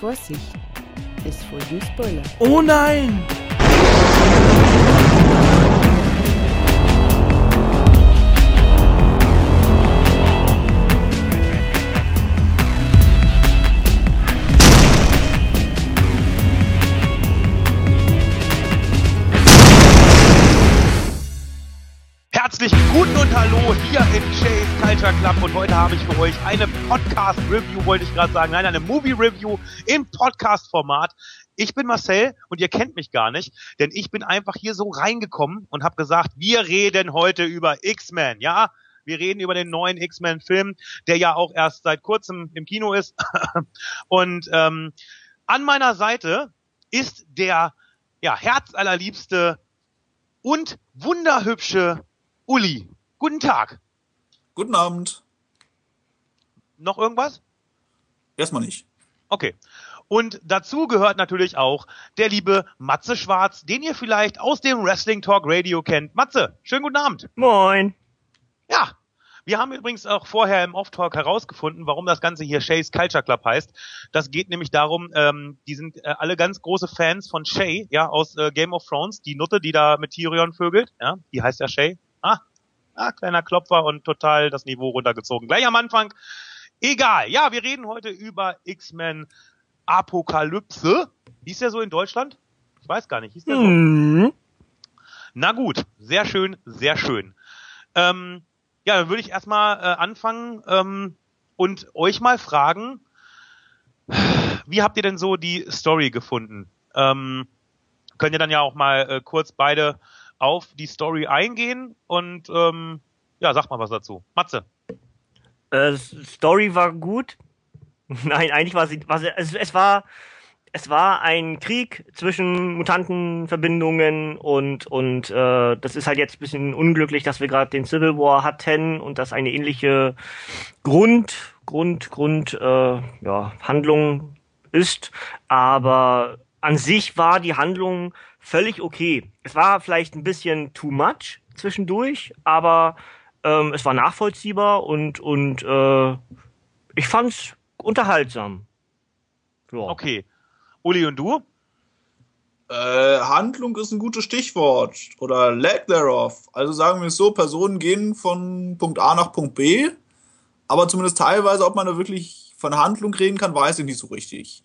Vorsicht, es folgen Spoiler. Oh nein! Culture Club und heute habe ich für euch eine Podcast-Review, wollte ich gerade sagen, nein, eine Movie-Review im Podcast-Format. Ich bin Marcel und ihr kennt mich gar nicht, denn ich bin einfach hier so reingekommen und habe gesagt, wir reden heute über X-Men, ja? Wir reden über den neuen X-Men-Film, der ja auch erst seit kurzem im Kino ist. und ähm, an meiner Seite ist der ja, herzallerliebste und wunderhübsche Uli. Guten Tag. Guten Abend. Noch irgendwas? Erstmal nicht. Okay. Und dazu gehört natürlich auch der liebe Matze Schwarz, den ihr vielleicht aus dem Wrestling Talk Radio kennt. Matze, schönen guten Abend. Moin. Ja. Wir haben übrigens auch vorher im Off-Talk herausgefunden, warum das Ganze hier Shay's Culture Club heißt. Das geht nämlich darum, ähm, die sind äh, alle ganz große Fans von Shay, ja, aus äh, Game of Thrones, die Nutte, die da mit Tyrion vögelt, ja, die heißt ja Shay. Ah, ah, kleiner Klopfer und total das Niveau runtergezogen. Gleich am Anfang. Egal. Ja, wir reden heute über X-Men Apokalypse. Hieß der so in Deutschland? Ich weiß gar nicht. Hieß der so? Mhm. Na gut, sehr schön, sehr schön. Ähm, ja, dann würde ich erstmal äh, anfangen ähm, und euch mal fragen, wie habt ihr denn so die Story gefunden? Ähm, könnt ihr dann ja auch mal äh, kurz beide auf die Story eingehen und ähm, ja, sag mal was dazu. Matze. Äh, Story war gut. Nein, eigentlich war sie, war sie es, es war es war ein Krieg zwischen Mutantenverbindungen und und äh, das ist halt jetzt ein bisschen unglücklich, dass wir gerade den Civil War hatten und dass eine ähnliche Grund Grund Grund äh, ja, Handlung ist, aber an sich war die Handlung völlig okay. Es war vielleicht ein bisschen too much zwischendurch, aber ähm, es war nachvollziehbar und und äh, ich fand's unterhaltsam. Ja. Okay. Uli und du? Äh, Handlung ist ein gutes Stichwort. Oder lack thereof. Also sagen wir es so, Personen gehen von Punkt A nach Punkt B, aber zumindest teilweise, ob man da wirklich von Handlung reden kann, weiß ich nicht so richtig.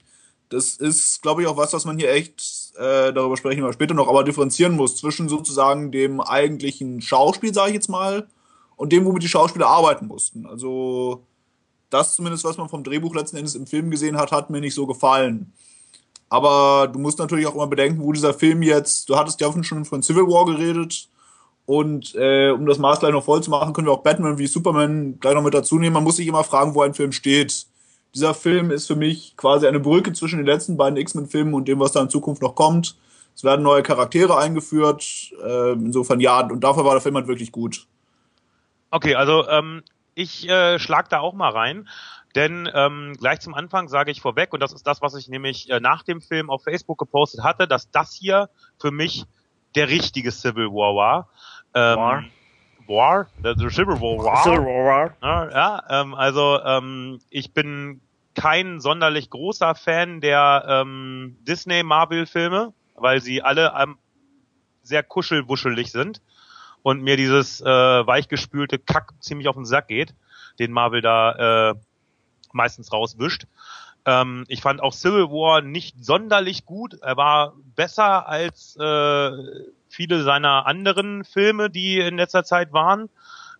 Das ist, glaube ich, auch was, was man hier echt, äh, darüber sprechen wir später noch, aber differenzieren muss zwischen sozusagen dem eigentlichen Schauspiel, sage ich jetzt mal, und dem, womit die Schauspieler arbeiten mussten. Also das zumindest, was man vom Drehbuch letzten Endes im Film gesehen hat, hat mir nicht so gefallen. Aber du musst natürlich auch immer bedenken, wo dieser Film jetzt, du hattest ja schon von Civil War geredet. Und äh, um das Maß gleich noch voll zu machen, können wir auch Batman wie Superman gleich noch mit dazu nehmen. Man muss sich immer fragen, wo ein Film steht. Dieser Film ist für mich quasi eine Brücke zwischen den letzten beiden X-Men-Filmen und dem, was da in Zukunft noch kommt. Es werden neue Charaktere eingeführt. Äh, insofern ja, und dafür war der Film halt wirklich gut. Okay, also ähm, ich äh, schlag da auch mal rein. Denn ähm, gleich zum Anfang sage ich vorweg, und das ist das, was ich nämlich äh, nach dem Film auf Facebook gepostet hatte, dass das hier für mich der richtige Civil War war. Ähm, War. War? Der, der Civil War war. Civil War. Ja, ja ähm, also ähm, ich bin kein sonderlich großer Fan der ähm, Disney-Marvel-Filme, weil sie alle ähm, sehr kuschelwuschelig sind und mir dieses äh, weichgespülte Kack ziemlich auf den Sack geht, den Marvel da äh, meistens rauswischt. Ähm, ich fand auch Civil War nicht sonderlich gut. Er war besser als äh, viele seiner anderen Filme, die in letzter Zeit waren.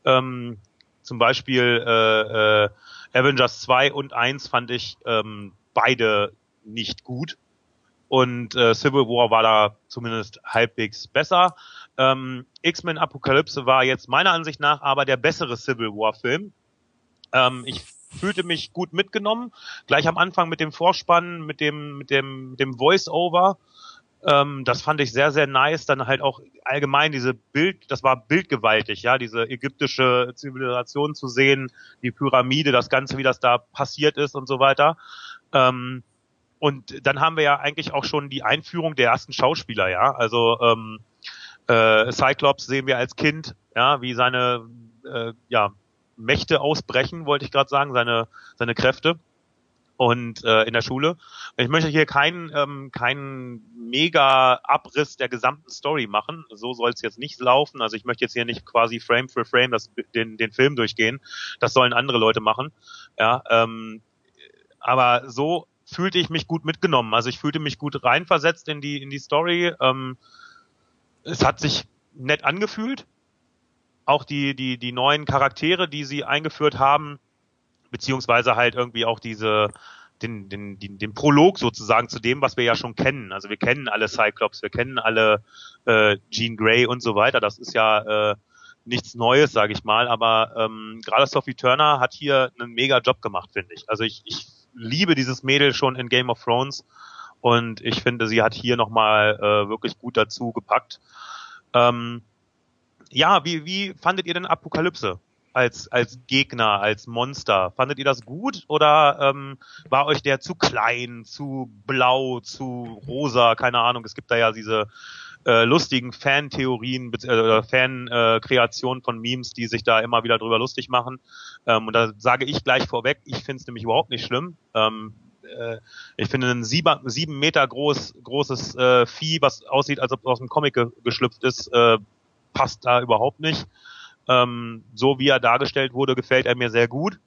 Ähm, zum Beispiel äh, äh, Avengers 2 und 1 fand ich ähm, beide nicht gut. Und äh, Civil War war da zumindest halbwegs besser. Ähm, X-Men Apokalypse war jetzt meiner Ansicht nach aber der bessere Civil War Film. Ähm, ich fühlte mich gut mitgenommen. Gleich am Anfang mit dem Vorspann, mit dem, mit dem, mit dem Voice-Over. Ähm, das fand ich sehr, sehr nice. Dann halt auch allgemein diese Bild, das war bildgewaltig, ja, diese ägyptische Zivilisation zu sehen, die Pyramide, das Ganze, wie das da passiert ist und so weiter. Ähm, und dann haben wir ja eigentlich auch schon die Einführung der ersten Schauspieler, ja. Also ähm, äh, Cyclops sehen wir als Kind, ja, wie seine äh, ja, Mächte ausbrechen, wollte ich gerade sagen, seine, seine Kräfte. Und äh, in der Schule. Ich möchte hier keinen ähm, keinen mega Abriss der gesamten Story machen. So soll es jetzt nicht laufen. Also ich möchte jetzt hier nicht quasi Frame für Frame das, den den Film durchgehen. Das sollen andere Leute machen. Ja, ähm, aber so fühlte ich mich gut mitgenommen. Also ich fühlte mich gut reinversetzt in die in die Story. Ähm, es hat sich nett angefühlt. Auch die die die neuen Charaktere, die sie eingeführt haben, beziehungsweise halt irgendwie auch diese den, den, den, den Prolog sozusagen zu dem, was wir ja schon kennen. Also wir kennen alle Cyclops, wir kennen alle äh, Jean Grey und so weiter. Das ist ja äh, nichts Neues, sage ich mal. Aber ähm, gerade Sophie Turner hat hier einen mega Job gemacht, finde ich. Also ich, ich liebe dieses Mädel schon in Game of Thrones und ich finde, sie hat hier nochmal äh, wirklich gut dazu gepackt. Ähm, ja, wie, wie fandet ihr denn Apokalypse? Als, als Gegner, als Monster. Fandet ihr das gut oder ähm, war euch der zu klein, zu blau, zu rosa? Keine Ahnung. Es gibt da ja diese äh, lustigen Fan-Theorien äh, Fan-Kreationen von Memes, die sich da immer wieder drüber lustig machen. Ähm, und da sage ich gleich vorweg, ich finde es nämlich überhaupt nicht schlimm. Ähm, äh, ich finde ein sieben, sieben Meter groß, großes äh, Vieh, was aussieht, als ob es aus dem Comic ge geschlüpft ist, äh, passt da überhaupt nicht. Ähm, so wie er dargestellt wurde, gefällt er mir sehr gut.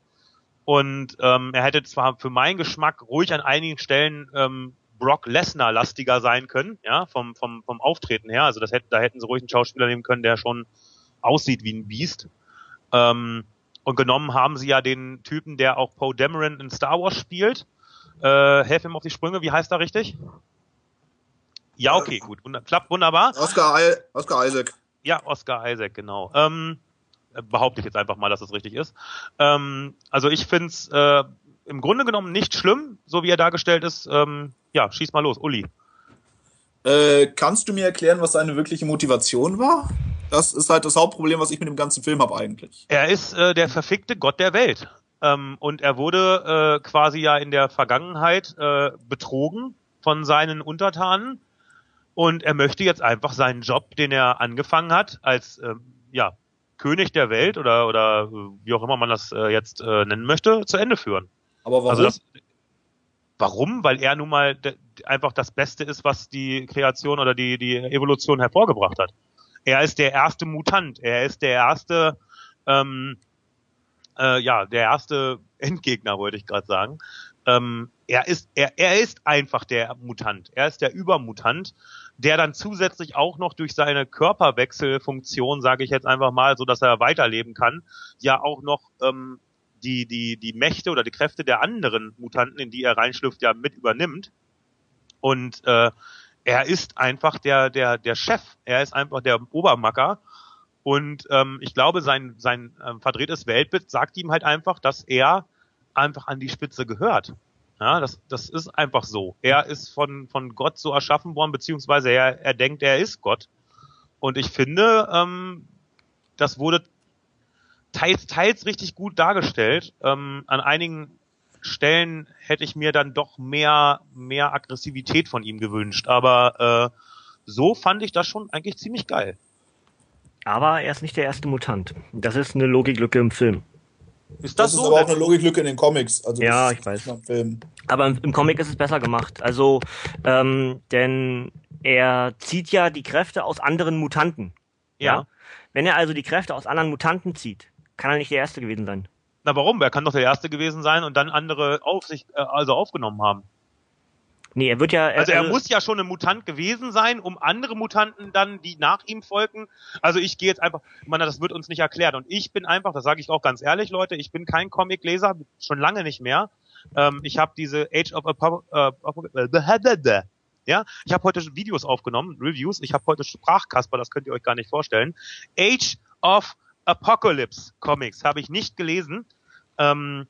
Und ähm, er hätte zwar für meinen Geschmack ruhig an einigen Stellen ähm, Brock Lesnar lastiger sein können, ja, vom, vom, vom Auftreten her. Also das hätte, da hätten sie ruhig einen Schauspieler nehmen können, der schon aussieht wie ein Biest. Ähm, und genommen haben sie ja den Typen, der auch Poe Dameron in Star Wars spielt. Äh, helf ihm auf die Sprünge, wie heißt er richtig? Ja, okay, gut. Wund klappt wunderbar. Oscar, I Oscar Isaac. Ja, Oscar Isaac, genau. Ähm, behaupte ich jetzt einfach mal, dass es richtig ist. Ähm, also ich finde es äh, im Grunde genommen nicht schlimm, so wie er dargestellt ist. Ähm, ja, schieß mal los, Uli. Äh, kannst du mir erklären, was seine wirkliche Motivation war? Das ist halt das Hauptproblem, was ich mit dem ganzen Film habe eigentlich. Er ist äh, der verfickte Gott der Welt. Ähm, und er wurde äh, quasi ja in der Vergangenheit äh, betrogen von seinen Untertanen. Und er möchte jetzt einfach seinen Job, den er angefangen hat, als äh, ja, König der Welt oder, oder wie auch immer man das äh, jetzt äh, nennen möchte, zu Ende führen. Aber warum? Also das, warum? Weil er nun mal einfach das Beste ist, was die Kreation oder die, die Evolution hervorgebracht hat. Er ist der erste Mutant. Er ist der erste, ähm, äh, ja, der erste Endgegner, wollte ich gerade sagen. Ähm, er ist, er, er ist einfach der Mutant. Er ist der Übermutant der dann zusätzlich auch noch durch seine Körperwechselfunktion, sage ich jetzt einfach mal, so dass er weiterleben kann, ja auch noch ähm, die die die Mächte oder die Kräfte der anderen Mutanten, in die er reinschlüpft, ja mit übernimmt. Und äh, er ist einfach der der der Chef. Er ist einfach der Obermacker. Und ähm, ich glaube, sein sein ähm, verdrehtes Weltbild sagt ihm halt einfach, dass er einfach an die Spitze gehört. Ja, das, das ist einfach so. Er ist von, von Gott so erschaffen worden, beziehungsweise er, er denkt, er ist Gott. Und ich finde, ähm, das wurde teils, teils richtig gut dargestellt. Ähm, an einigen Stellen hätte ich mir dann doch mehr, mehr Aggressivität von ihm gewünscht. Aber äh, so fand ich das schon eigentlich ziemlich geil. Aber er ist nicht der erste Mutant. Das ist eine Logiklücke im Film. Ist das, das so? ist aber auch eine Logiklücke in den Comics. Also ja, ich weiß. Aber im, im, Comic ist es besser gemacht. Also, ähm, denn er zieht ja die Kräfte aus anderen Mutanten. Ja. ja. Wenn er also die Kräfte aus anderen Mutanten zieht, kann er nicht der Erste gewesen sein. Na warum? Er kann doch der Erste gewesen sein und dann andere auf sich, äh, also aufgenommen haben. Nee, er wird ja. Er, also er also, muss ja schon ein Mutant gewesen sein, um andere Mutanten dann, die nach ihm folgen. Also ich gehe jetzt einfach, man, das wird uns nicht erklärt. Und ich bin einfach, das sage ich auch ganz ehrlich, Leute, ich bin kein Comicleser, schon lange nicht mehr. Ähm, ich habe diese Age of äh, ja, ich habe heute Videos aufgenommen, Reviews. Ich habe heute Sprachkasper, das könnt ihr euch gar nicht vorstellen. Age of Apocalypse Comics habe ich nicht gelesen. Ähm,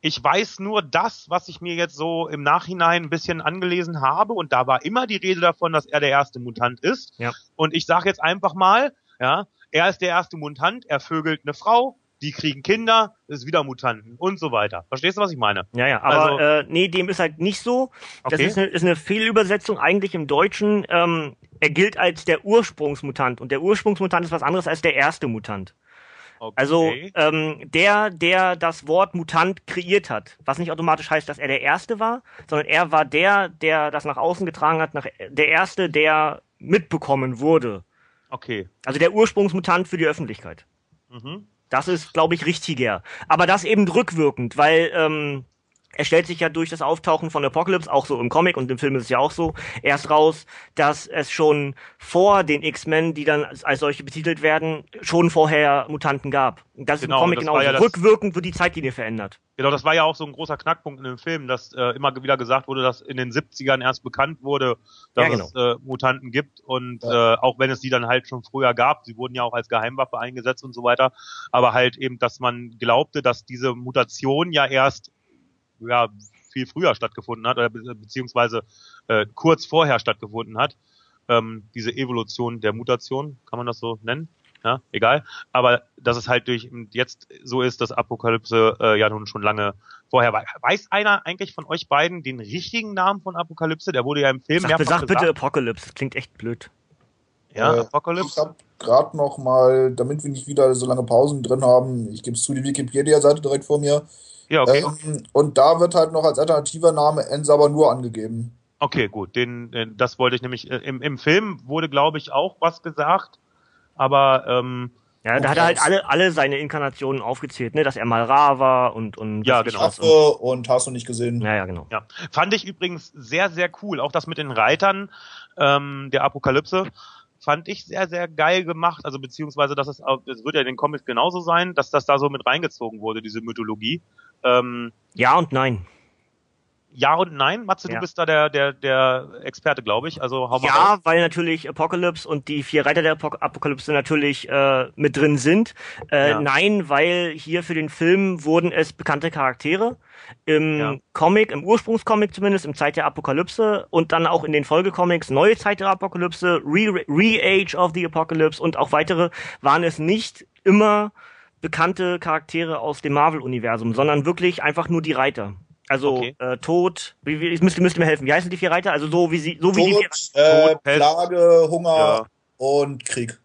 ich weiß nur das, was ich mir jetzt so im Nachhinein ein bisschen angelesen habe und da war immer die Rede davon, dass er der erste Mutant ist. Ja. Und ich sage jetzt einfach mal, ja, er ist der erste Mutant, er vögelt eine Frau, die kriegen Kinder, ist wieder Mutanten und so weiter. Verstehst du, was ich meine? Ja, ja, aber also, äh, nee, dem ist halt nicht so. Das okay. ist, eine, ist eine Fehlübersetzung eigentlich im Deutschen. Ähm, er gilt als der Ursprungsmutant und der Ursprungsmutant ist was anderes als der erste Mutant. Okay. Also ähm, der, der das Wort Mutant kreiert hat, was nicht automatisch heißt, dass er der Erste war, sondern er war der, der das nach außen getragen hat, nach, der Erste, der mitbekommen wurde. okay. Also der Ursprungsmutant für die Öffentlichkeit. Mhm. Das ist, glaube ich, richtiger. Aber das eben rückwirkend, weil ähm, er stellt sich ja durch das Auftauchen von Apocalypse, auch so im Comic und im Film ist es ja auch so, erst raus, dass es schon vor den X-Men, die dann als, solche betitelt werden, schon vorher Mutanten gab. Und das Genau, ist im Comic war ja Rückwirkend wird die Zeitlinie verändert. Genau, das war ja auch so ein großer Knackpunkt in dem Film, dass äh, immer wieder gesagt wurde, dass in den 70ern erst bekannt wurde, dass Ja, genau. es äh, Mutanten gibt und äh, auch wenn es die dann halt schon früher gab, sie wurden ja auch als Geheimwaffe eingesetzt und so weiter, aber halt eben, dass man glaubte, dass diese Mutation ja erst ja viel früher stattgefunden hat oder be beziehungsweise äh, kurz vorher stattgefunden hat. Ähm, diese Evolution der Mutation, kann man das so nennen? Ja, egal. Aber dass es halt durch jetzt so ist, dass Apokalypse äh, ja nun schon lange vorher war. Weiß einer eigentlich von euch beiden den richtigen Namen von Apokalypse? Der wurde ja im Film Sag, mehrfach sag bitte gesagt. Apocalypse, das klingt echt blöd. Ja, Äh, Apokalypse. Ich habe gerade noch mal, damit wir nicht wieder so lange Pausen drin haben, ich gebe es zu, die Wikipedia-Seite direkt vor mir. Ja, okay. Ähm, und da wird halt noch als alternativer Name Ensaba nur angegeben. Okay, gut. Den, äh, das wollte ich nämlich. Äh, im, Im Film wurde, glaube ich, auch was gesagt, aber ähm, Ja, da hat er halt alle, alle seine Inkarnationen aufgezählt, ne, dass er mal Ra war und, und Ja, genau. Affe und hast du nicht gesehen. Ja, ja, genau. Ja, fand ich übrigens sehr, sehr cool. Auch das mit den Reitern ähm, der Apokalypse fand ich sehr, sehr geil gemacht. Also beziehungsweise, dass es, es wird ja in den Comics genauso sein, dass das da so mit reingezogen wurde, diese Mythologie. Ähm, Ja und nein. ja und nein, Matze, Ja. du bist da der, der, der Experte, glaube ich. Also hau mal raus. Ja, weil natürlich Apocalypse und die vier Reiter der Apo Apokalypse natürlich äh, mit drin sind. Äh, Ja. Nein, weil hier für den Film wurden es bekannte Charaktere. Im Ja. Comic, im Ursprungscomic zumindest, im Zeit der Apokalypse und dann auch in den Folgecomics Neue Zeit der Apokalypse, Re- Re-Age of the Apocalypse und auch weitere, waren es nicht immer bekannte Charaktere aus dem Marvel-Universum, sondern wirklich einfach nur die Reiter. Also Okay. äh, Tod, wie, wie, ich müsste, müsste mir helfen. Wie heißen die vier Reiter? Also so wie sie, so wie die vier Tod, äh, Tod. Plage, Hunger Ja. und Krieg.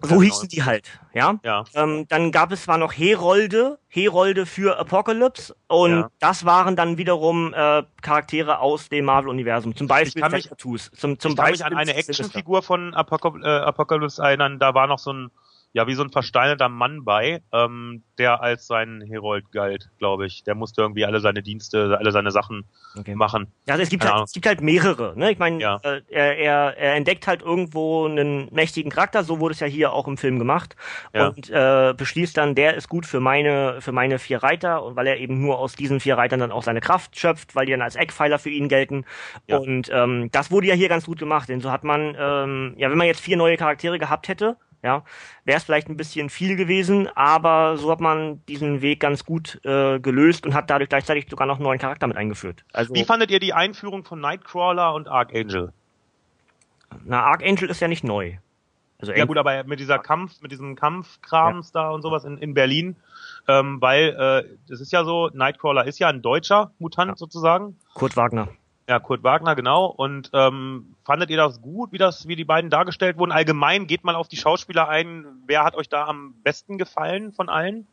So genau. hießen die halt, ja. Ja. Ähm, dann gab es zwar noch Herolde, Herolde für Apocalypse und Ja. das waren dann wiederum äh, Charaktere aus dem Marvel-Universum. Zum Beispiel kann mich- Thanatos. Zum, zum ich kann mich Beispiel an eine. Actionfigur von äh, Apocalypse erinnern, da war noch so ein, ja, wie so ein versteinerter Mann bei, ähm, der als sein Herold galt, glaube ich. Der musste irgendwie alle seine Dienste, alle seine Sachen Okay. machen. Ja, also es gibt Keine halt, Ahnung. es gibt halt mehrere. Ne? Ich meine, Ja. äh, er, er, er entdeckt halt irgendwo einen mächtigen Charakter. So wurde es ja hier auch im Film gemacht Ja. und äh, beschließt dann, der ist gut für meine für meine vier Reiter und weil er eben nur aus diesen vier Reitern dann auch seine Kraft schöpft, weil die dann als Eckpfeiler für ihn gelten. Ja. Und ähm, das wurde ja hier ganz gut gemacht. Denn so hat man, ähm, ja, wenn man jetzt vier neue Charaktere gehabt hätte, ja, wäre es vielleicht ein bisschen viel gewesen, aber so hat man diesen Weg ganz gut äh, gelöst und hat dadurch gleichzeitig sogar noch einen neuen Charakter mit eingeführt. Also Wie fandet ihr die Einführung von Nightcrawler und Archangel? Na, Archangel ist ja nicht neu. Also Ja gut, aber mit dieser Kampf, mit diesem Kampfkrams da und sowas in, in Berlin, ähm, weil äh, das ist ja so, Nightcrawler ist ja ein deutscher Mutant Ja. sozusagen. Kurt Wagner. Ja, Kurt Wagner, genau. Und ähm, fandet ihr das gut, wie das, wie die beiden dargestellt wurden? Allgemein geht mal auf die Schauspieler ein. Wer hat euch da am besten gefallen von allen?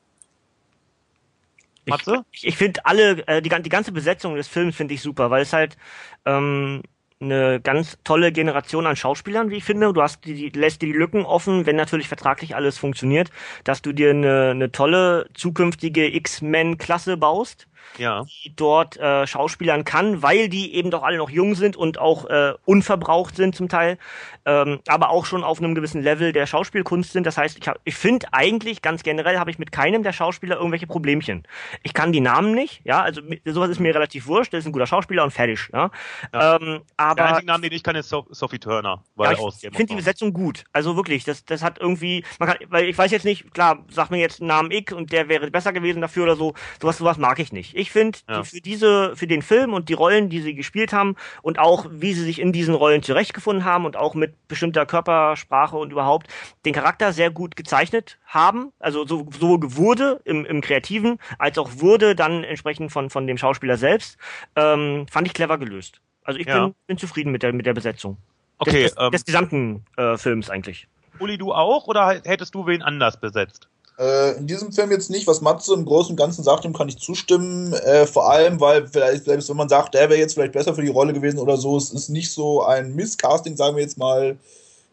Matze? ich, ich finde alle, äh, die, die ganze Besetzung des Films finde ich super, weil es halt ähm, eine ganz tolle Generation an Schauspielern, wie ich finde. Du hast die, die lässt dir die Lücken offen, wenn natürlich vertraglich alles funktioniert, dass du dir eine, eine tolle zukünftige X-Men-Klasse baust. Ja. die dort äh, schauspielern kann, weil die eben doch alle noch jung sind und auch äh, unverbraucht sind zum Teil, ähm, aber auch schon auf einem gewissen Level der Schauspielkunst sind. Das heißt, ich, hab- ich finde eigentlich ganz generell habe ich mit keinem der Schauspieler irgendwelche Problemchen. Ich kann die Namen nicht, ja, also sowas ist mir relativ wurscht. Das ist ein guter Schauspieler und fertig, ja. Ja. Ähm, Der aber einzige Name, den ich kann, ist so Sophie Turner. Weil ja, ich finde die. Besetzung gut. Also wirklich, das, das hat irgendwie, man kann, weil ich weiß jetzt nicht, klar, sag mir jetzt einen Namen X und der wäre besser gewesen dafür oder so. Sowas, sowas mag ich nicht. Ich finde, Ja. die, für diese, für den Film und die Rollen, die sie gespielt haben und auch wie sie sich in diesen Rollen zurechtgefunden haben und auch mit bestimmter Körpersprache und überhaupt den Charakter sehr gut gezeichnet haben. Also so, so wurde im, im Kreativen, als auch wurde dann entsprechend von, von dem Schauspieler selbst, ähm, fand ich clever gelöst. Also ich Ja. bin, bin zufrieden mit der, mit der Besetzung Okay, des, des, ähm, des gesamten äh, Films eigentlich. Uli, du auch oder hättest du wen anders besetzt? Äh, in diesem Film jetzt nicht. Was Matze im Großen und Ganzen sagt, dem kann ich zustimmen. Äh, vor allem, weil vielleicht, selbst wenn man sagt, der wäre jetzt vielleicht besser für die Rolle gewesen oder so, es ist nicht so ein Misscasting, sagen wir jetzt mal,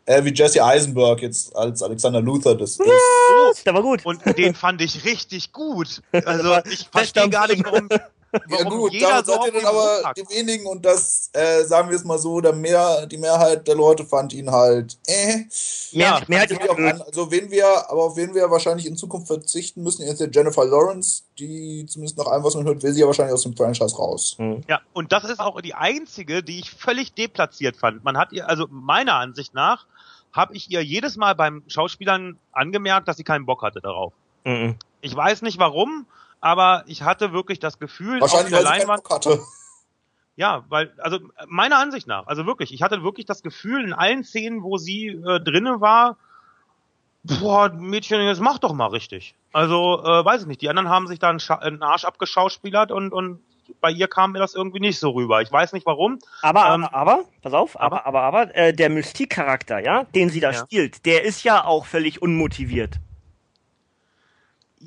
äh, wie Jesse Eisenberg jetzt als Alexander Luther das ist. Oh, der war gut. Und den fand ich richtig gut. Also ich verstehe gar nicht, Film. Warum, Ja gut, jeder so seid ihr dann aber die wenigen und das, äh, sagen wir es mal so, der mehr, die Mehrheit der Leute fand ihn halt, äh. Ja, Mehr, mehr Kommt natürlich auch an. Also wen wir, aber auf wen wir wahrscheinlich in Zukunft verzichten müssen, ist der Jennifer Lawrence, die zumindest nach allem, was man hört, will sie ja wahrscheinlich aus dem Franchise raus. Hm. Ja, und das ist auch die einzige, die ich völlig deplatziert fand. Man hat ihr, also meiner Ansicht nach, habe ich ihr jedes Mal beim Schauspielern angemerkt, dass sie keinen Bock hatte darauf. Mhm. Ich weiß nicht warum, aber ich hatte wirklich das Gefühl, auf der Leinwand, ja, weil, also meiner Ansicht nach, also wirklich, ich hatte wirklich das Gefühl in allen Szenen, wo sie äh, drinne war, boah, Mädchen, jetzt mach doch mal richtig. Also, äh, weiß ich nicht, die anderen haben sich da einen, Scha einen Arsch abgeschauspielert und, und bei ihr kam mir das irgendwie nicht so rüber. Ich weiß nicht warum. Aber, Ähm, aber, aber, pass auf, aber, aber, aber, äh, der Mystique-Charakter, ja, den sie da Ja. spielt, der ist ja auch völlig unmotiviert.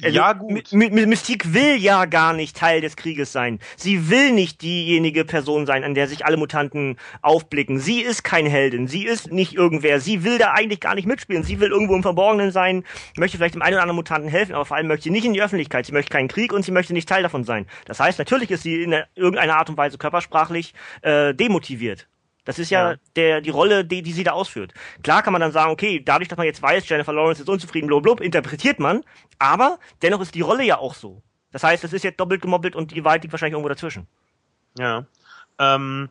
Also, ja, gut. My My Mystique will ja gar nicht Teil des Krieges sein. Sie will nicht diejenige Person sein, an der sich alle Mutanten aufblicken. Sie ist kein Heldin. Sie ist nicht irgendwer. Sie will da eigentlich gar nicht mitspielen. Sie will irgendwo im Verborgenen sein, möchte vielleicht dem einen oder anderen Mutanten helfen, aber vor allem möchte sie nicht in die Öffentlichkeit. Sie möchte keinen Krieg und sie möchte nicht Teil davon sein. Das heißt, natürlich ist sie in irgendeiner Art und Weise körpersprachlich äh, demotiviert. Das ist ja, Ja. der die Rolle, die, die sie da ausführt. Klar kann man dann sagen, okay, dadurch, dass man jetzt weiß, Jennifer Lawrence ist unzufrieden, blub, interpretiert man, aber dennoch ist die Rolle ja auch so. Das heißt, es ist jetzt doppelt gemoppelt und die Wahrheit liegt wahrscheinlich irgendwo dazwischen. Ja. Ähm,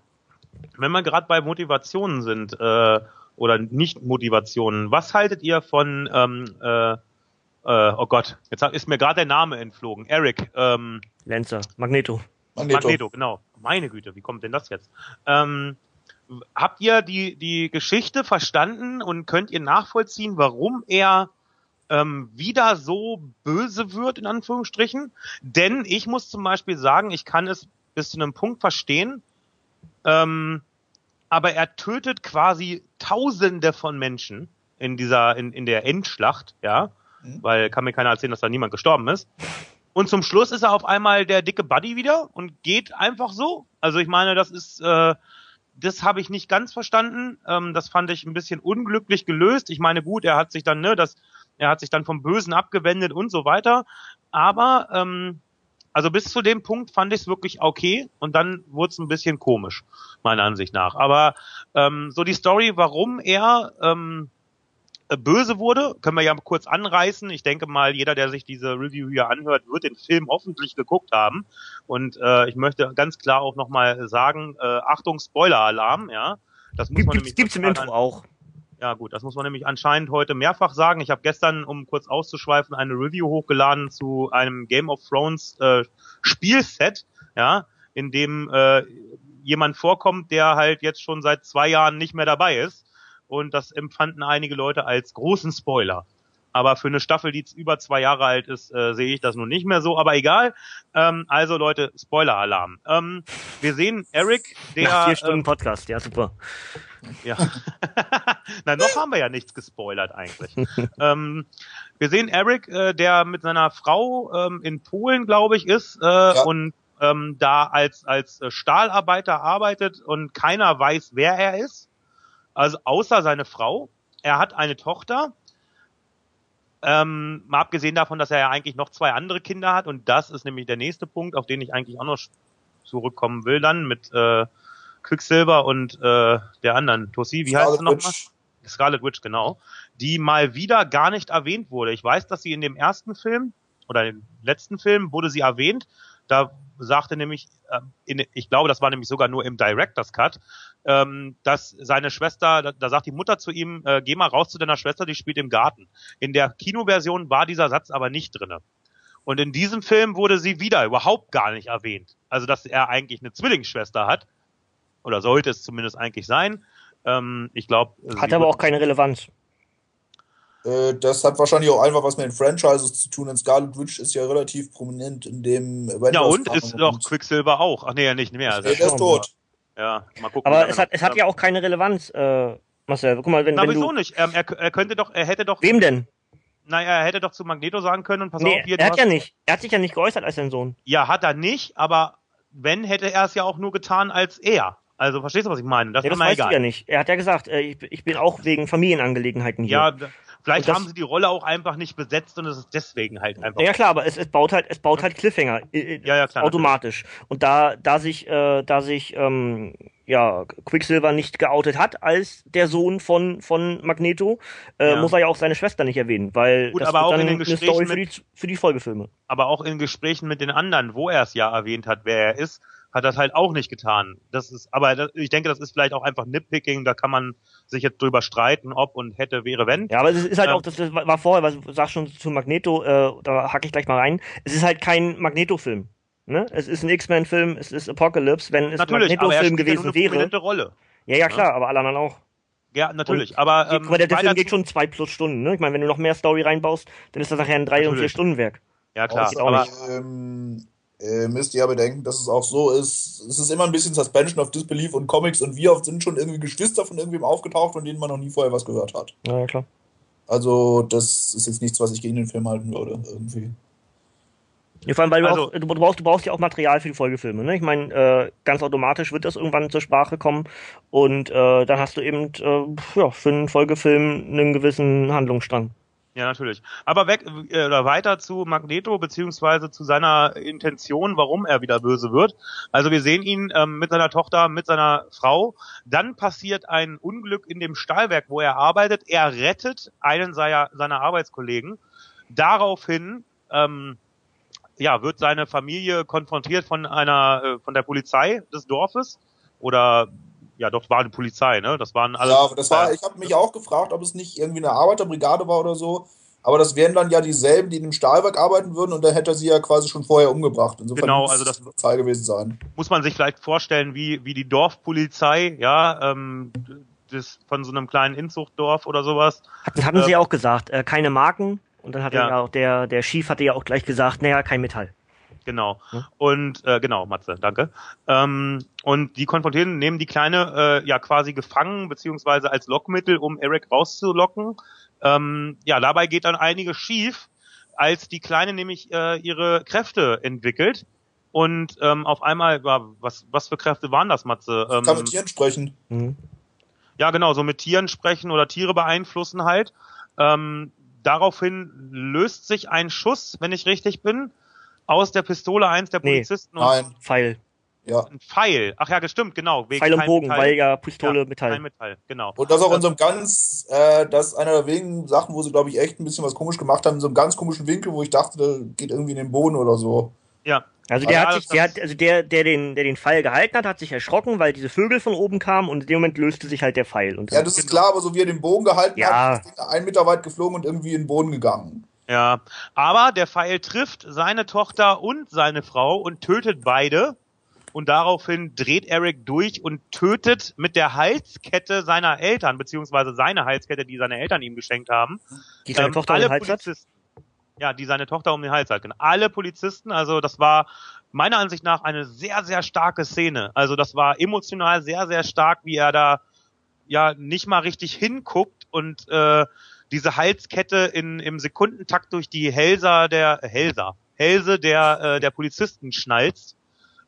wenn wir gerade bei Motivationen sind äh, oder Nicht-Motivationen, was haltet ihr von ähm, äh, äh, oh Gott, jetzt ist mir gerade der Name entflogen. Eric, ähm, Lancer, Magneto. Magneto. Magneto, genau. Meine Güte, wie kommt denn das jetzt? Ähm, habt ihr die, die Geschichte verstanden und könnt ihr nachvollziehen, warum er ähm, wieder so böse wird, in Anführungsstrichen? Denn ich muss zum Beispiel sagen, ich kann es bis zu einem Punkt verstehen, ähm, aber er tötet quasi Tausende von Menschen in dieser, in, in der Endschlacht, ja, Mhm. weil kann mir keiner erzählen, dass da niemand gestorben ist. Und zum Schluss ist er auf einmal der dicke Buddy wieder und geht einfach so. Also ich meine, das ist, äh, das habe ich nicht ganz verstanden. Ähm, das fand ich ein bisschen unglücklich gelöst. Ich meine, gut, er hat sich dann, ne, das, er hat sich dann vom Bösen abgewendet und so weiter. Aber ähm, also bis zu dem Punkt fand ich es wirklich okay und dann wurde es ein bisschen komisch, meiner Ansicht nach. Aber ähm, so die Story, warum er ähm, äh, böse wurde, können wir ja kurz anreißen. Ich denke mal, jeder, der sich diese Review hier anhört, wird den Film hoffentlich geguckt haben. Und äh, ich möchte ganz klar auch nochmal sagen, äh, Achtung, Spoiler-Alarm, ja. Das muss Gibt, man gibt's, nämlich gibt's im Intro auch. ja gut, das muss man nämlich anscheinend heute mehrfach sagen. Ich habe gestern, um kurz auszuschweifen, eine Review hochgeladen zu einem Game of Thrones äh, Spielset, ja, in dem äh, jemand vorkommt, der halt jetzt schon seit zwei Jahren nicht mehr dabei ist. Und das empfanden einige Leute als großen Spoiler. Aber für eine Staffel, die jetzt über zwei Jahre alt ist, äh, sehe ich das nun nicht mehr so. Aber egal. Ähm, also Leute, Spoiler-Alarm. Ähm, wir sehen Eric, der Nach vier ähm, Stunden Podcast, ja super. ja. Na, noch haben wir ja nichts gespoilert eigentlich. ähm, wir sehen Eric, äh, der mit seiner Frau ähm, in Polen, glaube ich, ist äh, und ähm, da als als Stahlarbeiter arbeitet und keiner weiß, wer er ist. Also außer seine Frau. Er hat eine Tochter. Ähm, mal abgesehen davon, dass er ja eigentlich noch zwei andere Kinder hat und das ist nämlich der nächste Punkt, auf den ich eigentlich auch noch zurückkommen will dann mit äh, Quicksilver und äh, der anderen Tussi, wie heißt sie Scarlet nochmal? Scarlet Witch, genau, die mal wieder gar nicht erwähnt wurde. Ich weiß, dass sie in dem ersten Film oder im letzten Film wurde sie erwähnt. Da sagte nämlich, äh, in, ich glaube, das war nämlich sogar nur im Director's Cut, ähm, dass seine Schwester, da, da sagt die Mutter zu ihm, äh, geh mal raus zu deiner Schwester, die spielt im Garten. In der Kinoversion war dieser Satz aber nicht drinne. Und in diesem Film wurde sie wieder überhaupt gar nicht erwähnt. Also, dass er eigentlich eine Zwillingsschwester hat. Oder sollte es zumindest eigentlich sein. Ähm, ich glaube. Hat aber auch keine Relevanz. Äh, das hat wahrscheinlich auch einfach was mit den Franchises zu tun, denn Scarlet Witch ist ja relativ prominent in dem Ja, und ist doch Quicksilver auch. Ach nee, ja nicht mehr. Nee, der ist tot. Ja, mal gucken. Aber es hat, es hat ja auch keine Relevanz, äh, Marcel. Guck mal, wenn, Na, wenn wieso du. nicht? Ähm, er, er könnte doch, er hätte doch. Wem denn? naja, er hätte doch zu Magneto sagen können und pass Nee, auf, hier, er hat ja nicht. Er hat sich ja nicht geäußert als sein Sohn. Ja, hat er nicht, aber wenn, hätte er es ja auch nur getan als er. Also, verstehst du, was ich meine? Das Ja, ist das mir weißt du egal. ja nicht. Er hat ja gesagt, äh, ich, ich bin auch wegen Familienangelegenheiten hier. Ja, vielleicht das- haben sie die Rolle auch einfach nicht besetzt und es ist deswegen halt einfach. Ja, klar, aber es, es baut halt, es baut halt Cliffhanger äh, äh, Ja, ja, klar, automatisch. Und da, da sich, äh, da sich ähm, ja Quicksilver nicht geoutet hat als der Sohn von von Magneto, äh, Ja. muss er ja auch seine Schwester nicht erwähnen, weil Gut, das aber auch dann in den eine Gesprächen Story für die mit- für die Folgefilme. aber auch in Gesprächen mit den anderen, wo er es ja erwähnt hat, wer er ist, hat es halt auch nicht getan. Das ist, aber das, ich denke, das ist vielleicht auch einfach Nitpicking, da kann man sich jetzt drüber streiten, ob und hätte, wäre, wenn. Ja, aber es ist halt Ähm. auch, das, das war vorher, was du sagst schon zu Magneto, äh, da hacke ich gleich mal rein. Es ist halt kein Magneto-Film. Ne? Es ist ein X-Men-Film, es ist Apocalypse. Wenn es ein aber Magneto-Film ja gewesen eine wäre. Rolle. Ja, ja, klar, aber alle anderen auch. Ja, natürlich. Und aber ähm, mal, der, Film geht schon zwei plus Stunden. Ne? Ich meine, wenn du noch mehr Story reinbaust, dann ist das nachher ein drei- und vier Natürlich. Stunden Werk. Ja, klar. Aber. Ähm, äh, müsst ihr ja bedenken, dass es auch so ist, es ist immer ein bisschen Suspension of Disbelief und Comics und wie oft sind schon irgendwie Geschwister von irgendwem aufgetaucht, von denen man noch nie vorher was gehört hat. Ja, ja, klar. Also, das ist jetzt nichts, was ich gegen den Film halten würde, irgendwie. Ja, vor allem, weil du, Also- auch, du, brauchst, du brauchst ja auch Material für die Folgefilme. Ne? Ich meine, äh, ganz automatisch wird das irgendwann zur Sprache kommen und äh, dann hast du eben äh, ja, für einen Folgefilm einen gewissen Handlungsstrang. Ja, natürlich. Aber weg äh, oder weiter zu Magneto beziehungsweise zu seiner Intention, warum er wieder böse wird. Also wir sehen ihn ähm, mit seiner Tochter, mit seiner Frau. Dann passiert ein Unglück in dem Stahlwerk, wo er arbeitet. Er rettet einen seiner, seiner Arbeitskollegen. Daraufhin ähm, ja, wird seine Familie konfrontiert von einer äh, von der Polizei des Dorfes oder ja, doch war eine Polizei, ne? Das waren alle. Ja, das war, ich habe mich auch gefragt, ob es nicht irgendwie eine Arbeiterbrigade war oder so. Aber das wären dann ja dieselben, die in dem Stahlwerk arbeiten würden und dann hätte er sie ja quasi schon vorher umgebracht. Insofern Genau, muss also das- Polizei gewesen sein. muss man sich vielleicht vorstellen, wie, wie die Dorfpolizei, ja, ähm, das von so einem kleinen Inzuchtdorf oder sowas. Das hatten Äh, sie ja auch gesagt, äh, keine Marken. Und dann hat Ja. ja auch der, der Chief hatte ja auch gleich gesagt, naja, kein Metall. Genau. Und äh, genau, Matze, danke. Ähm, und die konfrontieren, nehmen die Kleine äh, ja quasi gefangen, beziehungsweise als Lockmittel, um Eric rauszulocken. Ähm, ja, dabei geht dann einiges schief, als die Kleine nämlich äh, ihre Kräfte entwickelt. Und ähm, auf einmal, ja, was, was für Kräfte waren das, Matze? Ähm, Kann mit Tieren sprechen. Mhm. Ja, genau, so mit Tieren sprechen oder Tiere beeinflussen halt. Ähm, daraufhin löst sich ein Schuss, wenn ich richtig bin, aus der Pistole eins der Nee. Polizisten und Nein, Pfeil. ja. ein Pfeil. Ach ja, gestimmt, genau. Wegen Pfeil und Bogen, Metall. weil ja Pistole ja, Metall. Kein Metall, genau. Und das auch in so einem ganz, äh, das ist einer der wenigen Sachen, wo sie, glaube ich, echt ein bisschen was komisch gemacht haben, in so einem ganz komischen Winkel, wo ich dachte, der geht irgendwie in den Boden oder so. Ja, Also der Ja, hat sich, der hat, also der, der den, der den Pfeil gehalten hat, hat sich erschrocken, weil diese Vögel von oben kamen und in dem Moment löste sich halt der Pfeil. Und Ja, das ist klar, aber so wie er den Bogen gehalten Ja. hat, ist einen Meter weit geflogen und irgendwie in den Boden gegangen. Ja. Aber der Pfeil trifft seine Tochter und seine Frau und tötet beide. Und daraufhin dreht Eric durch und tötet mit der Halskette seiner Eltern, beziehungsweise seine Halskette, die seine Eltern ihm geschenkt haben, die seine ähm, Tochter um alle den Hals hat. Ja, die seine Tochter um den Hals hat. Genau. Alle Polizisten, also das war meiner Ansicht nach eine sehr, sehr starke Szene. Also das war emotional sehr, sehr stark, wie er da ja nicht mal richtig hinguckt und äh, diese Halskette in, im Sekundentakt durch die Hälser der Hälser, Hälse der, äh, der Polizisten schnalzt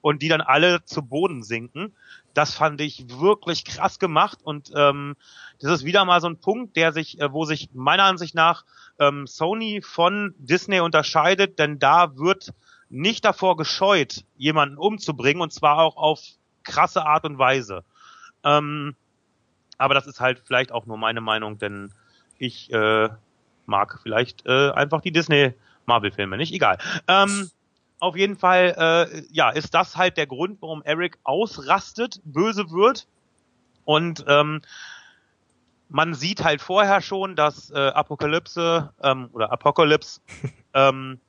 und die dann alle zu Boden sinken. Das fand ich wirklich krass gemacht und ähm, das ist wieder mal so ein Punkt, der sich, äh, wo sich meiner Ansicht nach ähm, Sony von Disney unterscheidet, denn da wird nicht davor gescheut, jemanden umzubringen und zwar auch auf krasse Art und Weise. Ähm, aber das ist halt vielleicht auch nur meine Meinung, denn ich äh, mag vielleicht äh, einfach die Disney Marvel-Filme, nicht egal. Ähm, auf jeden Fall, äh, ja, ist das halt der Grund, warum Eric ausrastet, böse wird. Und ähm, man sieht halt vorher schon, dass äh, Apokalypse ähm, oder Apocalypse, ähm,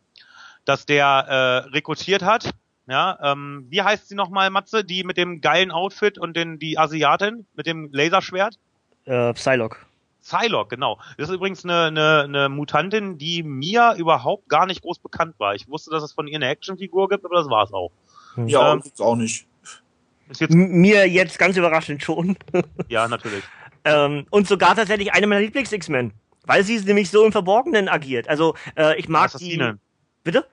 dass der äh, rekrutiert hat. Ja, ähm, wie heißt sie nochmal, Matze? Die mit dem geilen Outfit und den, die Asiatin mit dem Laserschwert? Äh, Psylocke. Psylocke, genau. Das ist übrigens eine, eine, eine Mutantin, die mir überhaupt gar nicht groß bekannt war. Ich wusste, dass es von ihr eine Actionfigur gibt, aber das war's auch. Ja, Ähm, gibt's auch nicht. Ist jetzt, mir jetzt ganz überraschend schon. ja, natürlich. ähm, und sogar tatsächlich eine meiner Lieblings-X-Men. Weil sie nämlich so im Verborgenen agiert. Also äh, ich mag die. Bitte?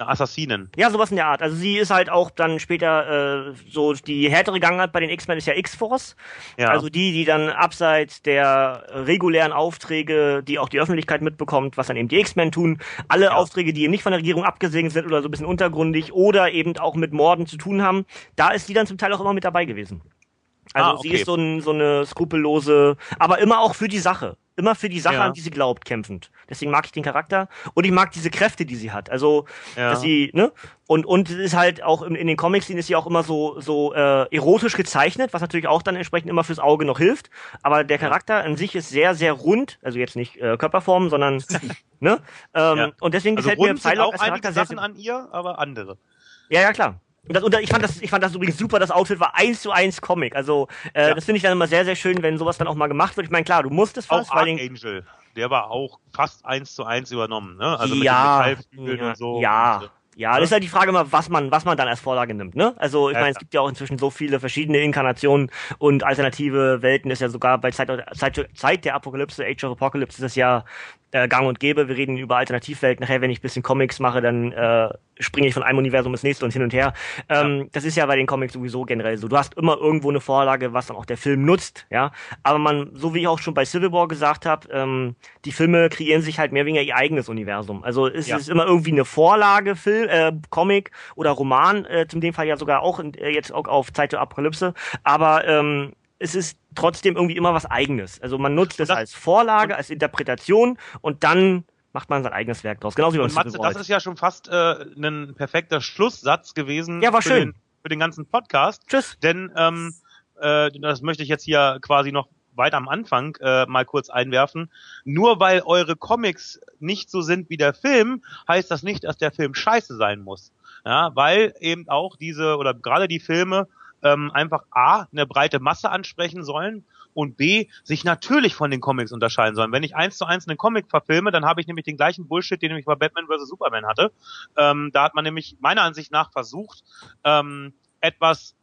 Eine Assassinen. Ja, sowas in der Art. Also sie ist halt auch dann später äh, so die härtere Gangart bei den X-Men ist ja X-Force. Ja. Also die, die dann abseits der regulären Aufträge, die auch die Öffentlichkeit mitbekommt, was dann eben die X-Men tun, alle Ja. Aufträge, die eben nicht von der Regierung abgesegnet sind oder so ein bisschen untergründig oder eben auch mit Morden zu tun haben, da ist sie dann zum Teil auch immer mit dabei gewesen. Also Ah, sie okay. ist so, ein, so eine skrupellose, aber immer auch für die Sache. Immer für die Sache, Ja. an die sie glaubt, kämpfend. Deswegen mag ich den Charakter und ich mag diese Kräfte, die sie hat. Also, Ja. dass sie, ne? Und, und es ist halt auch in, in den Comics ist sie auch immer so, so äh, erotisch gezeichnet, was natürlich auch dann entsprechend immer fürs Auge noch hilft. Aber der Charakter an sich ist sehr, sehr rund, also jetzt nicht äh, Körperform, sondern, ne? Ähm, Ja. Und deswegen Also gefällt mir Psylocke auch als einige Charakter sehr, Sachen sehr an ihr, aber andere. ja, ja, klar. Und, das, und ich fand das, ich fand das übrigens super. Das Outfit war eins zu eins Comic. Also äh, Ja. das finde ich dann immer sehr, sehr schön, wenn sowas dann auch mal gemacht wird. Ich meine, klar, du musst es fast, Auch den, Archangel, der war auch fast eins zu eins übernommen, ne? Also mit ja, den Metallflügeln ja, und so. ja. Und, äh, Ja, das ist halt die Frage immer, was man, was man dann als Vorlage nimmt, ne? Also ich Ja, meine, es gibt ja auch inzwischen so viele verschiedene Inkarnationen und alternative Welten ist ja sogar bei Zeit, Zeit, Zeit der Apokalypse, Age of Apocalypse ist das ja äh, gang und gäbe. Wir reden über Alternativwelten. Nachher, wenn ich ein bisschen Comics mache, dann äh, springe ich von einem Universum ins nächste und hin und her. Ähm, Das ist ja bei den Comics sowieso generell so. Du hast immer irgendwo eine Vorlage, was dann auch der Film nutzt, ja. Aber man, so wie ich auch schon bei Civil War gesagt habe, ähm, die Filme kreieren sich halt mehr oder weniger ihr eigenes Universum. Also es Ja. ist immer irgendwie eine Vorlage, Film, äh, Comic oder Roman, äh, in dem Fall ja sogar auch in, äh, jetzt auch auf Zeit der Apokalypse. Aber ähm, es ist trotzdem irgendwie immer was Eigenes. Also man nutzt es als Vorlage, als Interpretation und dann macht man sein eigenes Werk draus. Genauso wie Und Matze, das ist ja schon fast äh, ein perfekter Schlusssatz gewesen Ja, war für, schön. Den, für den ganzen Podcast. Tschüss. Denn ähm, äh, das möchte ich jetzt hier quasi noch weit am Anfang äh, mal kurz einwerfen. Nur weil eure Comics nicht so sind wie der Film, heißt das nicht, dass der Film scheiße sein muss. Ja, weil eben auch diese oder gerade die Filme ähm, einfach A, eine breite Masse ansprechen sollen und B, sich natürlich von den Comics unterscheiden sollen. Wenn ich eins zu eins einen Comic verfilme, dann habe ich nämlich den gleichen Bullshit, den ich bei Batman vs. Superman hatte. Ähm, da hat man nämlich meiner Ansicht nach versucht, ähm, etwas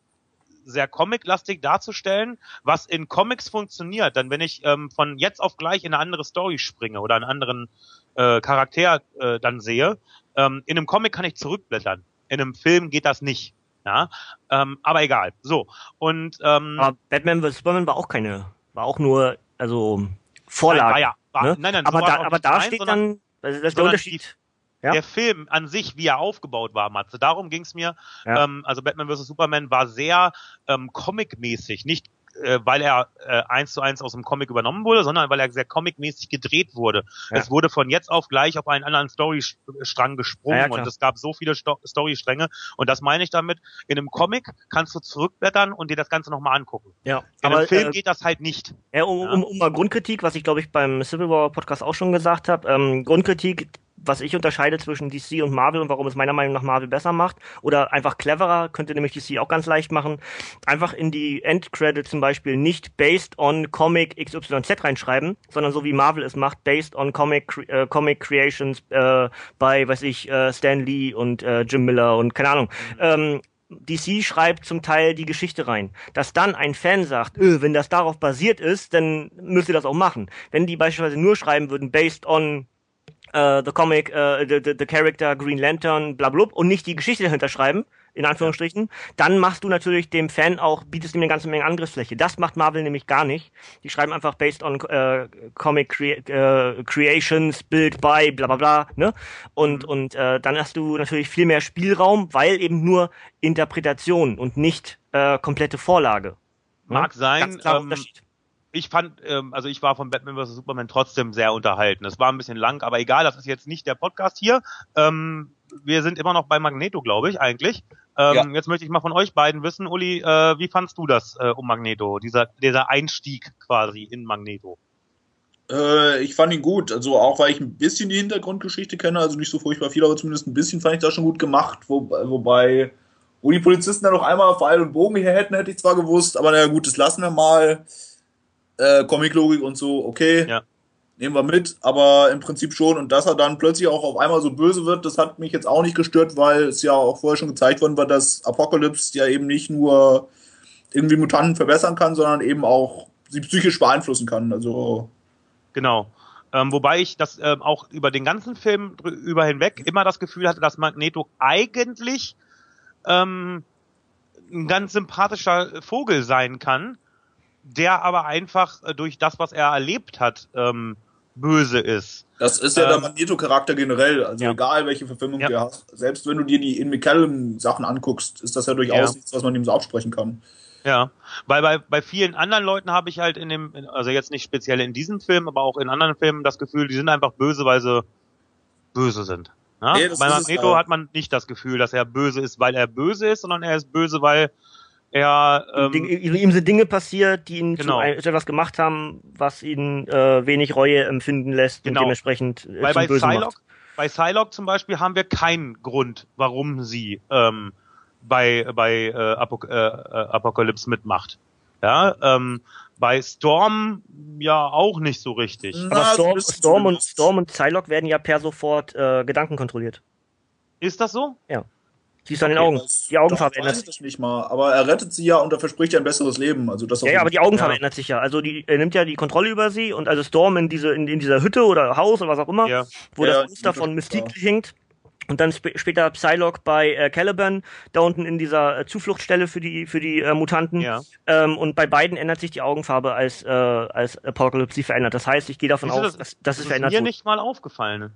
sehr comiclastig darzustellen, was in Comics funktioniert. Dann wenn ich ähm, von jetzt auf gleich in eine andere Story springe oder einen anderen äh, Charakter äh, dann sehe, ähm, in einem Comic kann ich zurückblättern. In einem Film geht das nicht. Ja, ähm, aber egal. So und ähm, Aber Batman vs. Superman war auch keine, war auch nur, also Vorlage. Nein, ja, war, ne? nein, nein, aber es da, aber da steht sondern dann, also das ist der Unterschied. Ja? Der Film an sich, wie er aufgebaut war, Matze, darum ging's mir. Ja. Ähm, also Batman vs. Superman war sehr ähm, comic-mäßig, nicht äh, weil er äh, eins zu eins aus dem Comic übernommen wurde, sondern weil er sehr comic-mäßig gedreht wurde. Ja. Es wurde von jetzt auf gleich auf einen anderen Storystrang gesprungen Ja, und es gab so viele Sto Storystränge und das meine ich damit, in einem Comic kannst du zurückblättern und dir das Ganze nochmal angucken. Ja, In aber einem Film äh, geht das halt nicht. Ja, um. Um, um mal Grundkritik, was ich glaube ich beim Civil War Podcast auch schon gesagt habe, ähm, Grundkritik, was ich unterscheide zwischen DC und Marvel und warum es meiner Meinung nach Marvel besser macht oder einfach cleverer, könnte nämlich DC auch ganz leicht machen, einfach in die Endcredits zum Beispiel nicht based on Comic XYZ reinschreiben, sondern so wie Marvel es macht, based on Comic, äh, Comic Creations äh, bei, weiß ich, äh, Stan Lee und äh, Jim Miller und keine Ahnung. Ähm, DC schreibt zum Teil die Geschichte rein. Dass dann ein Fan sagt, öh, wenn das darauf basiert ist, dann müsst ihr das auch machen. Wenn die beispielsweise nur schreiben würden, based on äh, the comic, äh, the, the, the character Green Lantern, bla blub, und nicht die Geschichte dahinter schreiben, in Anführungsstrichen, dann machst du natürlich dem Fan auch, bietest ihm eine ganze Menge Angriffsfläche. Das macht Marvel nämlich gar nicht. Die schreiben einfach based on äh, Comic crea äh, Creations, Build by, bla bla bla, ne? Und, Mhm. und äh, dann hast du natürlich viel mehr Spielraum, weil eben nur Interpretation und nicht äh, komplette Vorlage. Mag sein. Ganz klarer ähm, Unterschied. Ich fand, ähm, also ich war von Batman vs. Superman trotzdem sehr unterhalten. Es war ein bisschen lang, aber egal, das ist jetzt nicht der Podcast hier. Ähm, wir sind immer noch bei Magneto, glaube ich, eigentlich. Ähm, Ja. Jetzt möchte ich mal von euch beiden wissen, Uli, äh, wie fandst du das äh, um Magneto, dieser, dieser Einstieg quasi in Magneto? Äh, ich fand ihn gut, also auch weil ich ein bisschen die Hintergrundgeschichte kenne, also nicht so furchtbar viel, aber zumindest ein bisschen fand ich das schon gut gemacht, wo, wobei, wo die Polizisten dann noch einmal Pfeil und Bogen hier hätten, hätte ich zwar gewusst, aber naja gut, das lassen wir mal. Äh, Comic-Logik und so, okay, Ja. nehmen wir mit, aber im Prinzip schon und dass er dann plötzlich auch auf einmal so böse wird, das hat mich jetzt auch nicht gestört, weil es ja auch vorher schon gezeigt worden war, dass Apocalypse ja eben nicht nur irgendwie Mutanten verbessern kann, sondern eben auch sie psychisch beeinflussen kann, also Genau. Ähm, wobei ich das ähm, auch über den ganzen Film über hinweg immer das Gefühl hatte, dass Magneto eigentlich ähm, ein ganz sympathischer Vogel sein kann, der aber einfach äh, durch das, was er erlebt hat, ähm, böse ist. Das ist ja der Ähm, Magneto-Charakter generell. Also Ja. egal, welche Verfilmung Ja. du hast. Selbst wenn du dir die in McCallum-Sachen anguckst, ist das ja durchaus Ja. nichts, was man ihm so absprechen kann. Ja, weil bei, bei vielen anderen Leuten habe ich halt in dem, also jetzt nicht speziell in diesem Film, aber auch in anderen Filmen das Gefühl, die sind einfach böse, weil sie böse sind. Ja? Nee, bei Magneto ja. hat man nicht das Gefühl, dass er böse ist, weil er böse ist, sondern er ist böse, weil er ähm, Ding, ihm sind Dinge passiert, die ihn Genau. zu etwas gemacht haben, was ihn äh, wenig Reue empfinden lässt Genau. und dementsprechend äh, Weil zum bei Bösen Psylocke, macht. bei Psylocke zum Beispiel haben wir keinen Grund, warum sie ähm, bei, bei äh, Apok äh, äh, Apocalypse mitmacht. Ja, ähm, bei Storm ja auch nicht so richtig. Aber Storm, Storm, und. Storm und Psylocke werden ja per sofort äh, Gedanken kontrolliert. Ist das so? Siehst du an den Okay, Augen. Das- Die Augenfarbe ändert sich. das nicht mal. Aber er rettet sie ja und er verspricht ihr ein besseres Leben. Also das Ja, ja, aber die Augenfarbe Ja. ändert sich ja. Also die, er nimmt ja die Kontrolle über sie und also Storm in diese in, in dieser Hütte oder Haus oder was auch immer, Ja. wo Ja, das Muster von Mystique hängt. Und dann sp später Psylocke bei äh, Caliban, da unten in dieser äh, Zufluchtsstelle für die für die äh, Mutanten. Ja. Ähm, und bei beiden ändert sich die Augenfarbe, als äh, als Apocalypse sie verändert. Das heißt, ich gehe davon aus, dass, dass es ist verändert mir wurde. nicht mal aufgefallen.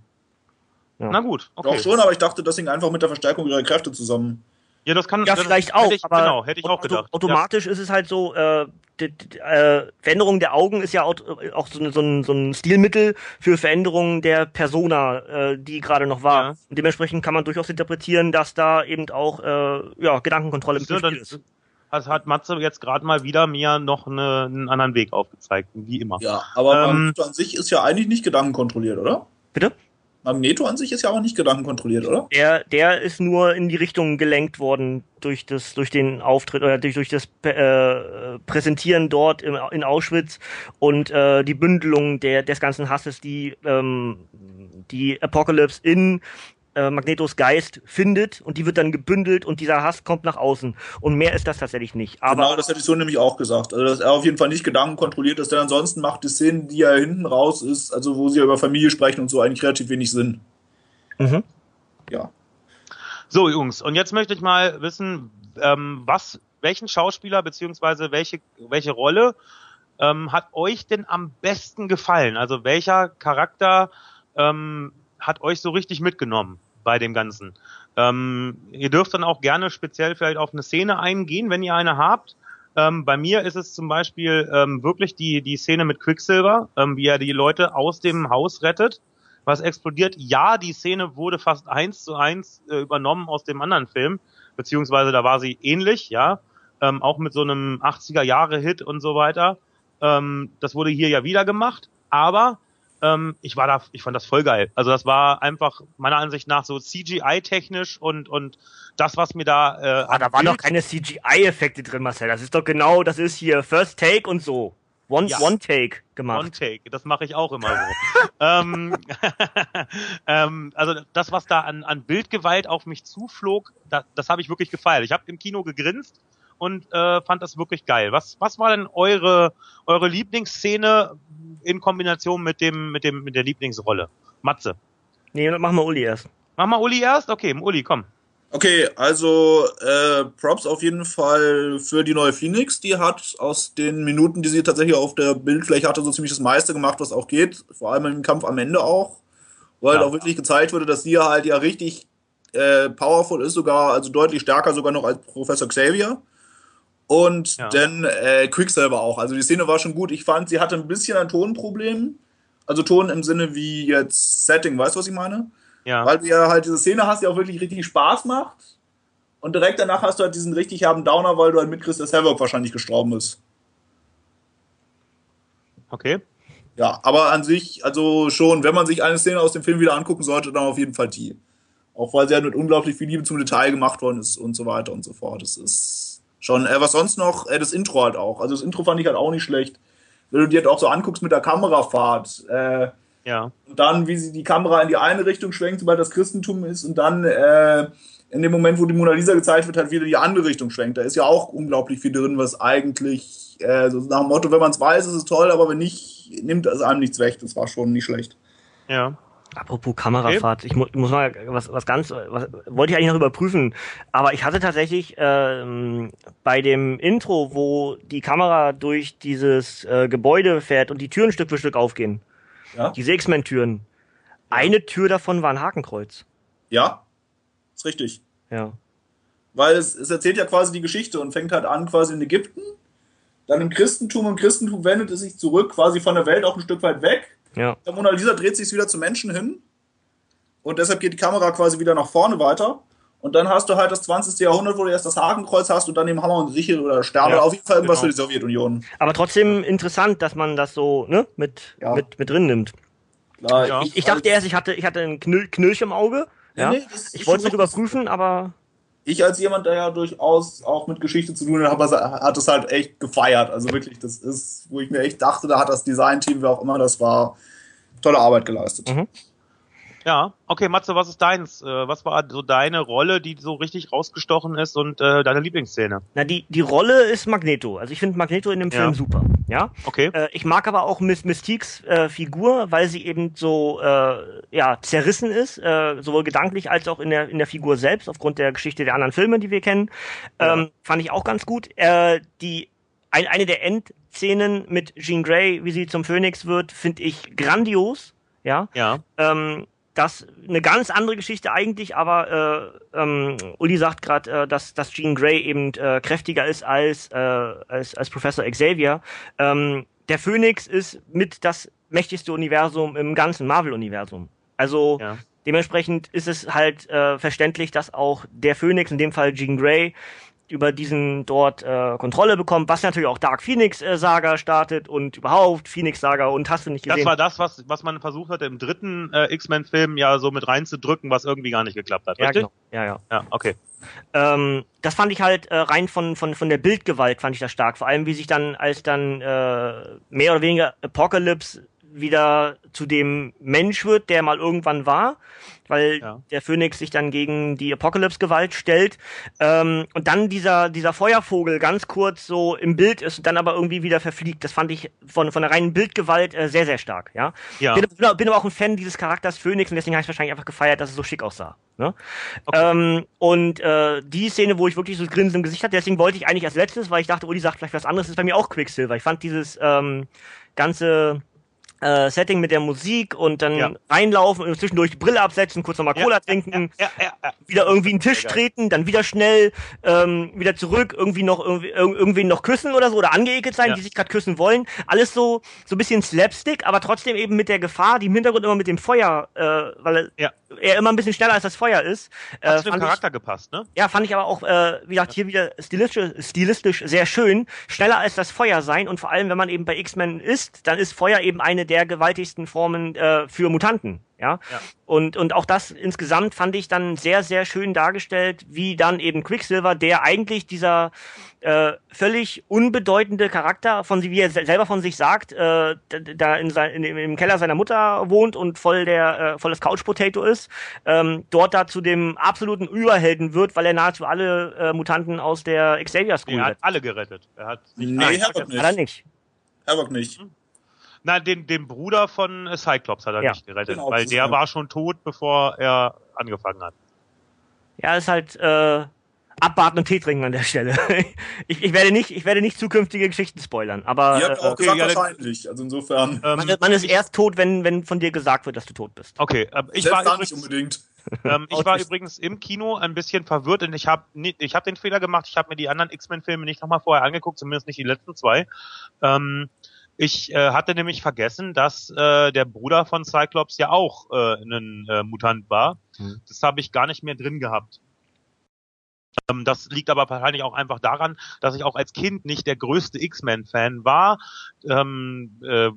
Ja. Na gut, okay. Doch schon, aber ich dachte, das hing einfach mit der Verstärkung ihrer Kräfte zusammen. Ja, das kann Ja, das vielleicht auch, Hätte ich, aber genau, hätte ich auch gedacht. automatisch ist es halt so, äh, die, die, äh, Veränderung der Augen ist ja auch, auch so, ein- so, ein, so ein Stilmittel für Veränderungen der Persona, äh, die gerade noch war. Ja. Und dementsprechend kann man durchaus interpretieren, dass da eben auch äh, ja, Gedankenkontrolle im Ja. Spiel ist. hat, hat Matze jetzt gerade mal wieder mir noch eine, einen anderen Weg aufgezeigt, wie immer. Ja, aber Ähm, an sich ist ja eigentlich nicht gedankenkontrolliert, oder? Bitte? Magneto an sich ist ja auch nicht gedankenkontrolliert, oder? Der, der ist nur in die Richtung gelenkt worden durch das, durch den Auftritt oder durch, durch das äh, Präsentieren dort im, in Auschwitz und äh, die Bündelung der, des ganzen Hasses, die ähm, die Apocalypse in äh, Magnetos Geist findet und die wird dann gebündelt und dieser Hass kommt nach außen und mehr ist das tatsächlich nicht. Aber genau, das hätte ich so nämlich auch gesagt. Also, dass er auf jeden Fall nicht gedankenkontrolliert ist, denn ansonsten macht die Szene, die ja hinten raus ist, also wo sie ja über Familie sprechen und so, eigentlich relativ wenig Sinn. Mhm. Ja. So, Jungs, und jetzt möchte ich mal wissen, ähm, was, welchen Schauspieler beziehungsweise welche, welche Rolle ähm, hat euch denn am besten gefallen? Also welcher Charakter ähm, hat euch so richtig mitgenommen bei dem Ganzen? Ähm, ihr dürft dann auch gerne speziell vielleicht auf eine Szene eingehen, wenn ihr eine habt. Ähm, bei mir ist es zum Beispiel ähm, wirklich die, die Szene mit Quicksilver, ähm, wie er die Leute aus dem Haus rettet, was explodiert. Ja, die Szene wurde fast eins zu eins äh, übernommen aus dem anderen Film, beziehungsweise da war sie ähnlich, ja, ähm, auch mit so einem 80er Jahre Hit und so weiter. Ähm, das wurde hier ja wieder gemacht, aber ähm, ich war da, ich fand das voll geil. Also das war einfach meiner Ansicht nach so CGI-technisch und und das, was mir da äh, ah, da waren doch keine CGI-Effekte drin, Marcel. Das ist doch genau, das ist hier First Take und so. One, Ja. One Take gemacht. One Take, das mache ich auch immer so. ähm, ähm, also das, was da an, an Bildgewalt auf mich zuflog, da, das habe ich wirklich gefeiert. Ich habe im Kino gegrinst und äh, fand das wirklich geil. Was, was war denn eure, eure Lieblingsszene in Kombination mit dem, mit dem, mit der Lieblingsrolle? Matze. Nee, machen wir Uli erst. Mach mal Uli erst? Okay, Uli, komm. Okay, also äh, Props auf jeden Fall für die neue Phoenix. Die hat aus den Minuten, die sie tatsächlich auf der Bildfläche hatte, so ziemlich das meiste gemacht, was auch geht. Vor allem im Kampf am Ende auch. Weil Ja. auch wirklich gezeigt wurde, dass sie halt ja richtig äh, powerful ist, sogar, also deutlich stärker sogar noch als Professor Xavier. Und Ja. dann äh, Quicksilver auch. Also die Szene war schon gut. Ich fand, sie hatte ein bisschen ein Tonproblem. Also Ton im Sinne wie jetzt Setting, weißt du, was ich meine? Ja. Weil du ja halt diese Szene hast, die auch wirklich richtig Spaß macht. Und direkt danach hast du halt diesen richtig herben Downer, weil du halt mitkriegst, dass Havoc wahrscheinlich gestorben ist. Okay. Ja, aber an sich, also schon, wenn man sich eine Szene aus dem Film wieder angucken sollte, dann auf jeden Fall die. Auch weil sie halt mit unglaublich viel Liebe zum Detail gemacht worden ist und so weiter und so fort. Das ist schon, äh, was sonst noch, äh, das Intro halt auch. Also das Intro fand ich halt auch nicht schlecht. Wenn du dir halt auch so anguckst mit der Kamerafahrt, äh, Ja. und dann, wie sie die Kamera in die eine Richtung schwenkt, sobald das Christentum ist, und dann, äh, in dem Moment, wo die Mona Lisa gezeigt wird, halt wieder die andere Richtung schwenkt. Da ist ja auch unglaublich viel drin, was eigentlich äh, so nach dem Motto, wenn man es weiß, ist es toll, aber wenn nicht, nimmt es einem nichts weg. Das war schon nicht schlecht. Ja. Apropos Kamerafahrt, ich mu muss mal was, was ganz, was wollte ich eigentlich noch überprüfen, aber ich hatte tatsächlich ähm, bei dem Intro, wo die Kamera durch dieses äh, Gebäude fährt und die Türen Stück für Stück aufgehen, Ja, diese X-Men-Türen, eine Tür davon war ein Hakenkreuz. ja ist richtig. Ja. Weil es, es erzählt ja quasi die Geschichte und fängt halt an quasi in Ägypten, dann im Christentum. Im Christentum wendet es sich zurück, quasi von der Welt auch ein Stück weit weg. Ja. Der Mona Lisa dreht sich wieder zum Menschen hin. Und deshalb geht die Kamera quasi wieder nach vorne weiter. Und dann hast du halt das 20. Jahrhundert, wo du erst das Hakenkreuz hast und dann eben Hammer und Sichel oder Sterne. Ja, auf jeden Fall irgendwas genau. für die Sowjetunion. Aber trotzdem interessant, dass man das so ne, mit, Ja. mit, mit drin nimmt. Klar, Ja. Ich, ich dachte erst, ich hatte, ich hatte einen Knirsch im Auge. Ja. Nee, ich wollte es noch richtig. überprüfen, aber ich als jemand, der ja durchaus auch mit Geschichte zu tun hat, hat es halt echt gefeiert. Also wirklich, das ist, wo ich mir echt dachte, da hat das Designteam, wer auch immer das war, tolle Arbeit geleistet. Mhm. Ja, okay, Matze, was ist deins? Äh, was war so deine Rolle, die so richtig rausgestochen ist und äh, deine Lieblingsszene? na, die, die Rolle ist Magneto. Also ich finde Magneto in dem Ja. Film super. Ja. Okay. Äh, ich mag aber auch Miss Mystiques äh, Figur, weil sie eben so äh, ja zerrissen ist, äh, sowohl gedanklich als auch in der in der Figur selbst aufgrund der Geschichte der anderen Filme, die wir kennen. Ähm, fand ich auch ganz gut. Äh, die ein, eine der Endszenen mit Jean Grey, wie sie zum Phönix wird, finde ich grandios. Ja. Ja. Ähm, das eine ganz andere Geschichte eigentlich, aber äh, ähm, Uli sagt gerade, äh, dass, dass Jean Grey eben äh, kräftiger ist als, äh, als, als Professor Xavier. Ähm, der Phoenix ist mit das mächtigste Universum im ganzen Marvel-Universum. Also Ja. dementsprechend ist es halt äh, verständlich, dass auch der Phoenix, in dem Fall Jean Grey, über diesen dort äh, Kontrolle bekommt, was natürlich auch Dark Phoenix äh, Saga startet und überhaupt Phoenix Saga und hast du nicht gesehen. Das war das, was, was man versucht hatte, im dritten äh, X-Men-Film ja so mit reinzudrücken, was irgendwie gar nicht geklappt hat. ja, Richtig? genau. Ja, ja. Ja, okay. Ähm, das fand ich halt äh, rein von, von, von der Bildgewalt fand ich das stark. Vor allem, wie sich dann, als dann äh, mehr oder weniger Apocalypse wieder zu dem Mensch wird, der mal irgendwann war, weil Ja. der Phönix sich dann gegen die Apocalypse-Gewalt stellt. Ähm, und dann dieser, dieser Feuervogel ganz kurz so im Bild ist und dann aber irgendwie wieder verfliegt. Das fand ich von, von der reinen Bildgewalt äh, sehr, sehr stark. Ja? Ja. Bin, bin, aber auch ein Fan dieses Charakters Phönix und deswegen habe ich wahrscheinlich einfach gefeiert, dass es so schick aussah. Ne? Okay. Ähm, und äh, die Szene, wo ich wirklich so Grinsen im Gesicht hatte, deswegen wollte ich eigentlich als letztes, weil ich dachte, Uli sagt vielleicht was anderes, ist bei mir auch Quicksilver. Ich fand dieses ähm, ganze äh, Setting mit der Musik und dann Ja. reinlaufen und zwischendurch die Brille absetzen, kurz nochmal Cola ja, trinken, Ja, wieder irgendwie einen Tisch treten, dann wieder schnell ähm, wieder zurück, irgendwie noch irgendwie irg- irgendwen noch küssen oder so oder angeekelt sein, die sich gerade küssen wollen. Alles so so ein bisschen Slapstick, aber trotzdem eben mit der Gefahr, die im Hintergrund immer mit dem Feuer, äh, weil er immer ein bisschen schneller als das Feuer ist. Äh, Hat zu dem fand ich- Charakter gepasst, ne? ja, fand ich aber auch, äh, wie gesagt, hier wieder stilistisch, stilistisch sehr schön. Schneller als das Feuer sein und vor allem, wenn man eben bei X-Men ist, dann ist Feuer eben eine der gewaltigsten Formen äh, für Mutanten. Ja? Ja. Und, und auch das insgesamt fand ich dann sehr, sehr schön dargestellt, wie dann eben Quicksilver, der eigentlich dieser äh, völlig unbedeutende Charakter, von wie er se- selber von sich sagt, äh, da in sein, in, im Keller seiner Mutter wohnt und voll der äh, volles Couch Potato ist, ähm, dort da zu dem absoluten Überhelden wird, weil er nahezu alle äh, Mutanten aus der Xavier School Er hat alle gerettet. Er hat sich Nee, Nein, Havoc. Hat er nicht. nicht. Havoc nicht. Nein, den, den Bruder von äh, Cyclops hat er Ja. nicht gerettet, Genau, weil der ein- war schon tot, bevor er angefangen hat. Ja, ist halt äh, abwarten und Tee trinken an der Stelle. ich, ich werde nicht, ich werde nicht zukünftige Geschichten spoilern, aber Ihr habt äh, auch gesagt, ja, wahrscheinlich. Also insofern. Ähm, man, man ist erst tot, wenn, wenn von dir gesagt wird, dass du tot bist. okay, äh, ich selbst war da nicht übrigens, unbedingt. ähm, ich war übrigens im Kino ein bisschen verwirrt und ich habe ich hab den Fehler gemacht, ich habe mir die anderen X-Men-Filme nicht nochmal vorher angeguckt, zumindest nicht die letzten zwei. Ähm, ich äh, hatte nämlich vergessen, dass äh, der Bruder von Cyclops ja auch äh, ein äh, Mutant war. Hm. Das habe ich gar nicht mehr drin gehabt. Ähm, das liegt aber wahrscheinlich auch einfach daran, dass ich auch als Kind nicht der größte X-Men-Fan war. Ähm, äh,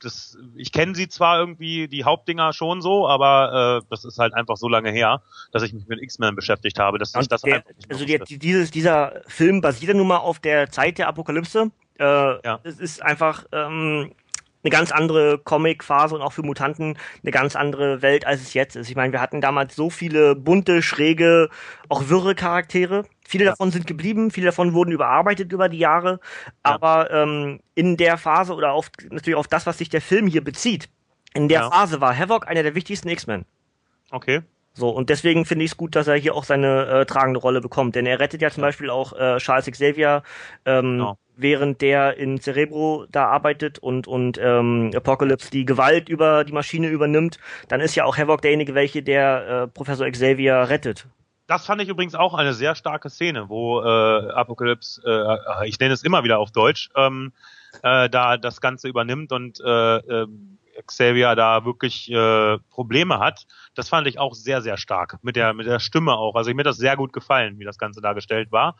das, ich kenne sie zwar irgendwie, die Hauptdinger schon so, aber äh, das ist halt einfach so lange her, dass ich mich mit X-Men beschäftigt habe, dass ich Und das der, einfach nicht also der, dieses, dieser Film basiert ja nun mal auf der Zeit der Apokalypse. Äh, Ja. Es ist einfach, ähm, eine ganz andere Comic-Phase und auch für Mutanten eine ganz andere Welt, als es jetzt ist. Ich meine, wir hatten damals so viele bunte, schräge, auch wirre Charaktere. Viele Ja. davon sind geblieben, viele davon wurden überarbeitet über die Jahre. Ja. Aber ähm, in der Phase oder auf natürlich auf das, was sich der Film hier bezieht, in der Ja. Phase war Havoc einer der wichtigsten X-Men. Okay. So, und deswegen finde ich es gut, dass er hier auch seine äh, tragende Rolle bekommt. Denn er rettet ja zum Beispiel auch äh, Charles Xavier, ähm, Genau. Während der in Cerebro da arbeitet und, und ähm, Apocalypse die Gewalt über die Maschine übernimmt. Dann ist ja auch Havoc derjenige, welche der äh, Professor Xavier rettet. Das fand ich übrigens auch eine sehr starke Szene, wo äh, Apocalypse, äh, ich nenne es immer wieder auf Deutsch, ähm, äh, da das Ganze übernimmt und äh, äh, Xavier da wirklich äh, Probleme hat. Das fand ich auch sehr, sehr stark. Mit der, mit der Stimme auch. Also mir hat das sehr gut gefallen, wie das Ganze dargestellt war.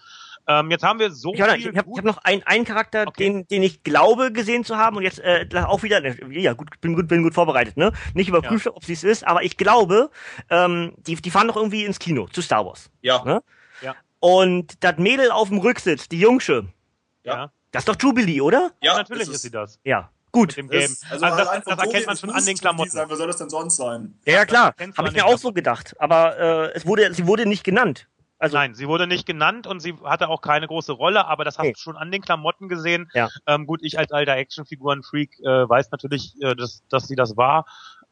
Ähm, jetzt haben wir so Ich habe viel ich hab, ich gut- hab noch einen, einen Charakter, Okay. den, den ich glaube gesehen zu haben und jetzt äh, auch wieder, ja gut, bin gut, bin gut vorbereitet, ne? Nicht überprüft, ob sie es ist, aber ich glaube, ähm, die, die fahren doch irgendwie ins Kino zu Star Wars. Ja. Ne? Ja. Und das Mädel auf dem Rücksitz, die Jungsche, ja. das ist doch Jubilee, oder? ja, natürlich das ist sie das. Ja. Gut. Mit dem Game. Das, also, Also das, das erkennt man ist schon an den Klamotten. Design, Was soll das denn sonst sein? Ja, ja klar. Habe an ich mir auch so gedacht. Aber äh, es wurde, sie wurde nicht genannt. Also Nein, sie wurde nicht genannt und sie hatte auch keine große Rolle, aber das hast Nee. du schon an den Klamotten gesehen. Ja. Ähm, gut, ich als alter Actionfiguren-Freak äh, weiß natürlich, äh, dass, dass sie das war.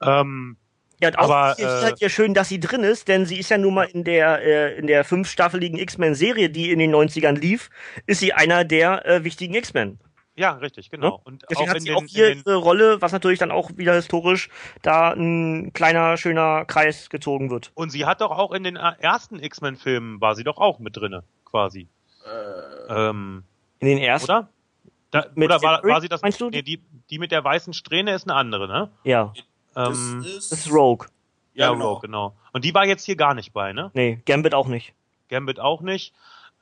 Ähm, Ja, und auch Aber, ist halt ja schön, dass sie drin ist, denn sie ist ja nun mal in der äh, in der fünfstaffeligen X-Men-Serie, die in den 90ern lief, ist sie einer der äh, wichtigen X-Men. Ja, richtig, genau. Ne? Und Deswegen auch hat in sie den, auch hier ihre Rolle, was natürlich dann auch wieder historisch da ein kleiner, schöner Kreis gezogen wird. und sie hat doch auch in den äh, ersten X-Men-Filmen war sie doch auch mit drinne, quasi. Äh, Ähm, In den ersten. oder? Da, oder war, war sie das? meinst du? Nee, die, die mit der weißen Strähne ist eine andere, ne? Ja, das Ähm, ist, das ist Rogue. ja, Ja, genau. genau. genau. Und die war jetzt hier gar nicht bei, ne? Nee, Gambit auch nicht. Gambit auch nicht.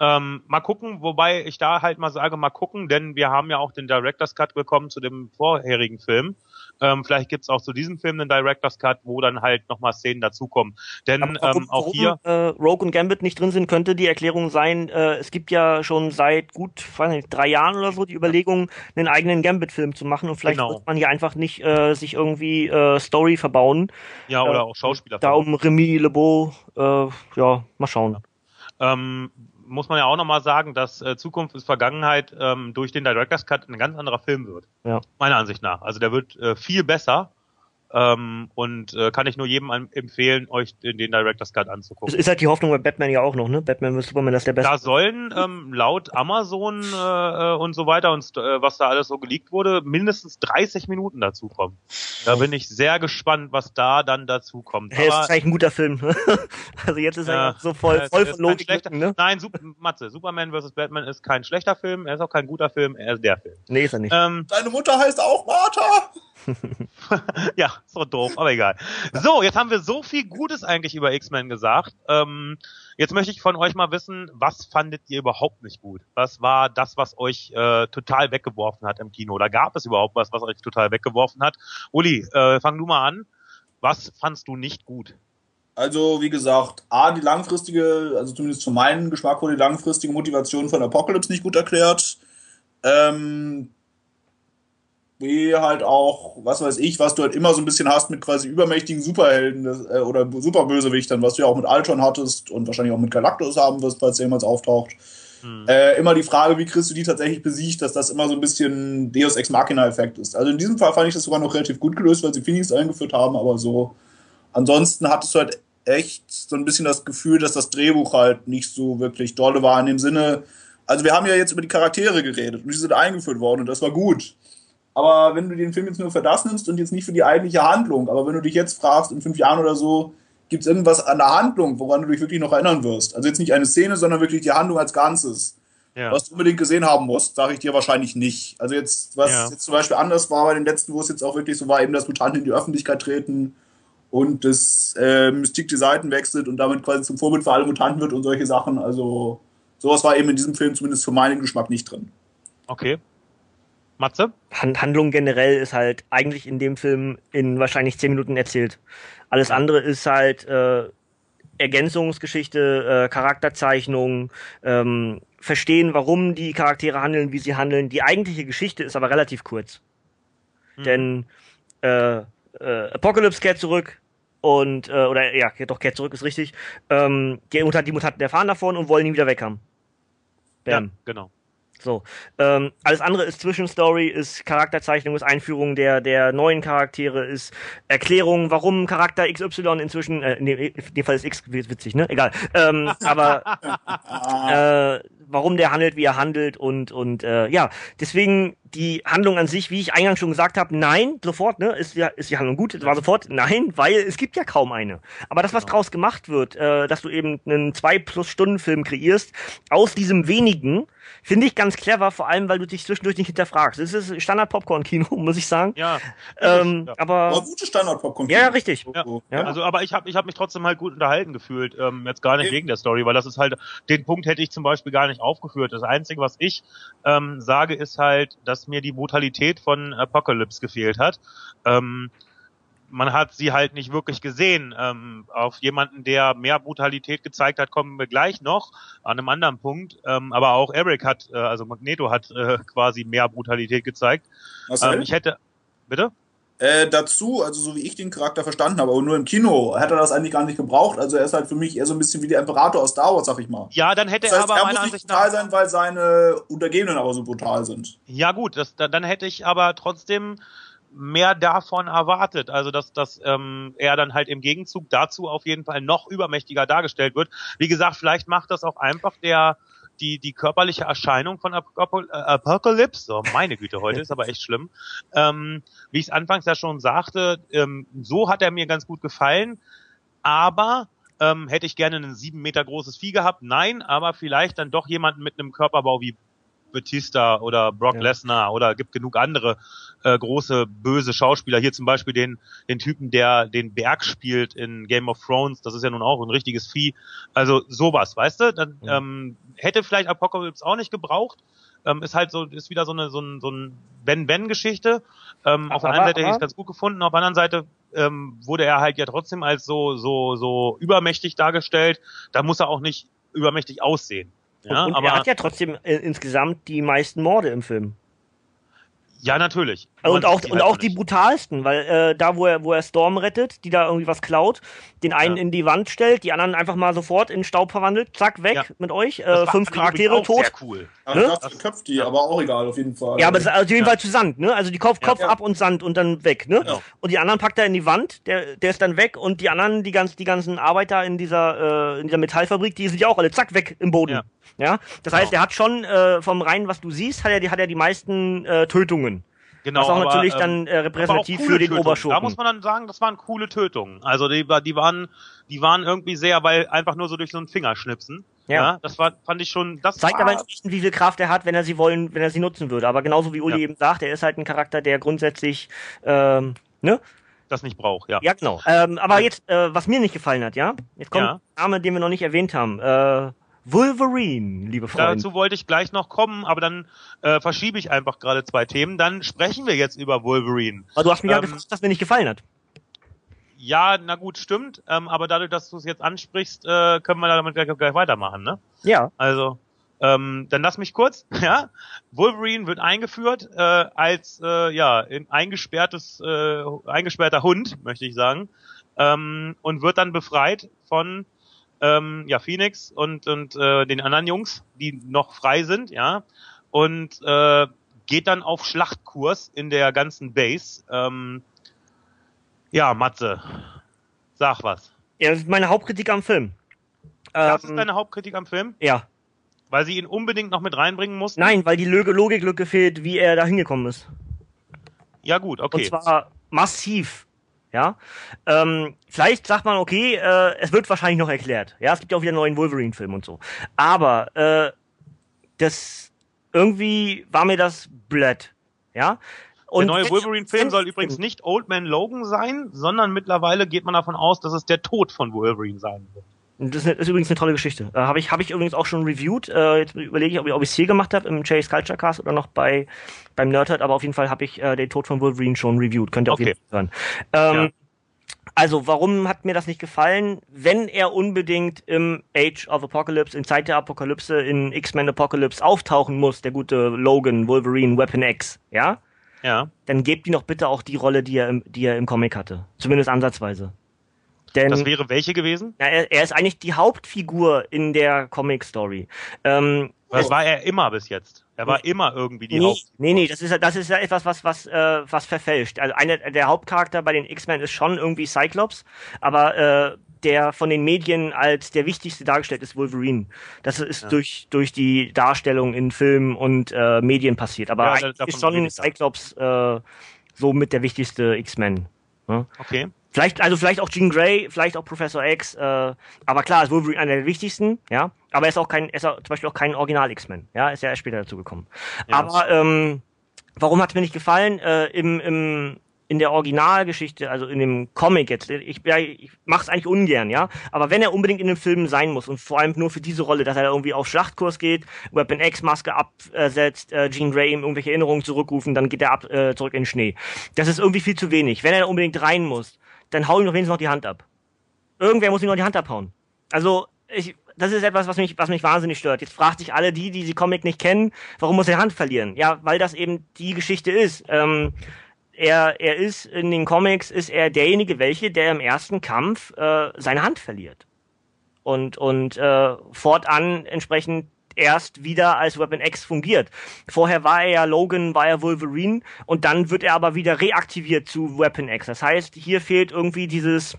Ähm, mal gucken, wobei ich da halt mal sage, mal gucken, denn wir haben ja auch den Director's Cut bekommen zu dem vorherigen Film. Ähm, vielleicht gibt's auch zu diesem Film einen Director's Cut, wo dann halt nochmal Szenen dazukommen. Denn Aber ähm, auch warum, hier, äh, Rogue und Gambit nicht drin sind, könnte die Erklärung sein, äh, es gibt ja schon seit gut, weiß nicht, drei Jahren oder so die Überlegung, einen eigenen Gambit-Film zu machen und vielleicht Genau. wird man hier einfach nicht äh, sich irgendwie äh, Story verbauen. ja, oder äh, auch Schauspieler. Da um Remy LeBeau, äh, ja, mal schauen. ähm, muss man ja auch nochmal sagen, dass äh, Zukunft ist Vergangenheit ähm, durch den Director's Cut ein ganz anderer Film wird. Ja. Meiner Ansicht nach. Also der wird äh, viel besser. Ähm, und äh, kann ich nur jedem an- empfehlen, euch den, den Director's Cut Das anzugucken. ist halt die Hoffnung bei Batman ja auch noch, ne? Batman vs. Superman, das ist der beste. Da sollen ähm, laut Amazon äh, und so weiter und äh, was da alles so geleakt wurde, mindestens 30 Minuten dazu kommen. Da bin ich sehr gespannt, was da dann dazu kommt. Hey, ist Aber wahrscheinlich ein guter Film. also jetzt ist er so voll, äh, voll ist von Logik. schlechter- Ne? nein, Sup Matze, Superman vs. Batman ist kein schlechter Film, er ist auch kein guter Film, er ist der Film. Nee, ist er nicht. Ähm, Deine Mutter heißt auch Martha? ja, so doof, aber egal. So, jetzt haben wir so viel Gutes eigentlich über X-Men gesagt. Ähm, jetzt möchte ich von euch mal wissen, was fandet ihr überhaupt nicht gut? Was war das, was euch äh, total weggeworfen hat im Kino? Oder gab es überhaupt was, was euch total weggeworfen hat? Uli, äh, fang du mal an. Was fandst du nicht gut? Also, wie gesagt, A, die langfristige, also zumindest für meinen Geschmack wurde die langfristige Motivation von Apocalypse nicht gut erklärt. Ähm, B, halt auch, was weiß ich, was du halt immer so ein bisschen hast mit quasi übermächtigen Superhelden äh, oder Superbösewichtern, was du ja auch mit Ultron hattest und wahrscheinlich auch mit Galactus haben wirst, falls der jemals auftaucht. Hm. Äh, immer die Frage, wie kriegst du die tatsächlich besiegt, dass das immer so ein bisschen Deus Ex Machina-Effekt ist. Also in diesem Fall fand ich das sogar noch relativ gut gelöst, weil sie Phoenix eingeführt haben, aber so. Ansonsten hattest du halt echt so ein bisschen das Gefühl, dass das Drehbuch halt nicht so wirklich dolle war in dem Sinne. Also wir haben ja jetzt über die Charaktere geredet und die sind eingeführt worden und das war gut. Aber wenn du den Film jetzt nur für das nimmst und jetzt nicht für die eigentliche Handlung, aber wenn du dich jetzt fragst, in fünf Jahren oder so, gibt es irgendwas an der Handlung, woran du dich wirklich noch erinnern wirst? Also jetzt nicht eine Szene, sondern wirklich die Handlung als Ganzes. Ja. Was du unbedingt gesehen haben musst, sage ich dir wahrscheinlich nicht. Also jetzt, was Ja. jetzt zum Beispiel anders war bei den letzten, wo es jetzt auch wirklich so war, eben, dass Mutanten in die Öffentlichkeit treten und das äh, Mystik die Seiten wechselt und damit quasi zum Vorbild für alle Mutanten wird und solche Sachen. Also sowas war eben in diesem Film zumindest für meinen Geschmack nicht drin. Okay. Matze? Han- Handlung generell ist halt eigentlich in dem Film in wahrscheinlich zehn Minuten erzählt. Alles andere ist halt äh, Ergänzungsgeschichte, äh, Charakterzeichnung, ähm, verstehen, warum die Charaktere handeln, wie sie handeln. Die eigentliche Geschichte ist aber relativ kurz. Mhm. Denn äh, äh, Apocalypse kehrt zurück und äh, oder ja, doch kehrt zurück ist richtig. Ähm, die, Mutanten, die Mutanten erfahren davon und wollen ihn wieder weg haben. Bam. Ja, genau. So. Ähm, alles andere ist Zwischenstory, ist Charakterzeichnung, ist Einführung der, der neuen Charaktere, ist Erklärung, warum Charakter XY inzwischen, äh, nee, in dem Fall ist X witzig, ne? Egal. Ähm, aber äh, warum der handelt, wie er handelt und und äh, ja, deswegen die Handlung an sich, wie ich eingangs schon gesagt habe, nein, sofort, ne, ist ja ist die Handlung gut, war sofort nein, weil es gibt ja kaum eine. Aber das, was Genau. draus gemacht wird, äh, dass du eben einen zwei plus Stunden Film kreierst aus diesem wenigen, finde ich ganz clever, vor allem weil du dich zwischendurch nicht hinterfragst. Es ist Standard Popcorn Kino, muss ich sagen. Ja. Ähm, ja. aber Aber gute Standard-Popcorn. ja, ja, richtig. Ja. Ja. Also, aber ich habe ich hab mich trotzdem halt gut unterhalten gefühlt. Ähm, jetzt gar nicht wegen der Story, weil das ist halt, den Punkt hätte ich zum Beispiel gar nicht aufgeführt. Das Einzige, was ich ähm, sage, ist halt, dass mir die Brutalität von Apocalypse gefehlt hat. Ähm, man hat sie halt nicht wirklich gesehen. Ähm, auf jemanden, der mehr Brutalität gezeigt hat, kommen wir gleich noch an einem anderen Punkt. Ähm, aber auch Eric hat, äh, also Magneto hat äh, quasi mehr Brutalität gezeigt. Ähm, ich hätte, bitte? Äh, dazu, also so wie ich den Charakter verstanden habe, aber nur im Kino, hat er das eigentlich gar nicht gebraucht. Also er ist halt für mich eher so ein bisschen wie der Imperator aus Star Wars, sag ich mal. Ja, dann hätte Das heißt, er aber er meiner muss nicht Ansicht brutal sein, weil seine Untergebenen aber so brutal sind. Ja gut, das, da- dann hätte ich aber trotzdem mehr davon erwartet. Also dass, dass ähm, er dann halt im Gegenzug dazu auf jeden Fall noch übermächtiger dargestellt wird. Wie gesagt, vielleicht macht das auch einfach der die, die körperliche Erscheinung von Ap Ap Apocalypse, so meine Güte, heute ist aber echt schlimm. Ähm, wie ich es anfangs ja schon sagte, ähm, so hat er mir ganz gut gefallen, aber ähm, hätte ich gerne ein sieben Meter großes Vieh gehabt? Nein, aber vielleicht dann doch jemanden mit einem Körperbau wie Batista oder Brock Ja. Lesnar oder gibt genug andere äh, große böse Schauspieler. Hier zum Beispiel den den Typen, der den Berg spielt in Game of Thrones. Das ist ja nun auch ein richtiges Vieh. Also sowas, weißt du? Dann Ja. ähm, hätte vielleicht Apocalypse auch nicht gebraucht. Ähm, ist halt so ist wieder so eine so ein so ein Wenn-Wenn-Geschichte. Ähm, auf der einen Seite hätte ich es ganz gut gefunden, auf der anderen Seite ähm, wurde er halt ja trotzdem als so so so übermächtig dargestellt. Da muss er auch nicht übermächtig aussehen. Ja, und, und aber er hat ja trotzdem äh, insgesamt die meisten Morde im Film. Ja, natürlich. Und Man auch, sieht und halt auch die brutalsten, weil äh, da, wo er, wo er Storm rettet, die da irgendwie was klaut, den einen Ja. in die Wand stellt, die anderen einfach mal sofort in Staub verwandelt, zack, weg Ja. mit euch, Das äh, fünf Charaktere auch tot. Sehr cool. Aber Ne? dachte, köpft die, aber auch egal, auf jeden Fall. Ja, aber es ist also auf jeden Ja. Fall zu Sand, ne? Also die Kopf, Ja. Kopf Ja. ab und Sand und dann weg, ne? Genau. Und die anderen packt er in die Wand, der, der ist dann weg und die anderen, die ganz, die ganzen Arbeiter in dieser, äh, in dieser Metallfabrik, die sind ja auch alle zack weg im Boden. Ja. Ja. Das Genau. heißt, er hat schon äh, vom reinen, was du siehst, hat er die, hat er die meisten äh, Tötungen. Genau, was auch aber, natürlich ähm, dann äh, repräsentativ für den Tötungen. Oberschurken. Da muss man dann sagen, das waren coole Tötungen. Also die, die waren, die waren irgendwie sehr, weil einfach nur so durch so einen Fingerschnipsen. Ja. Ja. das war, fand ich schon, das Zeigt aber entsprechend, wie viel Kraft er hat, wenn er sie wollen, wenn er sie nutzen würde. Aber genauso wie Uli Ja. eben sagt, er ist halt ein Charakter, der grundsätzlich, ähm, ne? das nicht braucht, ja. Ja, genau. Ähm, aber jetzt, äh, was mir nicht gefallen hat, ja? Jetzt kommt Ja. ein Name, den wir noch nicht erwähnt haben. Äh, Wolverine, liebe Freunde. Dazu wollte ich gleich noch kommen, aber dann äh, verschiebe ich einfach gerade zwei Themen. Dann sprechen wir jetzt über Wolverine. Aber du hast ja ähm, gefragt, dass mir nicht gefallen hat. Ja, na gut, stimmt. Ähm, aber dadurch, dass du es jetzt ansprichst, äh, können wir damit gleich, gleich weitermachen, ne? Ja. Also, ähm, dann lass mich kurz, ja. Wolverine wird eingeführt äh, als äh, ja ein eingesperrtes, äh, eingesperrter Hund, möchte ich sagen, ähm, und wird dann befreit von ähm, ja Phoenix und und äh, den anderen Jungs, die noch frei sind, ja, und äh, geht dann auf Schlachtkurs in der ganzen Base. Ähm, ja, Matze, sag was. Ja, das ist meine Hauptkritik am Film. Das Ähm, ist deine Hauptkritik am Film, ja. weil sie ihn unbedingt noch mit reinbringen mussten. Nein, weil die Log Logiklücke fehlt, wie er da hingekommen ist. Ja gut, okay. Und zwar massiv. Ja. Ähm, vielleicht sagt man, okay, äh, es wird wahrscheinlich noch erklärt. Ja, es gibt ja auch wieder einen neuen Wolverine-Film und so. Aber äh, das irgendwie war mir das blöd. Ja. Und der neue Wolverine-Film soll übrigens nicht Old Man Logan sein, sondern mittlerweile geht man davon aus, dass es der Tod von Wolverine sein wird. Das ist, übrigens eine tolle Geschichte. Äh, habe ich, hab ich übrigens auch schon reviewed. Äh, jetzt überlege ich, ob ich ob es hier gemacht habe im Chase Culture Cast oder noch bei beim Nerdhurt, aber auf jeden Fall habe ich äh, den Tod von Wolverine schon reviewed. Könnt ihr auf Okay. jeden Fall hören. Ähm, Ja. Also, warum hat mir das nicht gefallen? Wenn er unbedingt im Age of Apocalypse, in Zeit der Apokalypse, in X-Men Apocalypse auftauchen muss, der gute Logan, Wolverine, Weapon X, ja? Ja. dann gebt ihm doch bitte auch die Rolle, die er im, die er im Comic hatte. Zumindest ansatzweise. Denn Das wäre welche gewesen? ja, er, er ist eigentlich die Hauptfigur in der Comic-Story. Ähm, Das war er immer bis jetzt. Er war immer irgendwie die nee, Haupt. nee, nee, das ist, ja- das ist ja etwas, was, was, äh, was verfälscht. Also einer der Hauptcharakter bei den X-Men ist schon irgendwie Cyclops, aber äh, der von den Medien als der wichtigste dargestellt ist Wolverine. Das ist durch, durch die Darstellung in Filmen und äh, Medien passiert. Aber Ja, ist schon. Cyclops äh, so mit der wichtigste X-Men. Ne? Okay. Vielleicht, also vielleicht auch Jean Grey, vielleicht auch Professor X, äh, aber klar, ist Wolverine einer der wichtigsten, ja. Aber er ist auch kein, er ist auch, zum Beispiel auch kein Original X-Men, ja, ist ja erst später dazu gekommen. Ja. Aber ähm, warum hat es mir nicht gefallen? Äh, im, im, in der Originalgeschichte, also in dem Comic jetzt, ich, ja, ich mach's eigentlich ungern, ja. Aber wenn er unbedingt in dem Film sein muss und vor allem nur für diese Rolle, dass er irgendwie auf Schlachtkurs geht, Weapon X Maske absetzt, äh, Jean Grey ihm irgendwelche Erinnerungen zurückrufen, dann geht er ab, äh, zurück in den Schnee. Das ist irgendwie viel zu wenig. Wenn er da unbedingt rein muss, dann hau ihm doch wenigstens noch die Hand ab. Irgendwer muss ihm noch die Hand abhauen. Also, ich, das ist etwas, was mich, was mich wahnsinnig stört. Jetzt fragt sich alle die, die die Comic nicht kennen, warum muss er die Hand verlieren? Ja, weil das eben die Geschichte ist. Ähm, er, er ist in den Comics ist er derjenige, welche, der im ersten Kampf äh, seine Hand verliert und und äh, fortan entsprechend erst wieder als Weapon X fungiert. Vorher war er ja Logan, war er Wolverine und dann wird er aber wieder reaktiviert zu Weapon X. Das heißt, hier fehlt irgendwie dieses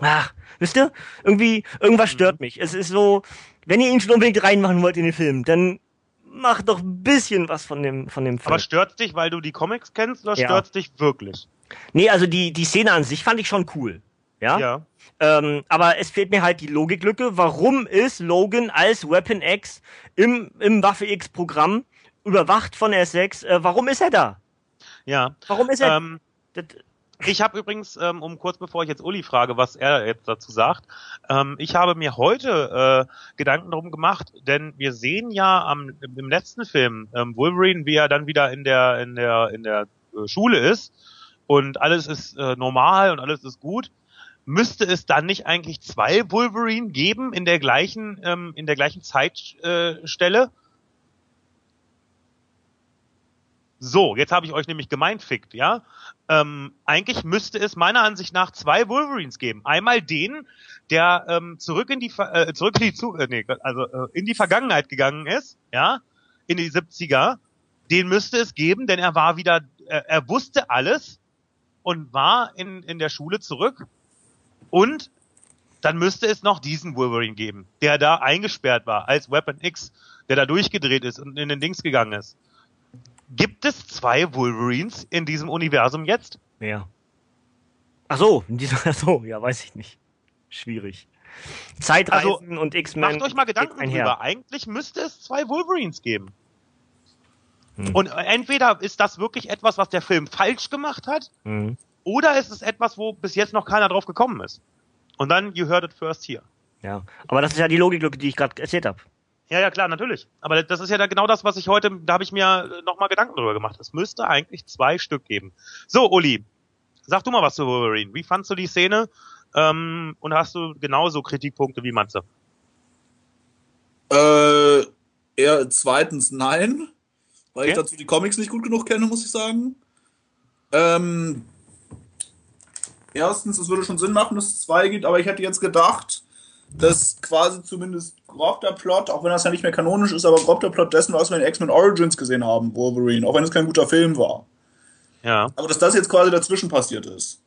Ach, wisst ihr? Irgendwie, irgendwas stört mich. Es ist so, wenn ihr ihn schon unbedingt reinmachen wollt in den Film, dann macht doch ein bisschen was von dem, von dem Film. Aber stört's dich, weil du die Comics kennst oder Ja. stört's dich wirklich? nee, also die, die Szene an sich fand ich schon cool. Ja. Ja. Ähm, aber es fehlt mir halt die Logiklücke. Warum ist Logan als Weapon X im, im Waffe X Programm überwacht von S6? Äh, warum ist er da? Ja. Warum ist er? Ähm, das, Ich habe übrigens, ähm, um kurz bevor ich jetzt Uli frage, was er jetzt dazu sagt, ähm, ich habe mir heute äh, Gedanken darum gemacht, denn wir sehen ja am, im letzten Film ähm, Wolverine, wie er dann wieder in der in der in der äh, Schule ist und alles ist äh, normal und alles ist gut. Müsste es dann nicht eigentlich zwei Wolverine geben in der gleichen ähm, in der gleichen Zeitstelle? Äh? So, jetzt habe ich euch nämlich gemeinfickt, ja. Ähm, eigentlich müsste es meiner Ansicht nach zwei Wolverines geben. Einmal den, der ähm, zurück in die äh, zurück in die Zu äh, nee, also äh, in die Vergangenheit gegangen ist, ja, in die 70er. Den müsste es geben, denn er war wieder, äh, er wusste alles und war in in der Schule zurück. Und dann müsste es noch diesen Wolverine geben, der da eingesperrt war als Weapon X, der da durchgedreht ist und in den Dings gegangen ist. Gibt es zwei Wolverines in diesem Universum jetzt? ja. Ach so, in dieser, ach so, ja, weiß ich nicht. Schwierig. Zeitreisen und X-Men. Also, Macht euch mal Gedanken einher. drüber. Eigentlich müsste es zwei Wolverines geben. Hm. Und entweder ist das wirklich etwas, was der Film falsch gemacht hat, Mhm. Oder ist es etwas, wo bis jetzt noch keiner drauf gekommen ist. Und dann, you heard it first here. Ja, aber das ist ja die Logiklücke, die ich gerade erzählt habe. Ja, ja, klar, natürlich. Aber das ist ja da genau das, was ich heute, da habe ich mir nochmal Gedanken drüber gemacht. Es müsste eigentlich zwei Stück geben. So, Uli, sag du mal was zu Wolverine. Wie fandst du die Szene? Ähm, und hast du genauso Kritikpunkte wie Matze? Äh, eher zweitens nein, weil ich Okay. dazu die Comics nicht gut genug kenne, muss ich sagen. Ähm, erstens, es würde schon Sinn machen, dass es zwei gibt, aber ich hätte jetzt gedacht, dass quasi zumindest grob der Plot, auch wenn das ja nicht mehr kanonisch ist, aber grob der Plot dessen, was wir in X-Men Origins gesehen haben, Wolverine, auch wenn es kein guter Film war. Ja. Aber dass das jetzt quasi dazwischen passiert ist.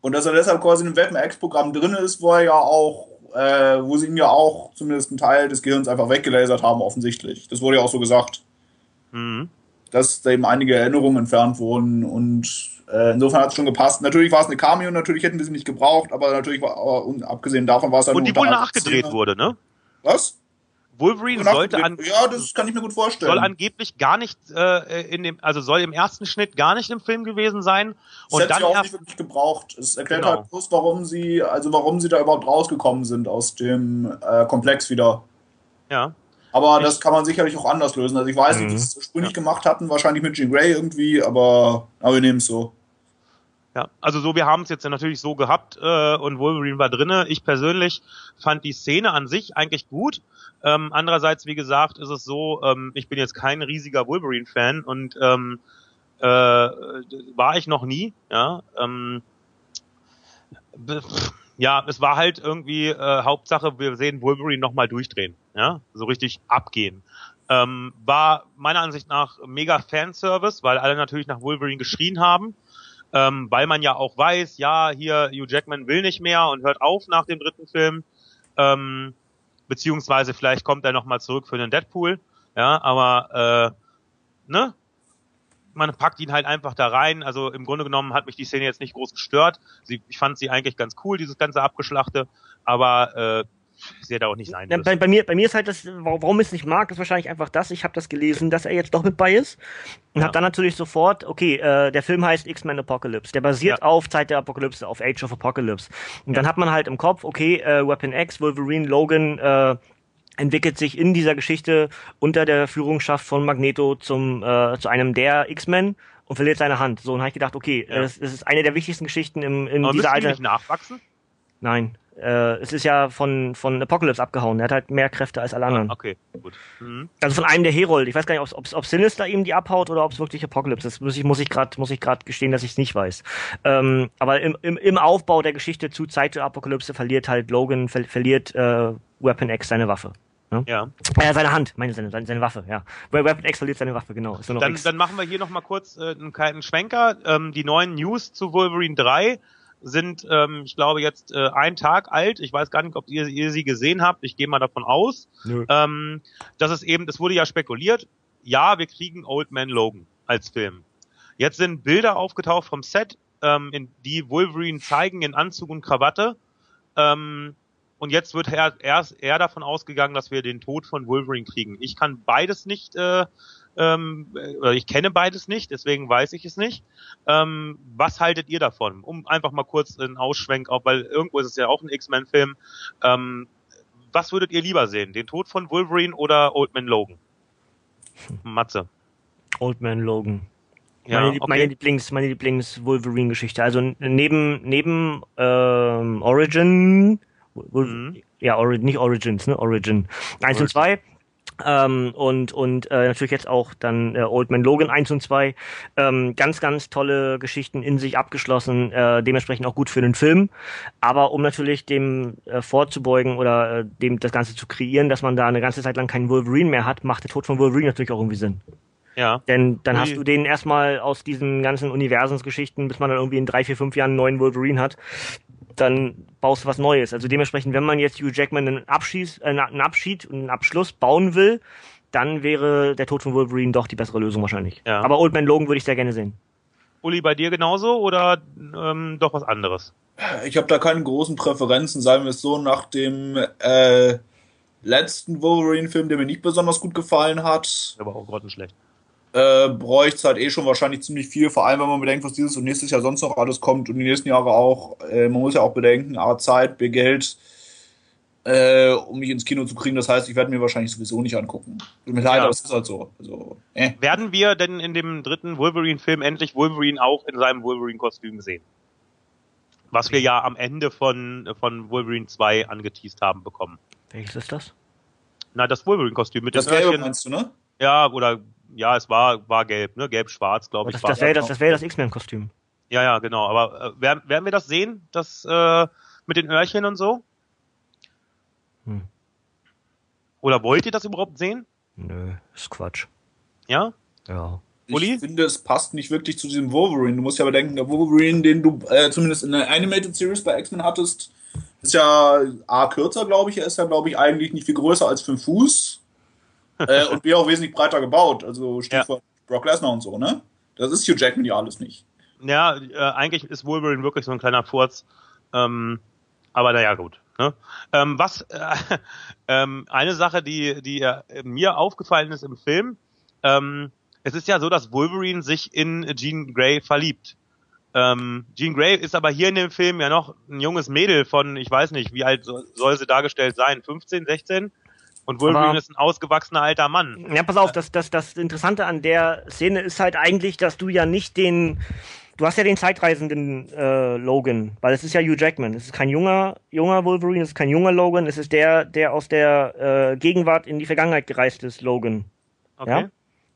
Und dass er deshalb quasi im Weapon X-Programm drin ist, wo er ja auch, äh, wo sie ihm ja auch zumindest einen Teil des Gehirns einfach weggelasert haben, offensichtlich. Das wurde ja auch so gesagt, Mhm. dass da eben einige Erinnerungen entfernt wurden und äh, insofern hat es schon gepasst. Natürlich war es eine Cameo, natürlich hätten wir sie nicht gebraucht, aber natürlich war, aber und abgesehen davon war es dann Und nur die wohl nachgedreht wurde, ne? Was? Wolverine sollte an, ja, das kann ich mir gut vorstellen. soll angeblich gar nicht äh, in dem, also soll im ersten Schnitt gar nicht im Film gewesen sein. Das Und hätte dann sie auch nicht wirklich gebraucht. Es erklärt Genau. halt bloß, warum sie, also warum sie da überhaupt rausgekommen sind aus dem äh, Komplex wieder. ja. Aber das kann man sicherlich auch anders lösen. Also ich weiß Mhm. nicht, wie sie es ursprünglich gemacht hatten, wahrscheinlich mit Jean Grey irgendwie, aber, aber wir nehmen es so. Ja, also so, wir haben es jetzt natürlich so gehabt äh, und Wolverine war drinne. Ich persönlich fand die Szene an sich eigentlich gut. Ähm, andererseits, wie gesagt, ist es so, ähm, ich bin jetzt kein riesiger Wolverine-Fan und ähm, äh, war ich noch nie. Ja, ähm, ja, es war halt irgendwie äh, Hauptsache, wir sehen Wolverine nochmal durchdrehen, ja, so richtig abgehen. Ähm, war meiner Ansicht nach mega Fanservice, weil alle natürlich nach Wolverine geschrien haben, ähm, weil man ja auch weiß, ja, hier Hugh Jackman will nicht mehr und hört auf nach dem dritten Film, ähm, beziehungsweise vielleicht kommt er nochmal zurück für den Deadpool, ja, aber äh, ne, man packt ihn halt einfach da rein. Also im Grunde genommen hat mich die Szene jetzt nicht groß gestört. Sie, ich fand sie eigentlich ganz cool, dieses ganze Abgeschlachte, aber äh, sie hätte auch nicht sein Ja, bei, bei, mir, bei mir ist halt das, warum ich es nicht mag, ist wahrscheinlich einfach das, ich habe das gelesen, dass er jetzt doch mit bei ist. Und Ja. habe dann natürlich sofort, okay, äh, der Film heißt X-Men Apocalypse. Der basiert Ja. auf Zeit der Apokalypse, auf Age of Apocalypse. Und dann Ja. hat man halt im Kopf, okay, äh, Weapon X, Wolverine, Logan, äh, entwickelt sich in dieser Geschichte unter der Führungsschaft von Magneto zum äh, zu einem der X-Men und verliert seine Hand. So, und habe ich gedacht, okay, Ja. das, das ist eine der wichtigsten Geschichten im, in aber dieser müssen die Alter. nicht nachwachsen? Nein. Äh, es ist ja von, von Apocalypse abgehauen. Er hat halt mehr Kräfte als alle anderen. Ah, okay, gut. Mhm. Also von einem der Herold. Ich weiß gar nicht, ob, ob, Sinister ihm die abhaut oder ob es wirklich Apocalypse ist. Muss ich, muss ich gerade muss ich gerade gestehen, dass ich es nicht weiß. Ähm, aber im, im, im Aufbau der Geschichte zu Zeit der Apokalypse verliert halt Logan, ver, verliert äh, Weapon X seine Waffe. Ja. Äh, seine Hand, meine seine, seine, seine Waffe, ja. We- Weapon X verliert seine Waffe, genau. Dann, dann machen wir hier nochmal kurz äh, einen kleinen Schwenker. Ähm, die neuen News zu Wolverine 3 sind, ähm, ich glaube, jetzt äh, ein Tag alt. Ich weiß gar nicht, ob ihr, ihr sie gesehen habt. Ich gehe mal davon aus. Nö. Ähm, das ist eben, es wurde ja spekuliert, ja, wir kriegen Old Man Logan als Film. Jetzt sind Bilder aufgetaucht vom Set, ähm, in die Wolverine zeigen in Anzug und Krawatte. Ähm, und jetzt wird er, erst eher davon ausgegangen, dass wir den Tod von Wolverine kriegen. Ich kann beides nicht, äh, ähm, äh, ich kenne beides nicht, deswegen weiß ich es nicht. Ähm, was haltet ihr davon? Um einfach mal kurz einen Ausschwenk auf, weil irgendwo ist es ja auch ein X-Men-Film. Ähm, was würdet ihr lieber sehen? Den Tod von Wolverine oder Old Man Logan? Matze. Old Man Logan. Ja, meine, okay. meine Lieblings, meine Lieblings-Wolverine-Geschichte. Also n- neben, neben ähm, Origin, Mhm. ja, Ori nicht Origins, ne? Origin. Eins und zwei. Ähm, und und äh, natürlich jetzt auch dann äh, Old Man Logan 1 und 2. Ähm, ganz, ganz tolle Geschichten in sich abgeschlossen, äh, dementsprechend auch gut für den Film. Aber um natürlich dem äh, vorzubeugen oder äh, dem das Ganze zu kreieren, dass man da eine ganze Zeit lang keinen Wolverine mehr hat, macht der Tod von Wolverine natürlich auch irgendwie Sinn. ja. Denn dann hast du den erstmal aus diesen ganzen Universumsgeschichten, bis man dann irgendwie in drei, vier, fünf Jahren einen neuen Wolverine hat, dann baust du was Neues. Also dementsprechend, wenn man jetzt Hugh Jackman einen Abschied, äh, einen Abschied und einen Abschluss bauen will, dann wäre der Tod von Wolverine doch die bessere Lösung wahrscheinlich. Ja. Aber Old Man Logan würde ich sehr gerne sehen. Uli, bei dir genauso oder ähm, doch was anderes? Ich habe da keine großen Präferenzen, sagen wir es so, nach dem äh, letzten Wolverine-Film, der mir nicht besonders gut gefallen hat, Aber auch grottenschlecht. Äh, bräuchte es halt eh schon wahrscheinlich ziemlich viel, vor allem wenn man bedenkt, was dieses und nächstes Jahr sonst noch alles kommt und die nächsten Jahre auch. Äh, man muss ja auch bedenken, A, Zeit, B, Geld, äh, um mich ins Kino zu kriegen. Das heißt, ich werde mir wahrscheinlich sowieso nicht angucken. Tut mir leid, Ja. aber es ist halt so. Also, äh. Werden wir denn in dem dritten Wolverine-Film endlich Wolverine auch in seinem Wolverine-Kostüm sehen? Was wir ja am Ende von, von Wolverine 2 angeteased haben bekommen. Welches ist das? Na, das Wolverine-Kostüm mit Das den Gelbe meinst du, ne? Ja, oder, ja, es war, war gelb, ne? Gelb-schwarz, glaube ich. Das, war das wäre das, das, wäre das X-Men-Kostüm. Ja, ja, genau. Aber äh, werden, werden wir das sehen? Das äh, mit den Öhrchen und so? Hm. Oder wollt ihr das überhaupt sehen? Nö, ist Quatsch. Ja? Ja. Uli? Ich finde, es passt nicht wirklich zu diesem Wolverine. Du musst ja bedenken, der Wolverine, den du äh, zumindest in der Animated Series bei X-Men hattest, ist ja A kürzer, glaube ich. Er ist ja, glaube ich, eigentlich nicht viel größer als fünf Fuß. äh, und B auch wesentlich breiter gebaut. Also Stichwort Brock Lesnar und so, ne? Das ist Hugh Jackman ja alles nicht. Ja, äh, eigentlich ist Wolverine wirklich so ein kleiner Furz. Ähm, aber naja, gut. Ne? Ähm, was äh, ähm, eine Sache, die, die äh, mir aufgefallen ist im Film, ähm, es ist ja so, dass Wolverine sich in Jean Grey verliebt. Ähm, Jean Grey ist aber hier in dem Film ja noch ein junges Mädel von, ich weiß nicht, wie alt so- soll sie dargestellt sein? 15, 16? Und Wolverine Aber- ist ein ausgewachsener alter Mann. Ja, pass auf, das, das, das Interessante an der Szene ist halt eigentlich, dass du ja nicht den, du hast ja den zeitreisenden äh, Logan, weil es ist ja Hugh Jackman. Es ist kein junger, junger Wolverine, es ist kein junger Logan, es ist der, der aus der äh, Gegenwart in die Vergangenheit gereist ist, Logan. Okay. Ja?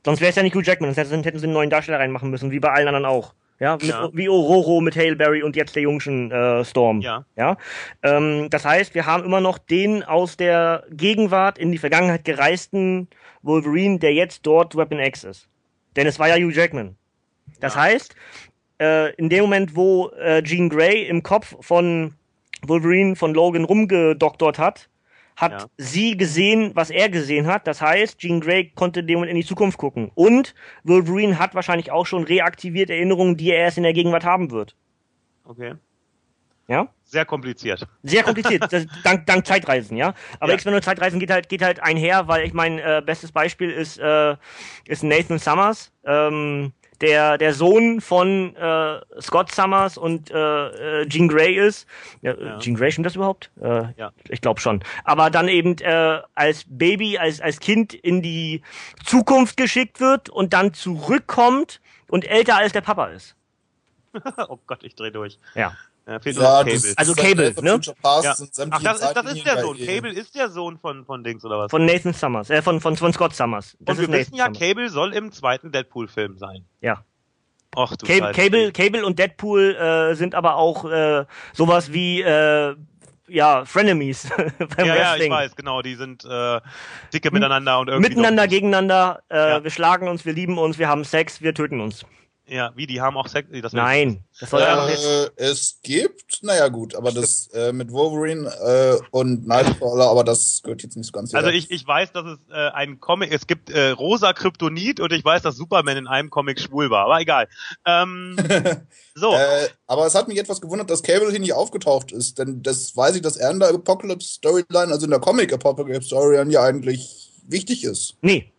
Sonst wäre es ja nicht Hugh Jackman, sonst hätten, hätten sie einen neuen Darsteller reinmachen müssen, wie bei allen anderen auch. Ja, mit, Ja. wie Ororo mit Hail Berry und jetzt der jungschen äh, Storm. Ja. Ja. Ähm, das heißt, wir haben immer noch den aus der Gegenwart in die Vergangenheit gereisten Wolverine, der jetzt dort Weapon X ist. Denn es war ja Hugh Jackman. Das Ja. heißt, äh, in dem Moment, wo äh, Jean Grey im Kopf von Wolverine von Logan rumgedoktort hat, hat Ja. sie gesehen, was er gesehen hat. Das heißt, Jean Grey konnte dem in die Zukunft gucken. Und Wolverine hat wahrscheinlich auch schon reaktiviert Erinnerungen, die er erst in der Gegenwart haben wird. Okay. Ja? Sehr kompliziert. Sehr kompliziert, das, dank, dank Zeitreisen, ja. Aber Ja. X-Men und Zeitreisen geht halt, geht halt einher, weil ich mein äh, bestes Beispiel ist, äh, ist Nathan Summers, ähm, der der Sohn von äh, Scott Summers und äh, äh, Jean Grey ist. Ja, Ja. Jean Grey stimmt das überhaupt? Äh, Ja. Ich glaube schon. Aber dann eben äh, als Baby, als als Kind in die Zukunft geschickt wird und dann zurückkommt und älter als der Papa ist. oh Gott, ich dreh durch. Ja. Ja, fehlt nur Ja, das Cable. Also ist Cable, ne? Ja. Ach, das ist, das ist der Sohn. ihm. Cable ist der Sohn von, von Dings oder was? Von Nathan Summers, äh, von, von, von Scott Summers. Das Und wir wissen ja, Summers. Cable soll im zweiten Deadpool-Film sein. Ja. Ach du Cable, Scheiße. Cable, Cable und Deadpool äh, sind aber auch äh, sowas wie äh, ja Frenemies beim Ja, ja, ich Wrestling. weiß, genau. Die sind äh, dicke miteinander und irgendwie. Miteinander, gegeneinander, äh, Ja. wir schlagen uns, wir lieben uns, wir haben Sex, wir töten uns. Ja, wie, die haben auch Sex. Das Nein, das soll einfach jetzt. Äh, es gibt, naja gut, aber das äh, mit Wolverine äh, und Nightcrawler, aber das gehört jetzt nicht so ganz Also ich, ich weiß, dass es äh, ein Comic, es gibt äh, rosa Kryptonit und ich weiß, dass Superman in einem Comic schwul war, aber egal. Ähm, so, Äh, aber es hat mich etwas gewundert, dass Cable hier nicht aufgetaucht ist, denn das weiß ich, dass er in der Apocalypse Storyline, also in der Comic Apocalypse Storyline ja eigentlich wichtig ist. Nee.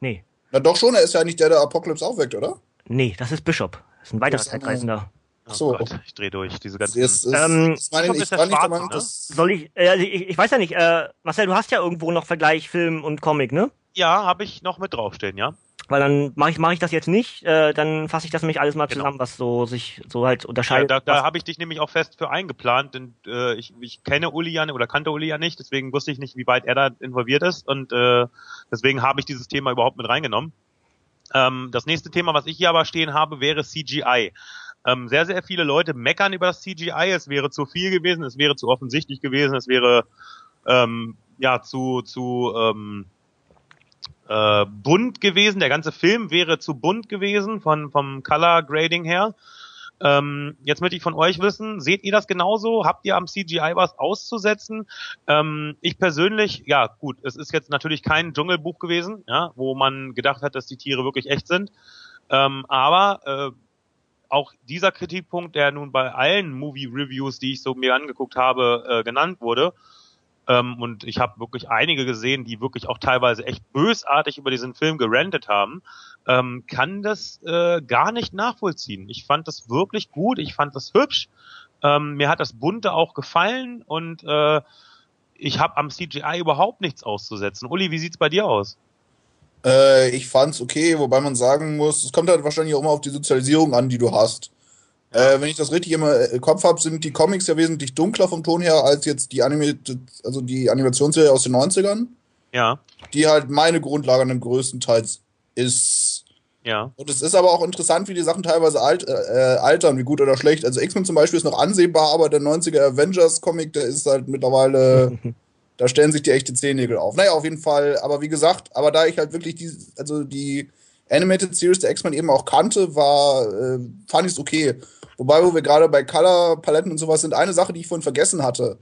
Nee. Na doch schon, er ist ja nicht der, der Apocalypse aufweckt, oder? Nee, das ist Bishop. Das ist ein weiterer ist Zeitreisender. oh so. Gott, ich dreh durch, diese ganzen... ist, ist, Ähm, das meine ich, ist ich der war nicht der Schwarze, Meinung, ne? dass. Soll ich, äh, also ich, ich weiß ja nicht, äh, Marcel, du hast ja irgendwo noch Vergleich Film und Comic, ne? Ja, habe ich noch mit draufstehen, ja. Weil dann mache ich, mach ich das jetzt nicht, äh, dann fasse ich das nämlich alles mal Genau. zusammen, was so sich so halt Ja, unterscheidet. da da was- habe ich dich nämlich auch fest für eingeplant, denn äh, ich, ich kenne Uli ja oder kannte Uli ja nicht, deswegen wusste ich nicht, wie weit er da involviert ist und äh, deswegen habe ich dieses Thema überhaupt mit reingenommen. Ähm, das nächste Thema, was ich hier aber stehen habe, wäre CGI. Ähm, sehr, sehr viele Leute meckern über das CGI, es wäre zu viel gewesen, es wäre zu offensichtlich gewesen, es wäre ähm, ja zu, zu ähm, äh, bunt gewesen, der ganze Film wäre zu bunt gewesen von, vom Color Grading her. Ähm, jetzt möchte ich von euch wissen, seht ihr das genauso? Habt ihr am CGI was auszusetzen? Ähm, ich persönlich, ja gut, es ist jetzt natürlich kein Dschungelbuch gewesen, ja, wo man gedacht hat, dass die Tiere wirklich echt sind. Ähm, aber äh, auch dieser Kritikpunkt, der nun bei allen Movie-Reviews, die ich so mir angeguckt habe, äh, genannt wurde, ähm, und ich habe wirklich einige gesehen, die wirklich auch teilweise echt bösartig über diesen Film gerantet haben, ähm, kann das äh, gar nicht nachvollziehen. Ich fand das wirklich gut, ich fand das hübsch, ähm, mir hat das Bunte auch gefallen und äh, ich habe am CGI überhaupt nichts auszusetzen. Uli, wie sieht's bei dir aus? Äh, ich fand's okay, wobei man sagen muss, es kommt halt wahrscheinlich auch immer auf die Sozialisierung an, die du hast. Äh, wenn ich das richtig immer im Kopf habe, sind die Comics ja wesentlich dunkler vom Ton her als jetzt die Animated, also die Animationsserie aus den 90ern, Ja, die halt meine Grundlage dann größtenteils ist. ja, Und es ist aber auch interessant, wie die Sachen teilweise alt, äh, äh, altern, wie gut oder schlecht. Also X-Men zum Beispiel ist noch ansehbar, aber der 90er Avengers-Comic, der ist halt mittlerweile, da stellen sich die echte Zehennägel auf. Naja, auf jeden Fall, aber wie gesagt, aber da ich halt wirklich die, also die Animated Series der X-Men eben auch kannte, war, äh, fand ich es okay. Wobei, wo wir gerade bei Color, Paletten und sowas sind, eine Sache, die ich vorhin vergessen hatte,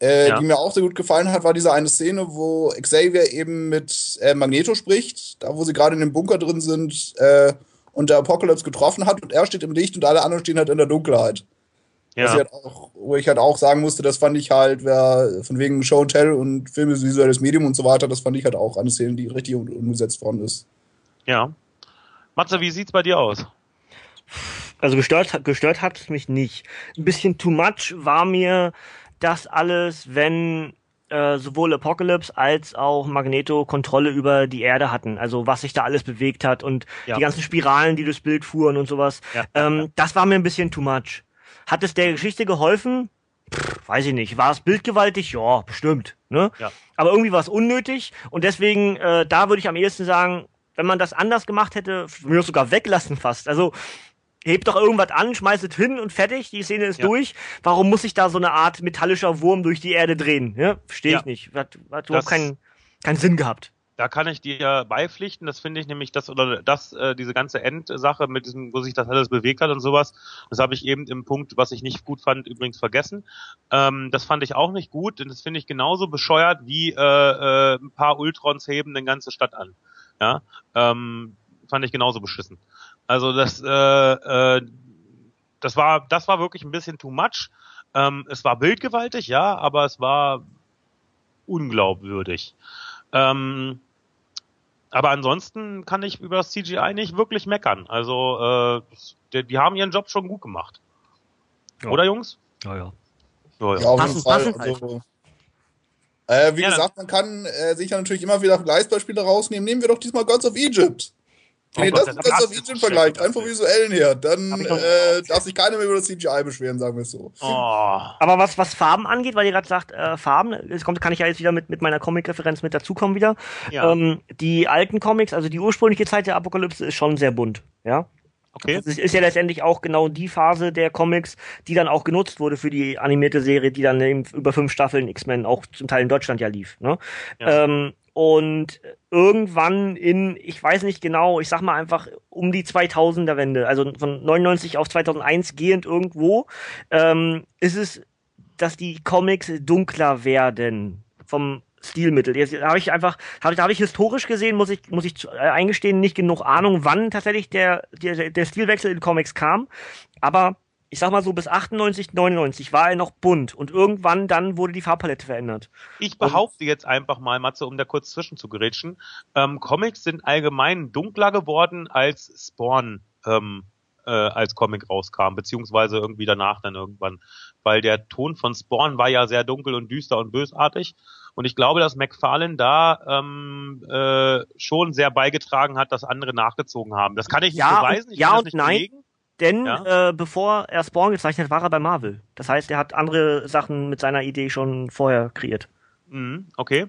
äh, Ja. die mir auch sehr gut gefallen hat, war diese eine Szene, wo Xavier eben mit äh, Magneto spricht, da wo sie gerade in dem Bunker drin sind äh, und der Apocalypse getroffen hat und er steht im Licht und alle anderen stehen halt in der Dunkelheit. Was ich ja, halt auch, wo ich halt auch sagen musste, das fand ich halt, wer von wegen Show and Tell und Film ist visuelles Medium und so weiter, das fand ich halt auch eine Szene, die richtig um- umgesetzt worden ist. Ja. Matze, wie sieht's bei dir aus? Also gestört, hat- gestört hat es mich nicht. Ein bisschen too much war mir das alles, wenn äh, sowohl Apocalypse als auch Magneto Kontrolle über die Erde hatten. Also was sich da alles bewegt hat und Ja. die ganzen Spiralen, die durchs Bild fuhren und sowas. Ja. Ähm, das war mir ein bisschen too much. Hat es der Geschichte geholfen? Pff, weiß ich nicht. War es bildgewaltig? Ja, bestimmt. Ne? Ja. Aber irgendwie war es unnötig und deswegen, äh, da würde ich am ehesten sagen, wenn man das anders gemacht hätte, mir sogar weglassen fast. Also hebt doch irgendwas an, schmeißt es hin und fertig, die Szene ist Ja. durch. Warum muss sich da so eine Art metallischer Wurm durch die Erde drehen? Ja? Verstehe Ja. ich nicht. Hat, hat überhaupt keinen, keinen Sinn gehabt. Da kann ich dir beipflichten. Das finde ich nämlich, das oder das, äh, diese ganze Endsache mit diesem, wo sich das alles bewegt hat und sowas. Das habe ich eben im Punkt, was ich nicht gut fand, übrigens vergessen. Ähm, das fand ich auch nicht gut, denn das finde ich genauso bescheuert wie äh, äh, ein paar Ultrons heben eine ganze Stadt an. Ja, ähm, fand ich genauso beschissen. Also das, äh, äh, das war, das war wirklich ein bisschen too much. Ähm, es war bildgewaltig, ja, aber es war unglaubwürdig. Ähm, aber ansonsten kann ich über das CGI nicht wirklich meckern. Also äh, die, die haben ihren Job schon gut gemacht. Ja. Oder Jungs? Ja, ja. Ja, Ja, auf Passend- jeden Fall. Also, äh, wie Ja, gesagt, man kann äh, sich ja natürlich immer wieder Vergleichsbeispiele rausnehmen. Nehmen wir doch diesmal Gods of Egypt. Wenn Oh ihr Gott, das mit Gods of Egypt vergleicht, schlecht, rein vom das visuellen her, dann äh, darf sich keiner mehr über das CGI beschweren, sagen wir es so. Oh. Aber was, was Farben angeht, weil ihr gerade sagt, äh, Farben, es kommt, kann ich ja jetzt wieder mit, mit meiner Comic-Referenz mit dazukommen wieder. Ja. Ähm, die alten Comics, also die ursprüngliche Zeit der Apokalypse ist schon sehr bunt, ja. Okay. Das ist, ist ja letztendlich auch genau die Phase der Comics, die dann auch genutzt wurde für die animierte Serie, die dann eben über fünf Staffeln X-Men auch zum Teil in Deutschland ja lief. Ne? Ja. Ähm, und irgendwann in, ich weiß nicht genau, ich sag mal einfach um die 2000er Wende, also von 99 auf 2001 gehend irgendwo, ähm, ist es, dass die Comics dunkler werden vom Stilmittel. Jetzt habe ich einfach, habe da habe ich historisch gesehen, muss ich muss ich äh, eingestehen, nicht genug Ahnung, wann tatsächlich der der, der Stilwechsel in Comics kam, aber ich sag mal so bis 98, 99 war er noch bunt und irgendwann dann wurde die Farbpalette verändert. Ich behaupte jetzt einfach mal, Matze, um da kurz zwischen zu gerätschen, ähm, Comics sind allgemein dunkler geworden, als Spawn ähm, äh, als Comic rauskam, beziehungsweise irgendwie danach dann irgendwann. Weil der Ton von Spawn war ja sehr dunkel und düster und bösartig. Und ich glaube, dass McFarlane da ähm, äh, schon sehr beigetragen hat, dass andere nachgezogen haben. Das kann ich nicht Ja und- beweisen. Ich ja und nein. belegen. Denn Ja. äh, bevor er Spawn gezeichnet hat, war er bei Marvel. Das heißt, er hat andere Sachen mit seiner Idee schon vorher kreiert. Mhm, okay.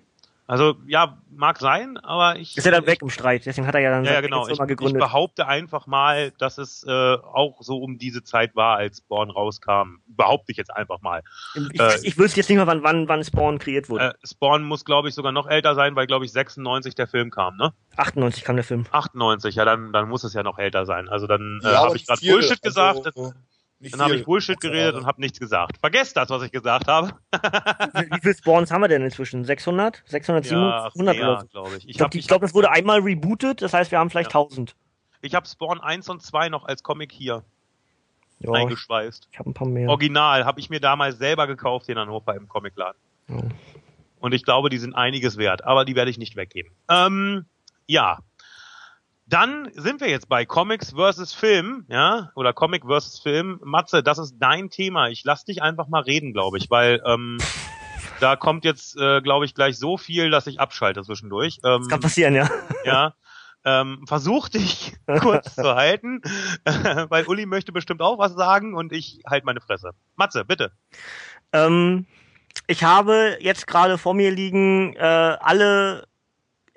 Also ja, mag sein, aber ich Ist er dann weg im Streit, deswegen hat er ja dann Ja, ja genau. Ich, Firma ich gegründet. behaupte einfach mal, dass es äh, auch so um diese Zeit war, als Spawn rauskam. Behaupte ich jetzt einfach mal. ich, äh, ich wüsste jetzt nicht mehr, wann, wann, wann Spawn kreiert wurde. Äh, Spawn muss, glaube ich, sogar noch älter sein, weil, glaube ich, 96 der Film kam, ne? 98 kam der Film. 98, ja, dann, dann muss es ja noch älter sein. Also dann äh, Ja, habe ich gerade Bullshit also, gesagt. Nicht Dann habe ich Bullshit geredet und habe nichts gesagt. Vergesst das, was ich gesagt habe. Wie viele Spawns haben wir denn inzwischen? 600? 600, 700 oder mehr, so? glaube ich. Ich Ich glaube, habe ich glaub, das wurde einmal rebootet, das heißt, wir haben vielleicht Ja. 1000. ich hab Spawn 1 und 2 noch als Comic hier Ja, ich, eingeschweißt. ich habe ein paar mehr. Original habe ich mir damals selber gekauft in Hannover im Comicladen. Ja. Und ich glaube, die sind einiges wert, aber die werde ich nicht weggeben. Ähm, ja. Dann sind wir jetzt bei Comics versus Film, ja, oder Comic versus Film. Matze, das ist dein Thema. Ich lass dich einfach mal reden, glaube ich, weil ähm, da kommt jetzt, äh, glaube ich, gleich so viel, dass ich abschalte zwischendurch. Ähm, Das kann passieren, ja. ja. Ähm, versuch dich kurz zu halten, weil Uli möchte bestimmt auch was sagen und ich halt meine Fresse. Matze, bitte. Ähm, ich habe jetzt gerade vor mir liegen äh, alle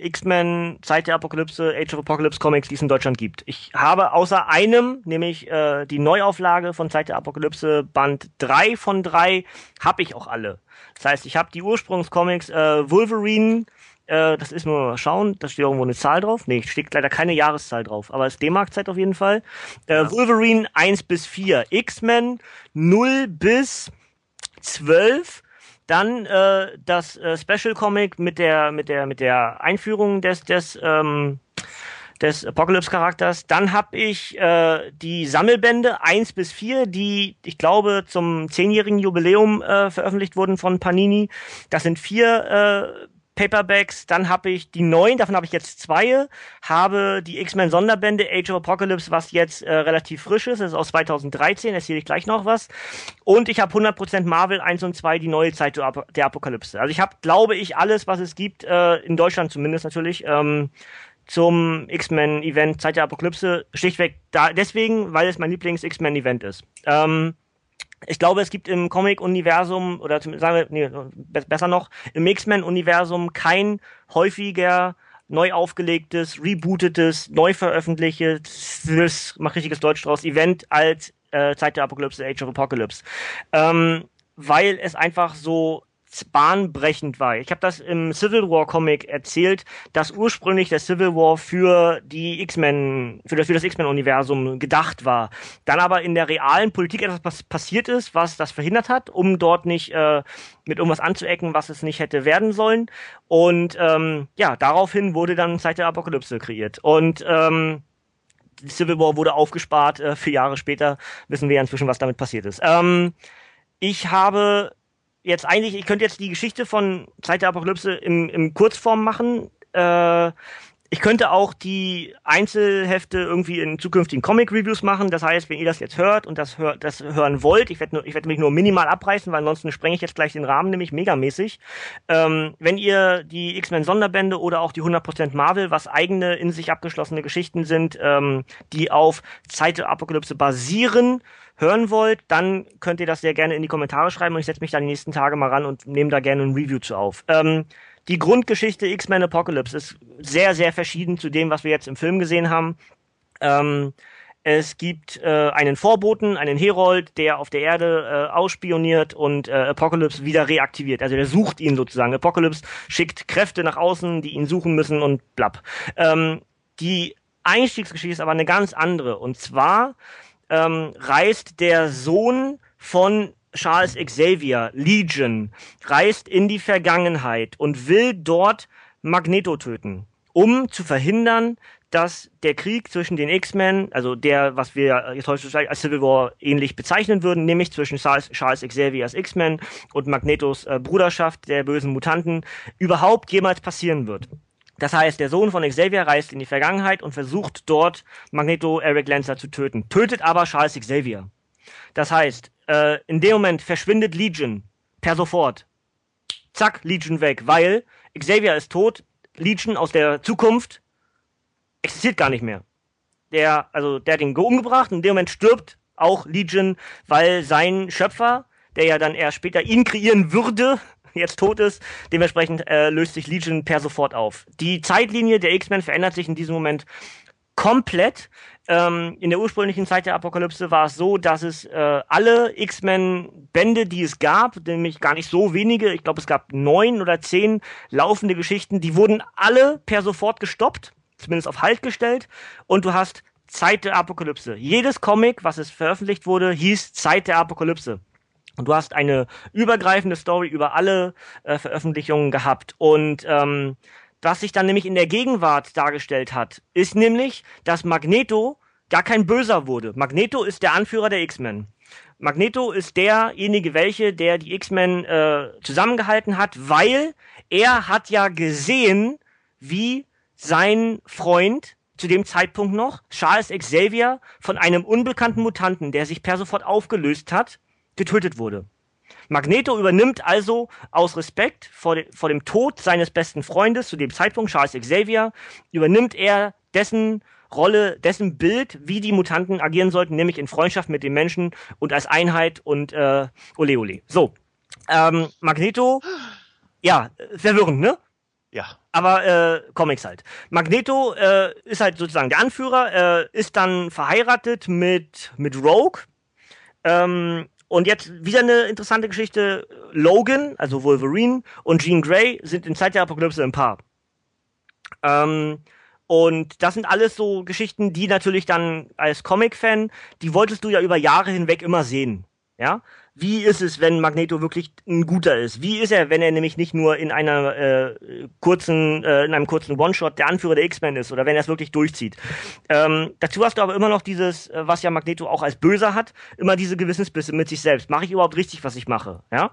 X-Men, Zeit der Apokalypse, Age of Apocalypse Comics, die es in Deutschland gibt. Ich habe außer einem, nämlich äh, die Neuauflage von Zeit der Apokalypse, Band 3 von 3, habe ich auch alle. Das heißt, ich habe die Ursprungscomics äh, Wolverine, äh, das ist nur mal schauen, da steht irgendwo eine Zahl drauf. Nee, steht leider keine Jahreszahl drauf, aber es ist D-Mark-Zeit auf jeden Fall. Äh, Ja. Wolverine 1 bis 4, X-Men 0 bis 12. Dann äh, das äh, Special Comic mit der mit der mit der Einführung des des ähm, des Apocalypse Charakters. Dann habe ich äh, die Sammelbände 1 bis 4, die ich glaube zum zehnjährigen Jubiläum äh, veröffentlicht wurden von Panini. Das sind vier äh, Paperbacks, dann habe ich die neuen, davon habe ich jetzt zwei, habe die X-Men Sonderbände Age of Apocalypse, was jetzt äh, relativ frisch ist, das ist aus 2013, erzähle ich gleich noch was. Und ich habe 100% Marvel 1 und 2, die neue Zeit der Apokalypse. Also ich habe, glaube ich, alles, was es gibt, äh, in Deutschland zumindest natürlich, ähm, zum X-Men-Event Zeit der Apokalypse, schlichtweg da, deswegen, weil es mein Lieblings-X-Men-Event ist. Ähm, ich glaube, es gibt im Comic-Universum, oder sagen wir, nee, besser noch, im X-Men-Universum kein häufiger neu aufgelegtes, rebootetes, neu veröffentlichtes, mach richtiges Deutsch draus, Event als äh, Zeit der Apokalypse, Age of Apocalypse. Ähm, weil es einfach so bahnbrechend war. Ich habe das im Civil War Comic erzählt, dass ursprünglich der Civil War für die X-Men, für das, für das X-Men-Universum gedacht war. Dann aber in der realen Politik etwas passiert ist, was das verhindert hat, um dort nicht äh, mit irgendwas anzuecken, was es nicht hätte werden sollen. Und ähm, ja, daraufhin wurde dann Zeit der Apokalypse kreiert. Und ähm, Civil War wurde aufgespart. Äh, vier Jahre später wissen wir inzwischen, was damit passiert ist. Ähm, ich habe jetzt eigentlich, ich könnte jetzt die Geschichte von Zeit der Apokalypse im, im Kurzform machen. Äh, ich könnte auch die Einzelhefte irgendwie in zukünftigen Comic-Reviews machen. Das heißt, wenn ihr das jetzt hört und das, hör, das hören wollt, ich werde werd mich nur minimal abreißen, weil ansonsten sprenge ich jetzt gleich den Rahmen, nämlich megamäßig. Ähm, wenn ihr die X-Men-Sonderbände oder auch die 100% Marvel, was eigene, in sich abgeschlossene Geschichten sind, ähm, die auf Zeit der Apokalypse basieren, hören wollt, dann könnt ihr das sehr gerne in die Kommentare schreiben und ich setze mich da die nächsten Tage mal ran und nehme da gerne ein Review zu auf. Ähm, die Grundgeschichte X-Men Apocalypse ist sehr, sehr verschieden zu dem, was wir jetzt im Film gesehen haben. Ähm, es gibt äh, einen Vorboten, einen Herold, der auf der Erde äh, ausspioniert und äh, Apocalypse wieder reaktiviert. Also der sucht ihn sozusagen. Apocalypse schickt Kräfte nach außen, die ihn suchen müssen und blapp. Ähm, die Einstiegsgeschichte ist aber eine ganz andere. Und zwar ähm, reist der Sohn von Charles Xavier, Legion, reist in die Vergangenheit und will dort Magneto töten, um zu verhindern, dass der Krieg zwischen den X-Men, also der, was wir jetzt heutzutage als Civil War ähnlich bezeichnen würden, nämlich zwischen Charles, Charles Xavier als X-Men und Magnetos äh, Bruderschaft der bösen Mutanten, überhaupt jemals passieren wird. Das heißt, der Sohn von Xavier reist in die Vergangenheit und versucht dort Magneto Eric Lancer zu töten, tötet aber Charles Xavier. Das heißt, äh, in dem Moment verschwindet Legion per sofort. Zack, Legion weg, weil Xavier ist tot, Legion aus der Zukunft existiert gar nicht mehr. Der, also, der hat ihn umgebracht und in dem Moment stirbt auch Legion, weil sein Schöpfer, der ja dann erst später ihn kreieren würde, jetzt tot ist. Dementsprechend äh, löst sich Legion per sofort auf. Die Zeitlinie der X-Men verändert sich in diesem Moment komplett. Ähm, in der ursprünglichen Zeit der Apokalypse war es so, dass es äh, alle X-Men-Bände, die es gab, nämlich gar nicht so wenige, ich glaube es gab neun oder zehn laufende Geschichten, die wurden alle per sofort gestoppt, zumindest auf Halt gestellt, und du hast Zeit der Apokalypse. Jedes Comic, was es veröffentlicht wurde, hieß Zeit der Apokalypse. Und du hast eine übergreifende Story über alle äh, Veröffentlichungen gehabt. Und ähm, was sich dann nämlich in der Gegenwart dargestellt hat, ist nämlich, dass Magneto gar kein Böser wurde. Magneto ist der Anführer der X-Men. Magneto ist derjenige, welche, der die X-Men äh, zusammengehalten hat, weil er hat ja gesehen, wie sein Freund zu dem Zeitpunkt noch, Charles Xavier, von einem unbekannten Mutanten, der sich per sofort aufgelöst hat, getötet wurde. Magneto übernimmt also aus Respekt vor, de, vor dem Tod seines besten Freundes, zu dem Zeitpunkt Charles Xavier, übernimmt er dessen Rolle, dessen Bild, wie die Mutanten agieren sollten, nämlich in Freundschaft mit den Menschen und als Einheit und äh, ole ole. So, ähm, Magneto, ja, verwirrend, ne? Ja. Aber äh, Comics halt. Magneto äh, ist halt sozusagen der Anführer, äh, ist dann verheiratet mit mit Rogue. Ähm, und jetzt wieder eine interessante Geschichte. Logan, also Wolverine, und Jean Grey sind in Zeit der Apokalypse ein Paar. Ähm, und das sind alles so Geschichten, die natürlich dann als Comic-Fan, die wolltest du ja über Jahre hinweg immer sehen. Ja? Wie ist es, wenn Magneto wirklich ein guter ist? Wie ist er, wenn er nämlich nicht nur in einer äh, kurzen, äh, in einem kurzen One-Shot der Anführer der X-Men ist oder wenn er es wirklich durchzieht? Ähm, dazu hast du aber immer noch dieses, äh, was ja Magneto auch als Böser hat, immer diese Gewissensbisse mit sich selbst. Mache ich überhaupt richtig, was ich mache? Ja.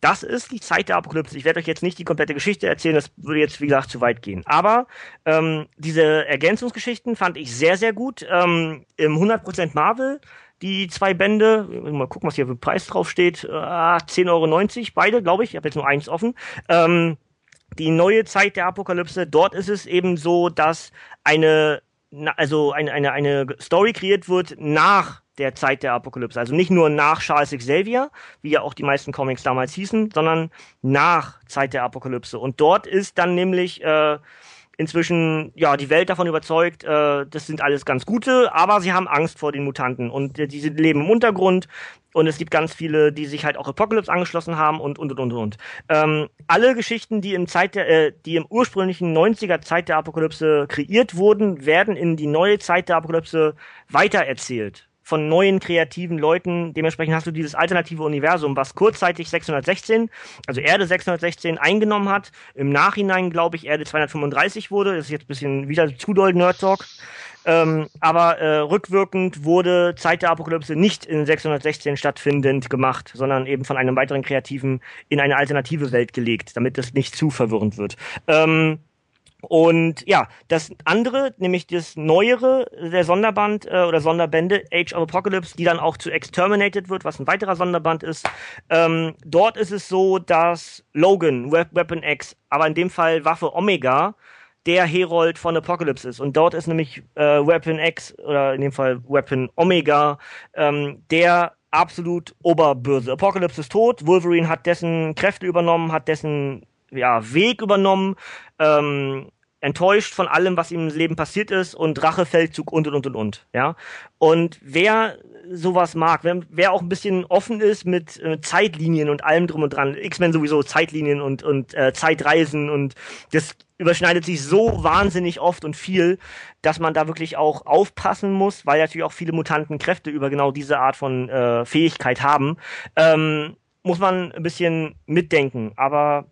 das ist die Zeit der Apokalypse. Ich werde euch jetzt nicht die komplette Geschichte erzählen, das würde jetzt, wie gesagt, zu weit gehen. Aber ähm, diese Ergänzungsgeschichten fand ich sehr, sehr gut. Ähm, Im 100% Marvel, die zwei Bände, mal gucken, was hier für Preis drauf steht, äh, 10,90 Euro, beide, glaube ich, ich habe jetzt nur eins offen. Ähm, die neue Zeit der Apokalypse, dort ist es eben so, dass eine, also eine, eine, eine Story kreiert wird nach der Zeit der Apokalypse. Also nicht nur nach Charles Xavier, wie ja auch die meisten Comics damals hießen, sondern nach Zeit der Apokalypse. Und dort ist dann nämlich äh, inzwischen ja die Welt davon überzeugt, äh, das sind alles ganz gute, aber sie haben Angst vor den Mutanten und äh, diese leben im Untergrund und es gibt ganz viele, die sich halt auch Apocalypse angeschlossen haben und und und und und. Ähm, alle Geschichten, die im Zeit der, äh, die im ursprünglichen 90er Zeit der Apokalypse kreiert wurden, werden in die neue Zeit der Apokalypse weitererzählt von neuen kreativen Leuten. Dementsprechend hast du dieses alternative Universum, was kurzzeitig 616, also Erde 616 eingenommen hat. Im Nachhinein, glaube ich, Erde 235 wurde. Das ist jetzt ein bisschen wieder zu doll Nerd Talk. Ähm, aber äh, rückwirkend wurde Zeit der Apokalypse nicht in 616 stattfindend gemacht, sondern eben von einem weiteren Kreativen in eine alternative Welt gelegt, damit das nicht zu verwirrend wird. Ähm, und ja, das andere, nämlich das neuere, der Sonderband äh, oder Sonderbände, Age of Apocalypse, die dann auch zu Exterminated wird, was ein weiterer Sonderband ist. Ähm, dort ist es so, dass Logan, We Weapon X, aber in dem Fall Waffe Omega, der Herold von Apocalypse ist. Und dort ist nämlich äh, Weapon X oder in dem Fall Weapon Omega ähm, der absolut Oberböse. Apocalypse ist tot, Wolverine hat dessen Kräfte übernommen, hat dessen ja, Weg übernommen, ähm, enttäuscht von allem, was ihm im Leben passiert ist und Rachefeldzug und und und und und. Ja. Und wer sowas mag, wer, wer auch ein bisschen offen ist mit äh, Zeitlinien und allem drum und dran, X-Men sowieso Zeitlinien und und äh, Zeitreisen und das überschneidet sich so wahnsinnig oft und viel, dass man da wirklich auch aufpassen muss, weil natürlich auch viele Mutanten Kräfte über genau diese Art von äh, Fähigkeit haben. Ähm, muss man ein bisschen mitdenken, aber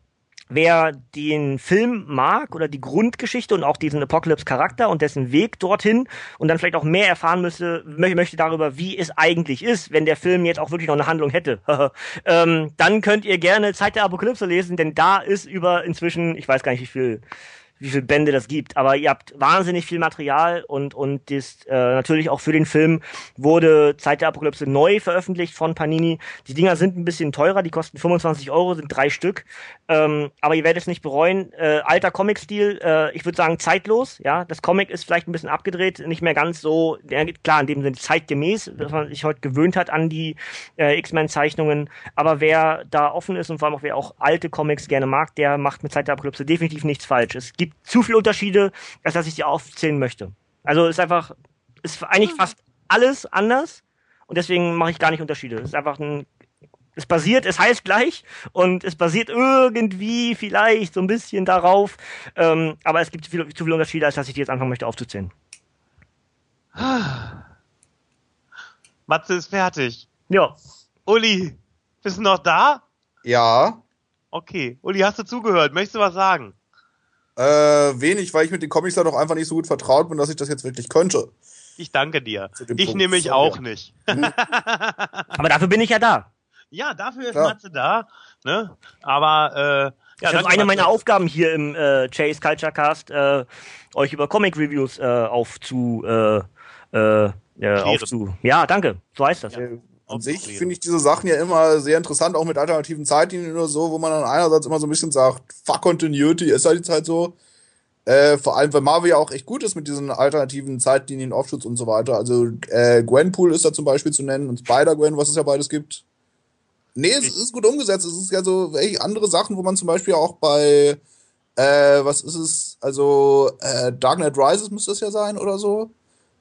wer den Film mag oder die Grundgeschichte und auch diesen Apocalypse-Charakter und dessen Weg dorthin und dann vielleicht auch mehr erfahren müsste, möchte darüber, wie es eigentlich ist, wenn der Film jetzt auch wirklich noch eine Handlung hätte, ähm, dann könnt ihr gerne Zeit der Apokalypse lesen, denn da ist über inzwischen, ich weiß gar nicht wie viel, wie viele Bände das gibt. Aber ihr habt wahnsinnig viel Material und, und das, äh, natürlich auch für den Film wurde Zeit der Apokalypse neu veröffentlicht von Panini. Die Dinger sind ein bisschen teurer, die kosten 25 Euro, sind drei Stück. Ähm, aber ihr werdet es nicht bereuen. Äh, alter Comic-Stil, äh, ich würde sagen zeitlos. Ja, Das Comic ist vielleicht ein bisschen abgedreht, nicht mehr ganz so, ja, klar, in dem Sinne zeitgemäß, dass man sich heute gewöhnt hat an die äh, X-Men-Zeichnungen. Aber wer da offen ist und vor allem auch wer auch alte Comics gerne mag, der macht mit Zeit der Apokalypse definitiv nichts falsch. Es gibt zu viele Unterschiede, als dass ich die aufzählen möchte. Also ist einfach, ist eigentlich ah. fast alles anders und deswegen mache ich gar nicht Unterschiede. Es ist einfach ein, es basiert, es heißt gleich und es basiert irgendwie vielleicht so ein bisschen darauf, ähm, aber es gibt zu viele, zu viele Unterschiede, als dass ich die jetzt anfangen möchte aufzuzählen. Matze ist fertig. Ja. Uli, bist du noch da? Ja. Okay. Uli, hast du zugehört? Möchtest du was sagen? Äh, wenig, weil ich mit den Comics da doch einfach nicht so gut vertraut bin, dass ich das jetzt wirklich könnte. Ich danke dir. Ich nehme mich auch nicht. Hm. Aber dafür bin ich ja da. Ja, dafür ist Klar. Matze da. Ne? Aber äh, ja, das ist eine meiner Aufgaben hier im äh, Chase Culture Cast, äh, euch über Comic Reviews äh, aufzu, äh, äh, äh, aufzu. Ja, danke. So heißt das. Ja. An sich finde ich diese Sachen ja immer sehr interessant, auch mit alternativen Zeitlinien oder so, wo man dann einerseits immer so ein bisschen sagt, fuck Continuity, ist halt jetzt halt so. Äh, vor allem, weil Marvel ja auch echt gut ist mit diesen alternativen Zeitlinien, Offshoots und so weiter. Also äh, Gwenpool ist da zum Beispiel zu nennen und Spider-Gwen, was es ja beides gibt. Nee, es ist gut umgesetzt. Es ist ja so welche andere Sachen, wo man zum Beispiel auch bei, äh, was ist es, also äh, Dark Knight Rises müsste es ja sein oder so.